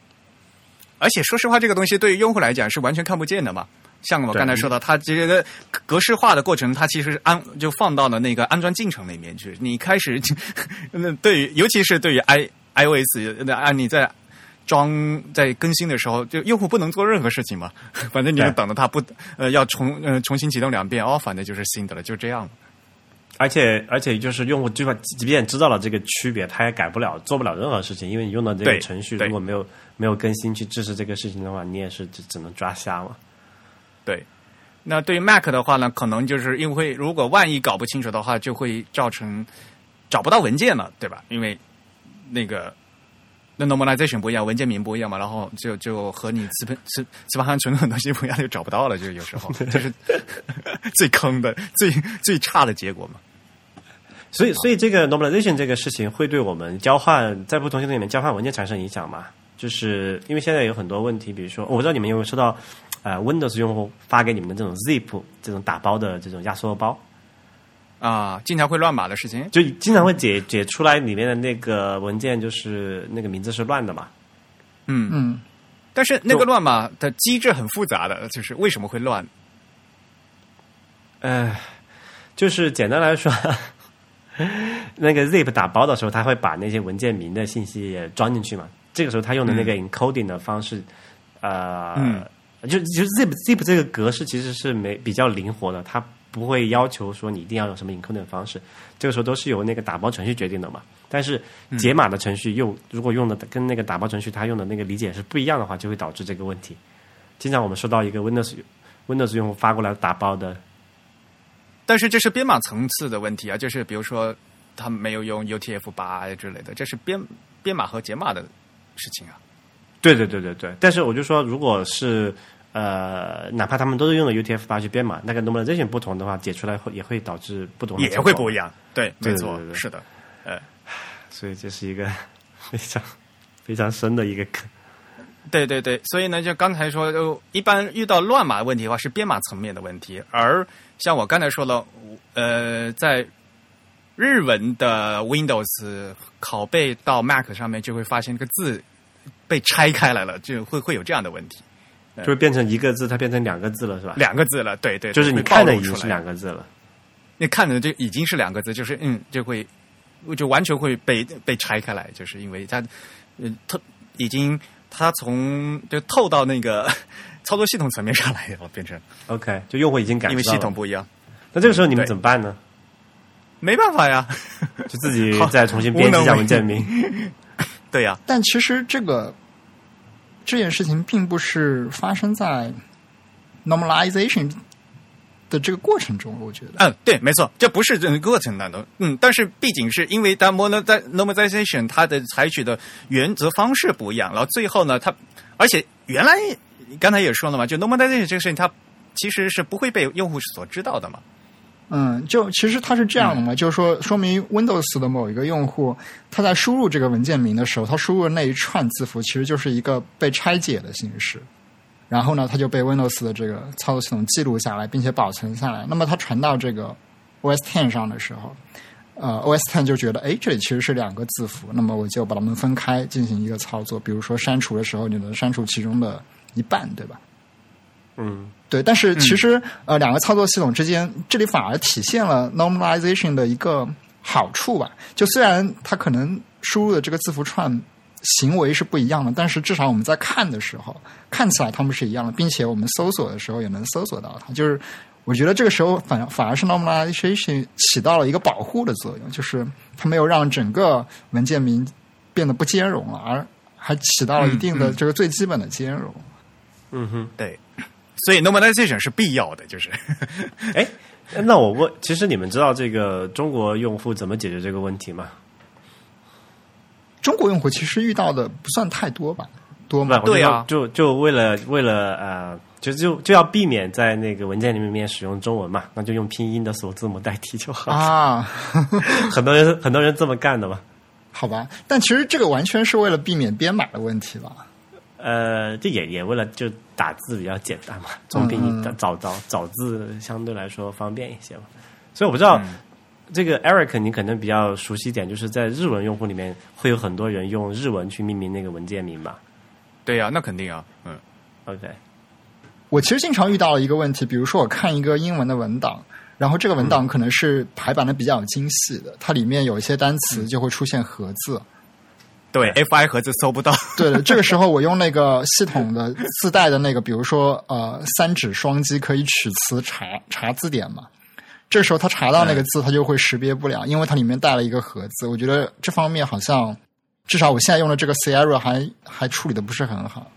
而且说实话，这个东西对于用户来讲是完全看不见的嘛。像我刚才说的，它这个格式化的过程，它其实是安就放到了那个安装进程里面去。你开始，那对于尤其是对于 i iOS，那啊你在装在更新的时候，就用户不能做任何事情嘛，反正你就等着它不呃要重呃重新启动两遍，哦，反正就是新的了，就这样了。而且而且就是用户就算即便知道了这个区别，他也改不了，做不了任何事情，因为你用的这个程序如果没有没有更新去支持这个事情的话，你也是只只能抓瞎嘛。对，那对于 Mac 的话呢，可能就是因为如果万一搞不清楚的话，就会造成找不到文件了，对吧？因为那个那 normalization 不一样，文件名不一样嘛，然后就就和你磁盘磁磁盘上存的东西不一样，就找不到了，就有时候 *laughs* 这是 *laughs* 最坑的、最最差的结果嘛。所以，所以这个 normalization 这个事情会对我们交换在不同系统里面交换文件产生影响嘛？就是因为现在有很多问题，比如说，我不知道你们有没有收到呃 Windows 用户发给你们的这种 zip 这种打包的这种压缩包，啊，经常会乱码的事情。就经常会解解出来里面的那个文件，就是那个名字是乱的嘛。嗯，嗯，但是那个乱码的机制很复杂的，就是为什么会乱？呃，就是简单来说，*laughs* 那个 zip 打包的时候，它会把那些文件名的信息也装进去嘛。这个时候，它用的那个 encoding 的方式，呃，嗯就就 zip zip 这个格式其实是没比较灵活的，它不会要求说你一定要用什么 encoding 的方式，这个时候都是由那个打包程序决定的嘛。但是解码的程序用如果用的跟那个打包程序它用的那个理解是不一样的话，就会导致这个问题。经常我们收到一个 Windows Windows 用户发过来打包的但是这是编码层次的问题啊，就是比如说他没有用 UTF 八之类的，这是编编码和解码的事情啊。对对对对对，但是我就说，如果是呃，哪怕他们都是用的 UTF 八去编码，那个 normalization 不同的话，解出来会也会导致不同的也会不一样。对，没错对对，对是的。呃所以这是一个非常非常深的一个坑。对对对，所以呢，就刚才说，就一般遇到乱码问题的话，是编码层面的问题，而像我刚才说了，呃，在日文的 Windows 拷贝到 Mac 上面，就会发现这个字被拆开来了，就会会有这样的问题，就是变成一个字，它变成两个字了，是吧？两个字了，对对，就是你看的已经是两个字了。你看的就已经是两个字，就是嗯，就会就完全会被被拆开来，就是因为它嗯透已经它从就透到那个 *laughs* 操作系统层面上来了，变成 OK，就用户已经感因为系统不一样，那这个时候你们怎么办呢？没办法呀，就自己 *laughs* 再重新编辑一下文件名。*laughs* 对呀，但其实这个这件事情并不是发生在 normalization 的这个过程中，我觉得。嗯，对，没错，这不是这个过程当中，嗯，但是毕竟是因为它 normalization 它的采取的原则方式不一样，然后最后呢，它而且原来刚才也说了嘛，就 normalization 这个事情，它其实是不会被用户所知道的嘛。嗯，就其实它是这样的嘛，就是说，说明 Windows 的某一个用户，他在输入这个文件名的时候，他输入的那一串字符其实就是一个被拆解的形式，然后呢，它就被 Windows 的这个操作系统记录下来，并且保存下来。那么它传到这个 OS Ten 上的时候，呃，OS Ten 就觉得，哎，这里其实是两个字符，那么我就把它们分开进行一个操作，比如说删除的时候，你能删除其中的一半，对吧？嗯，对，但是其实、呃，两个操作系统之间，这里反而体现了 normalization 的一个好处吧。就虽然它可能输入的这个字符串行为是不一样的，但是至少我们在看的时候，看起来它们是一样的，并且我们搜索的时候也能搜索到它。就是我觉得这个时候反反而是 normalization 起到了一个保护的作用，就是它没有让整个文件名变得不兼容了，而还起到了一定的这个最基本的兼容。嗯哼，对，所以 normalization 是必要的，就是 *laughs* 哎，那我问，其实你们知道这个中国用户怎么解决这个问题吗？中国用户其实遇到的不算太多吧，多不，吗？对啊就就为了为了呃，就就就要避免在那个文件里面使用中文嘛，那就用拼音的首字母代替就好。啊，*laughs* 很多人很多人这么干的嘛。好吧，但其实这个完全是为了避免编码的问题吧。呃，这也也为了就打字比较简单嘛，总比你嗯找找找找字相对来说方便一些嘛。所以我不知道、这个 Eric 你可能比较熟悉一点，就是在日文用户里面会有很多人用日文去命名那个文件名吧。对呀、那肯定啊，嗯，？OK，我其实经常遇到一个问题，比如说我看一个英文的文档，然后这个文档可能是排版的比较精细的，它里面有一些单词就会出现和字，对，FI 盒子搜不到。对的，这个时候我用那个系统的自带的那个，比如说呃三指双击可以取词查查字典嘛。这时候他查到那个字，他就会识别不了，因为它里面带了一个盒子。我觉得这方面好像，至少我现在用的这个 Sierra 还还处理的不是很好。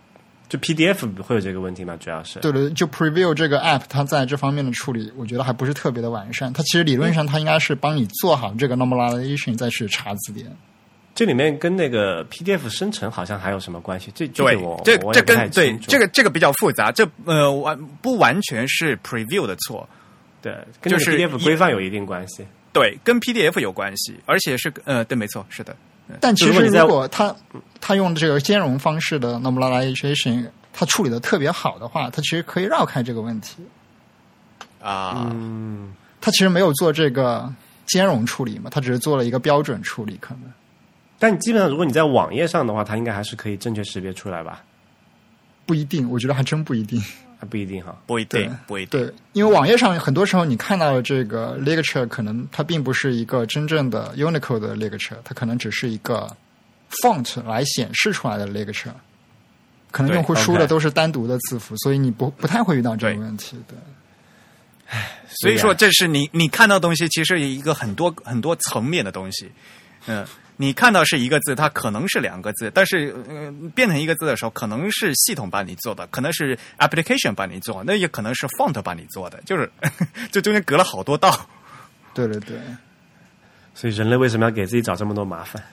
就 PDF 会有这个问题吗？主要是对对，就 Preview 这个 App，它在这方面的处理，我觉得还不是特别的完善。它其实理论上它应该是帮你做好这个 Normalization 再去查字典。这里面跟那个 PDF 生成好像还有什么关系？这对，我这这跟对这个个这个比较复杂。这呃完不完全是 Preview 的错，对，跟 PDF 规范有一定关系。对，跟 PDF 有关系，而且是呃对，没错，是的。但其实如果他他用这个兼容方式的 normalization，他处理的特别好的话，他其实可以绕开这个问题。啊，嗯，他其实没有做这个兼容处理嘛，他只是做了一个标准处理，可能。但基本上，如果你在网页上的话，它应该还是可以正确识别出来吧？不一定，我觉得还真不一定。还不一定哈，不一定，不一定。对，因为网页上很多时候你看到的这个 lecture，可能它并不是一个真正的 Unicode 的 lecture，它可能只是一个 font 来显示出来的 lecture，可能用户输的都是单独的字符，所以你不不太会遇到这个问题。对。唉，所以说这是你你看到东西，其实一个很多很多层面的东西，嗯。你看到是一个字，它可能是两个字，但是呃变成一个字的时候，可能是系统帮你做的，可能是 application 帮你做，那也可能是 font 帮你做的，就是 *laughs* 这中间隔了好多道。对对对，所以人类为什么要给自己找这么多麻烦？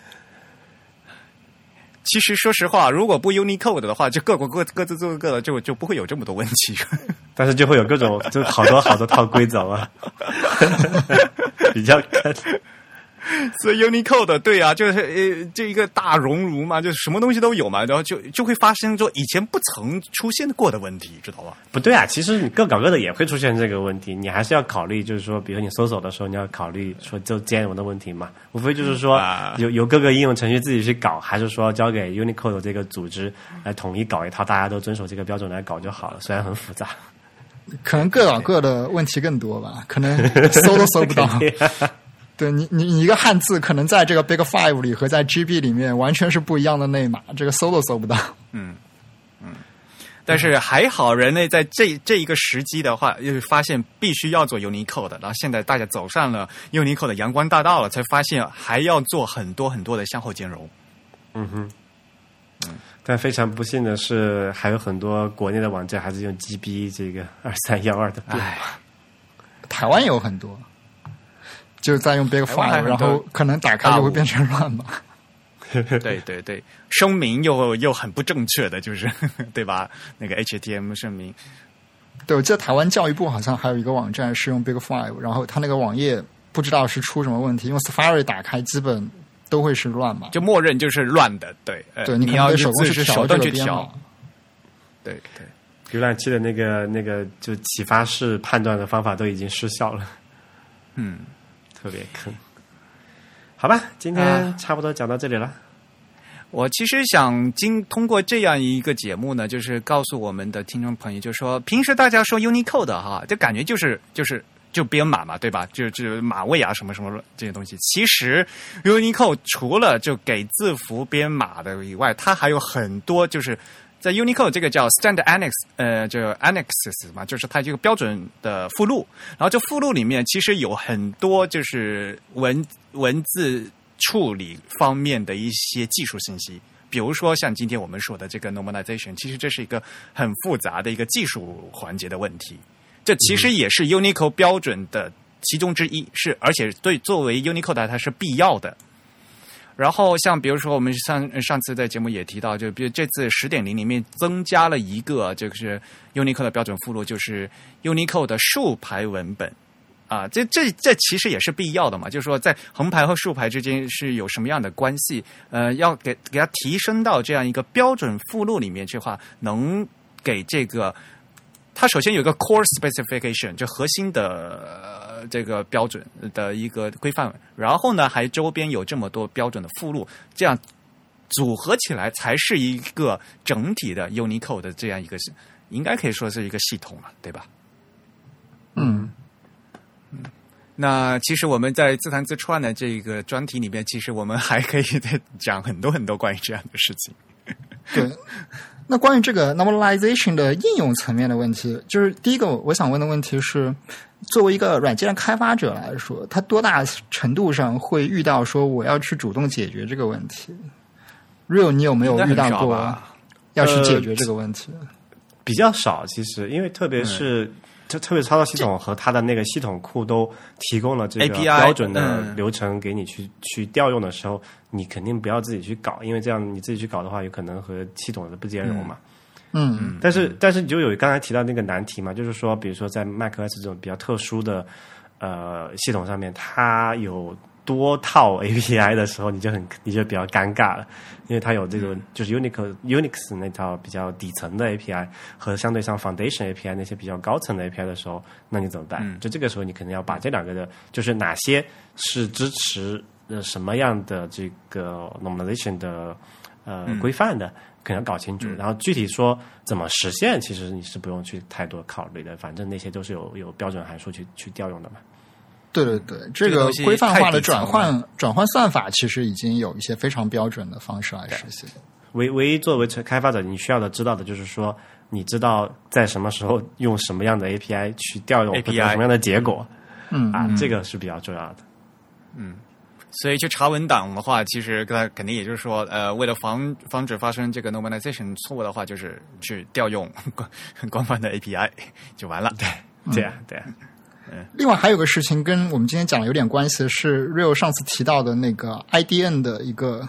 其实说实话，如果不 Unicode 的话，就各国各各自做各的，就就不会有这么多问题。*laughs* 但是就会有各种就好多好多套规则嘛，*laughs* 比较。*laughs* 所以 Unicode 对啊，就是呃，这一个大熔炉嘛，就是什么东西都有嘛，然后就就会发生说以前不曾出现过的问题，知道吧？不对啊，其实你各搞各的也会出现这个问题，你还是要考虑，就是说，比如你搜索的时候，你要考虑说就兼容的问题嘛。无非就是说，由由各个应用程序自己去搞，还是说交给 Unicode 这个组织来统一搞一套，大家都遵守这个标准来搞就好了。虽然很复杂，可能各搞各的问题更多吧，可能搜都搜不到。对你，你你一个汉字可能在这个 Big Five 里和在 GB 里面完全是不一样的内码，这个搜都搜不到。嗯嗯，但是还好，人类在这这一个时机的话，又发现必须要做 Unicode 的，然后现在大家走上了 Unicode 的阳光大道了，才发现还要做很多很多的向后兼容。嗯哼，嗯，但非常不幸的是，还有很多国内的网站还是用 GB 这个二三幺二的编码。台湾有很多。就在用 Big Five，然后可能打开就会变成乱码。*laughs* 对对对，声明又又很不正确的，就是 *laughs* 对吧？那个 HTML 声明。对，我记得台湾教育部好像还有一个网站是用 Big Five，然后它那个网页不知道是出什么问题，用 Safari 打开基本都会是乱码，就默认就是乱的。对，对，你要手工去调这个编码。对对，浏览器的那个那个就启发式判断的方法都已经失效了。嗯。特别坑，好吧，今天差不多讲到这里了。我其实想经通过这样一个节目呢，就是告诉我们的听众朋友，就是说平时大家说 Unicode 哈，就感觉就是就是就编码嘛，对吧？就就码位啊什么什么这些东西。其实 Unicode 除了就给字符编码的以外，它还有很多就是。在 Unicode 这个叫 Standard Annex，呃，就 Annexes 嘛，就是它这个标准的附录。然后这附录里面其实有很多就是文文字处理方面的一些技术信息，比如说像今天我们说的这个 Normalization，其实这是一个很复杂的一个技术环节的问题。这其实也是 Unicode 标准的其中之一，是而且对作为 Unicode 它是必要的。然后像比如说我们上上次在节目也提到，就比如这次十点零里面增加了一个就是 Unicode 的标准附录，就是 Unicode 的竖排文本啊，这这这其实也是必要的嘛，就是说在横排和竖排之间是有什么样的关系？呃，要给给它提升到这样一个标准附录里面去的话，能给这个它首先有一个 core specification，就核心的。这个标准的一个规范，然后呢，还周边有这么多标准的附录，这样组合起来才是一个整体的 Unicode 的这样一个，应该可以说是一个系统了，对吧？嗯嗯，那其实我们在自弹自创的这个专题里面，其实我们还可以再讲很多很多关于这样的事情。对，*laughs* 那关于这个 normalization 的应用层面的问题，就是第一个我想问的问题是，作为一个软件开发者来说，他多大程度上会遇到说我要去主动解决这个问题？Real，你有没有遇到过要去解决这个问题？比较少，其实，因为特别是。就特别操作系统和它的那个系统库都提供了这个标准的流程给你去去调用的时候，你肯定不要自己去搞，因为这样你自己去搞的话，有可能和系统的不兼容嘛。嗯嗯。但是但是你就有刚才提到那个难题嘛，就是说，比如说在 macOS 这种比较特殊的呃系统上面，它有。多套 *laughs* API 的时候，你就很你就比较尴尬了，因为它有这个就是 Unix Unix 那套比较底层的 API 和相对上 Foundation API 那些比较高层的 API 的时候，那你怎么办？就这个时候，你可能要把这两个的，就是哪些是支持呃什么样的这个 Normalization 的呃规范的，可能要搞清楚。然后具体说怎么实现，其实你是不用去太多考虑的，反正那些都是有有标准函数去去调用的嘛。对对对，这个规范化的转换转换算法其实已经有一些非常标准的方式来实现。唯唯一作为开发者，你需要的知道的就是说，你知道在什么时候用什么样的 API 去调用 API 什么样的结果，嗯啊，这个是比较重要的。嗯，所以去查文档的话，其实它肯定也就是说，呃，为了防防止发生这个 normalization 错误的话，就是去调用 *laughs* 官官方的 API 就完了。对，这样对。另外还有个事情跟我们今天讲的有点关系，是 Real 上次提到的那个 IDN 的一个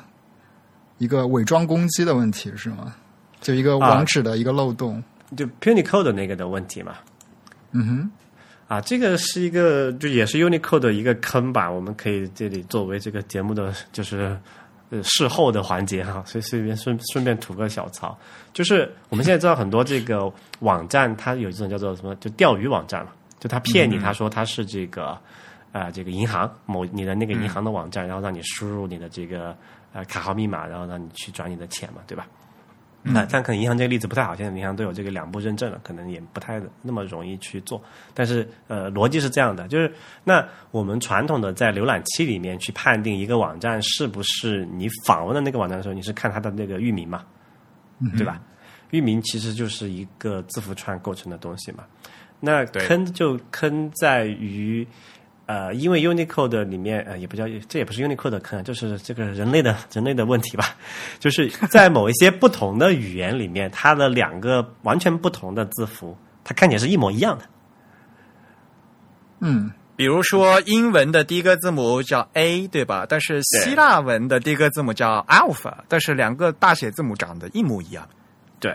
一个伪装攻击的问题，是吗？就一个网址的一个漏洞，就 Unicode 的那个的问题嘛。嗯哼，啊，这个是一个就也是 Unicode 的一个坑吧，我们可以这里作为这个节目的就是呃事后的环节哈，所以顺便顺顺便吐个小槽，就是我们现在知道很多这个网站，它有一种叫做什么，就钓鱼网站嘛。就他骗你，他说他是这个，呃，这个银行某你的那个银行的网站，然后让你输入你的这个呃卡号密码，然后让你去转你的钱嘛，对吧？那但可能银行这个例子不太好，现在银行都有这个两步认证了，可能也不太那么容易去做。但是呃，逻辑是这样的，就是那我们传统的在浏览器里面去判定一个网站是不是你访问的那个网站的时候，你是看它的那个域名嘛，对吧？域名其实就是一个字符串构成的东西嘛。那坑就坑在于，呃，因为 Unicode 里面呃，也不叫这也不是 Unicode 的坑，就是这个人类的人类的问题吧。*laughs* 就是在某一些不同的语言里面，它的两个完全不同的字符，它看起来是一模一样的。嗯，比如说英文的第一个字母叫 A，对吧？但是希腊文的第一个字母叫 Alpha，但是两个大写字母长得一模一样。对。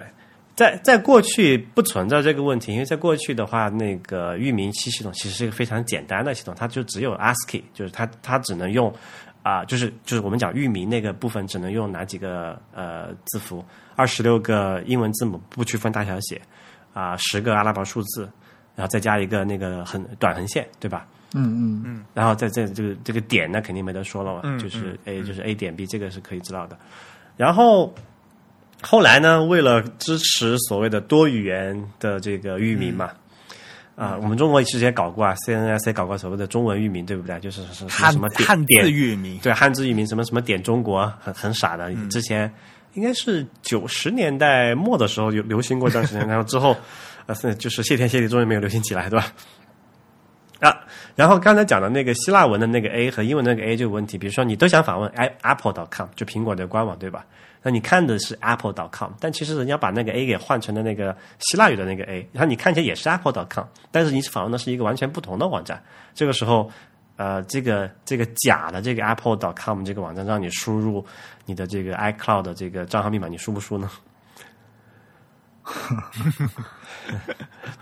在在过去不存在这个问题，因为在过去的话，那个域名器系统其实是一个非常简单的系统，它就只有 ASCII，就是它它只能用啊，就是就是我们讲域名那个部分只能用哪几个呃字符，二十六个英文字母不区分大小写啊，十个阿拉伯数字，然后再加一个那个横短横线，对吧？嗯嗯嗯，然后在这这个这个点呢肯定没得说了嘛，就是 A 就是 A 点 B，这个是可以知道的，然后。后来呢，为了支持所谓的多语言的这个域名嘛，啊，我们中国其实也搞过啊，CNS 也搞过所谓的中文域名，对不对？就是是什么汉字域名，对汉字域名，什么什么点中国，很很傻的。之前应该是九十年代末的时候有流行过一段时间，然后之后 *laughs* 呃，就是谢天谢地，终于没有流行起来，对吧？啊，然后刚才讲的那个希腊文的那个 A 和英文那个 A 就有问题，比如说你都想访问 i Apple.com，就苹果的官网，对吧？那你看的是 Apple.com，但其实人家把那个 A 给换成了那个希腊语的那个 A，然后你看起来也是 Apple.com，但是你访问的是一个完全不同的网站。这个时候，呃，这个这个假的这个 Apple.com 这个网站让你输入你的这个 iCloud 的这个账号密码，你输不输呢？*laughs*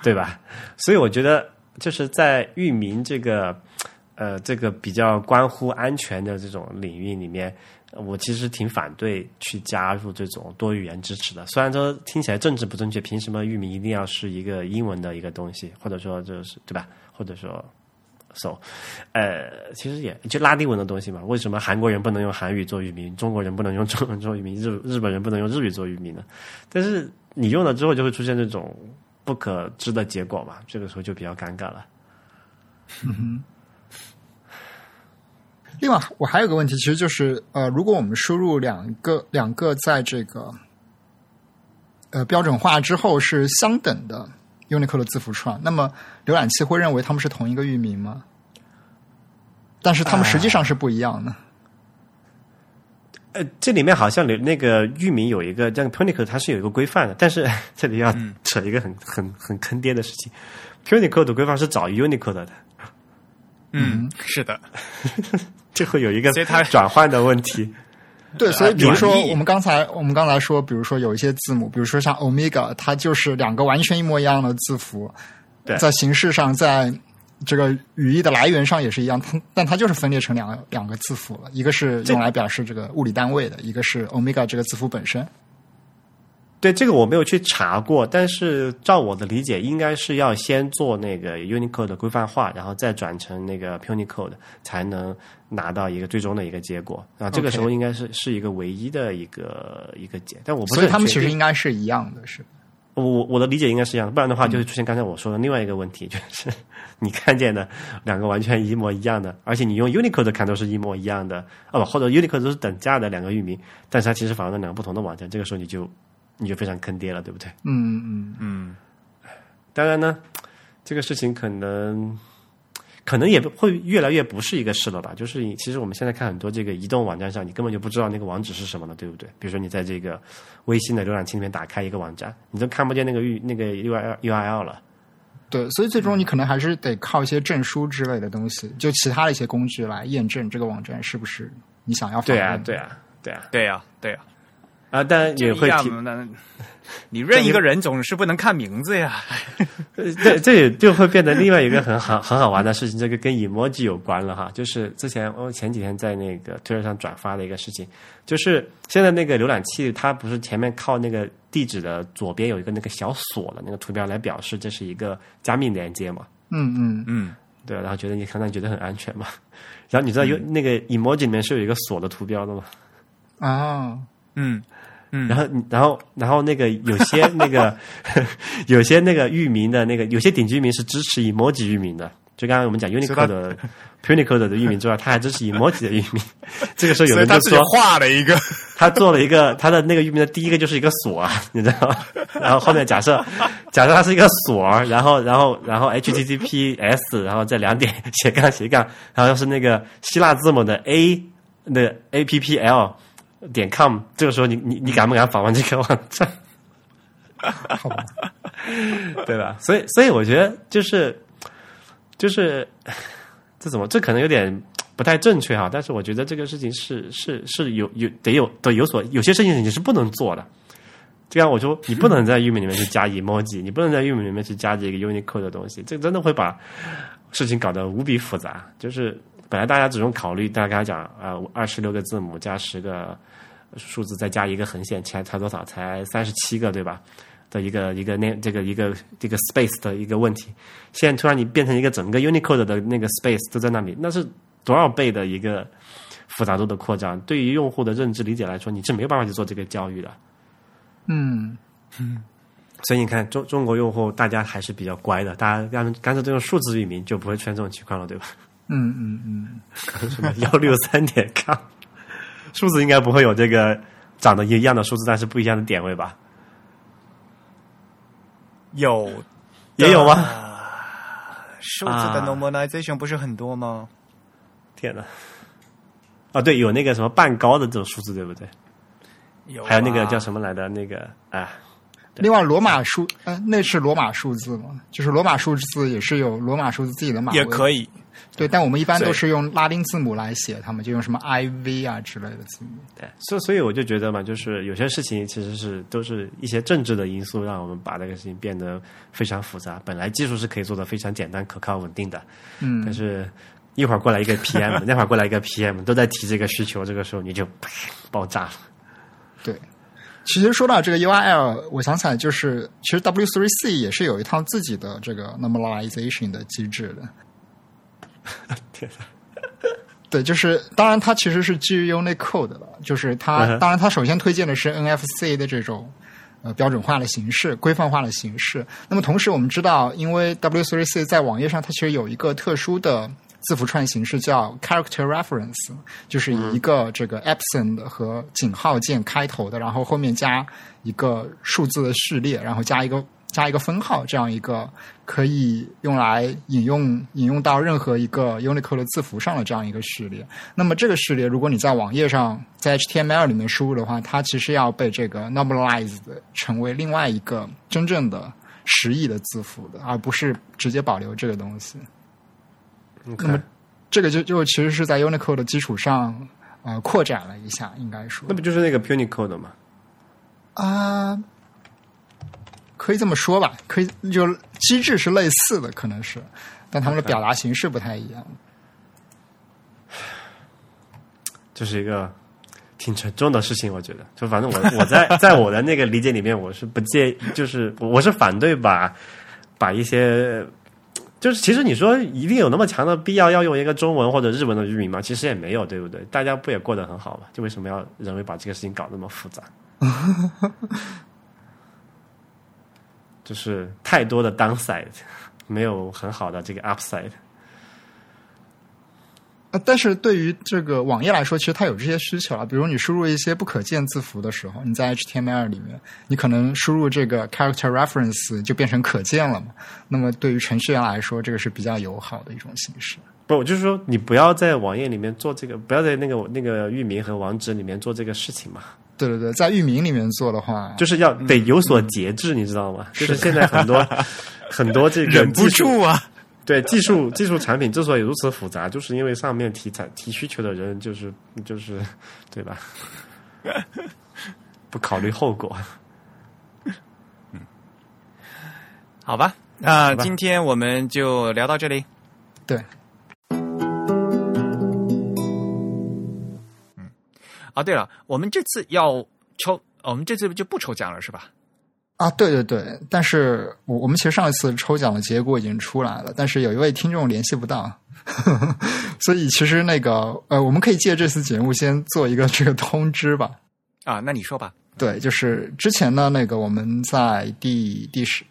对吧？所以我觉得就是在域名这个呃这个比较关乎安全的这种领域里面。我其实挺反对去加入这种多语言支持的，虽然说听起来政治不正确，凭什么域名一定要是一个英文的一个东西，或者说就是对吧？或者说，so，呃，其实也就拉丁文的东西嘛。为什么韩国人不能用韩语做域名，中国人不能用中文做域名，日日本人不能用日语做域名呢？但是你用了之后就会出现这种不可知的结果嘛，这个时候就比较尴尬了。*laughs* 另外，我还有个问题，其实就是呃，如果我们输入两个两个在这个呃标准化之后是相等的 Unicode 的字符串，那么浏览器会认为它们是同一个域名吗？但是它们实际上是不一样的。呃，这里面好像那个域名有一个这样 Punicode，它是有一个规范的，但是这里要扯一个很很很坑爹的事情，Punicode 的规范是早于 Unicode 的，嗯，是的，*laughs* 这会有一个所以它转换的问题。*laughs* 对，所以比如说我们刚才我们刚才说，比如说有一些字母，比如说像 Omega，它就是两个完全一模一样的字符，对在形式上，在这个语义的来源上也是一样，它但它就是分裂成两个两个字符了，一个是用来表示这个物理单位的，一个是 Omega 这个字符本身。对这个我没有去查过，但是照我的理解，应该是要先做那个 Unicode 的规范化，然后再转成那个 Punicode，才能拿到一个最终的一个结果。啊，这个时候应该是是一个唯一的一个一个解，但我不是所以他们其实应该是一样的，是？我我我的理解应该是一样的，不然的话就会出现刚才我说的另外一个问题，就是 *laughs* 你看见的两个完全一模一样的，而且你用 Unicode 看都是一模一样的，哦，或者 Unicode 都是等价的两个域名，但是它其实访问了两个不同的网站，这个时候你就你就非常坑爹了，对不对？嗯嗯，嗯，当然呢，这个事情可能可能也会越来越不是一个事了吧？就是其实我们现在看很多这个移动网站上，你根本就不知道那个网址是什么了，对不对？比如说你在这个微信的浏览器里面打开一个网站，你都看不见那个域那个 URL URL 了。对，所以最终你可能还是得靠一些证书之类的东西，就其他的一些工具来验证这个网站是不是你想要访问的。对啊，对啊，对啊，对啊、对呀、啊，当然也会提，你认一个人总是不能看名字呀。*laughs* 这这也就会变得另外一个很好很好玩的事情，这个跟 emoji 有关了哈。就是之前我前几天在那个推特上转发的一个事情，就是现在那个浏览器它不是前面靠那个地址的左边有一个那个小锁的那个图标来表示这是一个加密连接嘛？嗯嗯嗯，对，然后觉得你可能觉得很安全嘛。然后你知道有、那个 emoji 里面是有一个锁的图标的吗？啊，嗯嗯，然后你，然后，然后那个有些 *laughs* 那个有些那个域名的那个有些顶级域名是支持 emoji 域名的，就刚刚我们讲 Unicode 的 *laughs* Punicode 的域名之外，它还支持 emoji 的域名。这个时候有人就说，画了一个，他做了一个他的那个域名的第一个就是一个锁啊，你知道吗？然后后面假设假设它是一个锁，然后然后然后 HTTPS，然后再两点 *laughs* 斜杠斜杠，然后是那个希腊字母的 A 那 APPL 点 com，这个时候你你你敢不敢访问这个网站？好吧，*laughs* 对吧？所以，所以我觉得就是就是这怎么这可能有点不太正确哈，但是我觉得这个事情是是是有有得有得有所有些事情你是不能做的。这样我说，你不能在域名里面去加 emoji，*laughs* 你不能在域名里面去加这个 Unicode 的东西，这真的会把事情搞得无比复杂。就是本来大家只用考虑，大家讲啊，二十六个字母加十个数字，再加一个横线，才才多少？才三十七个，对吧？的一个一个那这个一个这个 space 的一个问题，现在突然你变成一个整个 Unicode 的那个 space 都在那里，那是多少倍的一个复杂度的扩张？对于用户的认知理解来说，你是没有办法去做这个教育的。嗯，*laughs* 所以你看，中中国用户大家还是比较乖的，大家干干脆都用数字域名，就不会出现这种情况了，对吧？嗯嗯嗯，什么幺六三点 com，数字应该不会有这个长得一样的数字，但是不一样的点位吧？有也有吗？数字的啊 normalization 不是很多吗？天哪！啊，对，有那个什么半高的这种数字，对不对？有啊，还有那个叫什么来的那个啊，另外罗马数，呃，那是罗马数字嘛？就是罗马数字也是有罗马数字自己的码，也可以。对，但我们一般都是用拉丁字母来写他们，就用什么 I V 啊之类的字母。对，所以所以我就觉得嘛，就是有些事情其实是都是一些政治的因素，让我们把这个事情变得非常复杂。本来技术是可以做的非常简单、可靠、稳定的，嗯但是一会儿过来一个 PM，那会儿过来一个 PM，都在提这个需求，这个时候你就爆炸了。对，其实说到这个 URL，我想起来就是，其实 W3C 也是有一套自己的这个 normalization 的机制的。*laughs* 天对，就是当然它其实是基于 Unicode 的，就是它、嗯当然它首先推荐的是 NFC 的这种呃标准化的形式、规范化的形式。那么同时我们知道，因为 W3C 在网页上它其实有一个特殊的字符串形式叫 character reference，就是以一个这个 absent 和井号键开头的，然后后面加一个数字的序列，然后加一个加一个分号，这样一个可以用来引用引用到任何一个 Unicode 的字符上的这样一个序列。那么这个序列，如果你在网页上在 HTML 里面输入的话，它其实要被这个 normalized 成为另外一个真正的实义的字符的，而不是直接保留这个东西。那么这个就就其实是在 Unicode 的基础上呃扩展了一下，应该说那不就是那个 Punicode 吗？啊、可以这么说吧，可以就机制是类似的，可能是，但他们的表达形式不太一样。*sighs* 这是一个挺沉重的事情，我觉得。就反正我 *laughs* 我在在我的那个理解里面，我是不介意，就是我是反对把把一些。就是其实你说一定有那么强的必要要用一个中文或者日文的域名吗？其实也没有，对不对？大家不也过得很好吗？就为什么要人为把这个事情搞那么复杂？*laughs* 就是太多的 downside，没有很好的这个 upside。啊，但是对于这个网页来说，其实它有这些需求啊。比如你输入一些不可见字符的时候，你在 HTML 里面，你可能输入这个 character reference 就变成可见了嘛。那么对于程序员来说，这个是比较友好的一种形式。不，我就是说，你不要在网页里面做这个，不要在那个那个域名和网址里面做这个事情嘛。对对对，在域名里面做的话，就是要得有所节制，你知道吗？就是现在很多很多这个忍不住啊！对技术技术产品之所以如此复杂，就是因为上面提产提需求的人就是就是对吧？不考虑后果。好吧，那今天我们就聊到这里。对，啊，对了，我们这次要抽，我们这次就不抽奖了，是吧？啊，对对对，但是我我们其实上一次抽奖的结果已经出来了，但是有一位听众联系不到，*laughs* 所以其实那个呃，我们可以借这次节目先做一个这个通知吧。啊，那你说吧。对，就是之前呢，那个我们在第第十，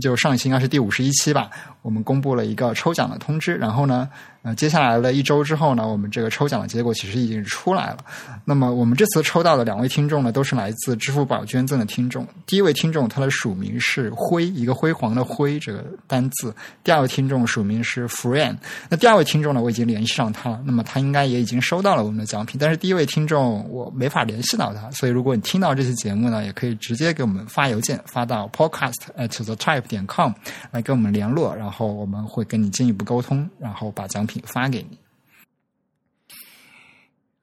就上一期应该是第五十一期吧，我们公布了一个抽奖的通知。然后呢，呃，接下来的一周之后呢，我们这个抽奖的结果其实已经出来了。那么我们这次抽到的两位听众呢，都是来自支付宝捐赠的听众。第一位听众他的署名是辉，一个辉煌的辉这个单字；第二位听众署名是 friend。那第二位听众呢，我已经联系上他了，那么他应该也已经收到了我们的奖品。但是第一位听众我没法联系到他，所以如果你听到这期节目呢，也可以直接给我们发邮件，发到 podcast at the type 点 com 来跟我们联络，然后我们会跟你进一步沟通，然后把奖品发给你。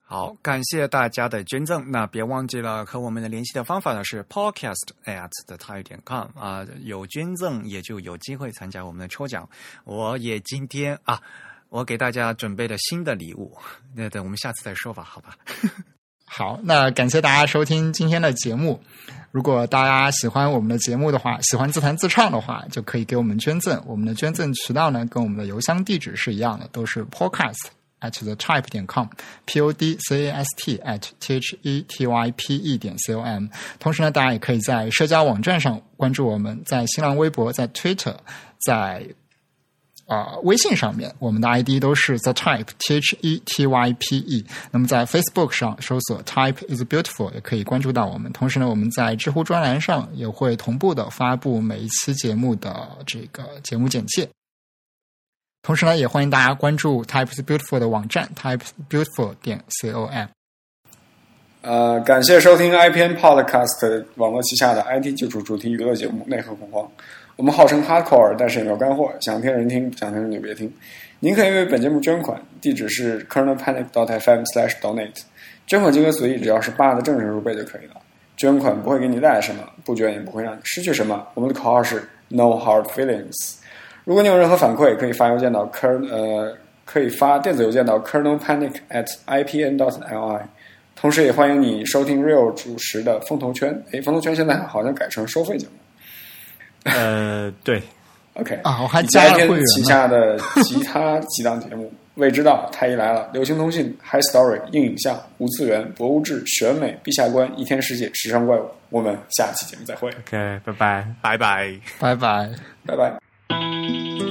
好，感谢大家的捐赠。那别忘记了和我们的联系的方法呢是 podcast at the time 点 com 啊，有捐赠也就有机会参加我们的抽奖。我也今天啊，我给大家准备了新的礼物，那等我们下次再说吧，好吧？好，那感谢大家收听今天的节目。如果大家喜欢我们的节目的话，喜欢自弹自唱的话，就可以给我们捐赠。我们的捐赠渠道呢，跟我们的邮箱地址是一样的，都是 podcast at the type 点 com，p o d c a s t at t h e t y p e 点 c o m。同时呢，大家也可以在社交网站上关注我们，在新浪微博、在 Twitter、在啊、微信上面，我们的 ID 都是 the type t h e t y p e。那么在 Facebook 上搜索 Type is beautiful 也可以关注到我们。同时呢，我们在知乎专栏上也会同步的发布每一期节目的这个节目简介。同时呢，也欢迎大家关注 Type is beautiful 的网站，types beautiful 点 c o m。呃，感谢收听 IPN Podcast 网络旗下的 IT 技术主题娱乐节目《内核恐慌》。我们号称 Hardcore，但是也没有干货，想听人听，不想听人就别听。您可以为本节目捐款，地址是 kernelpanic.fm/donate，捐款金额随意，只要是八的正整数倍就可以了。捐款不会给你带来什么，不捐也不会让你失去什么。我们的口号是 No hard feelings。如果你有任何反馈，可以发邮件到 kernel 呃，可以发电子邮件到 kernelpanic@ipn.li。同时也欢迎你收听 Real 主持的风投圈。诶，风投圈现在好像改成收费节目。呃，对，OK 啊我还加了会员旗下的其他几档节目：未知道、太医来了、*laughs* 流行通信、High Story、硬影像、无次元、博物志、选美、陛下观、一天世界、时尚怪物。我们下期节目再会，OK，拜拜。拜拜。拜拜。拜拜。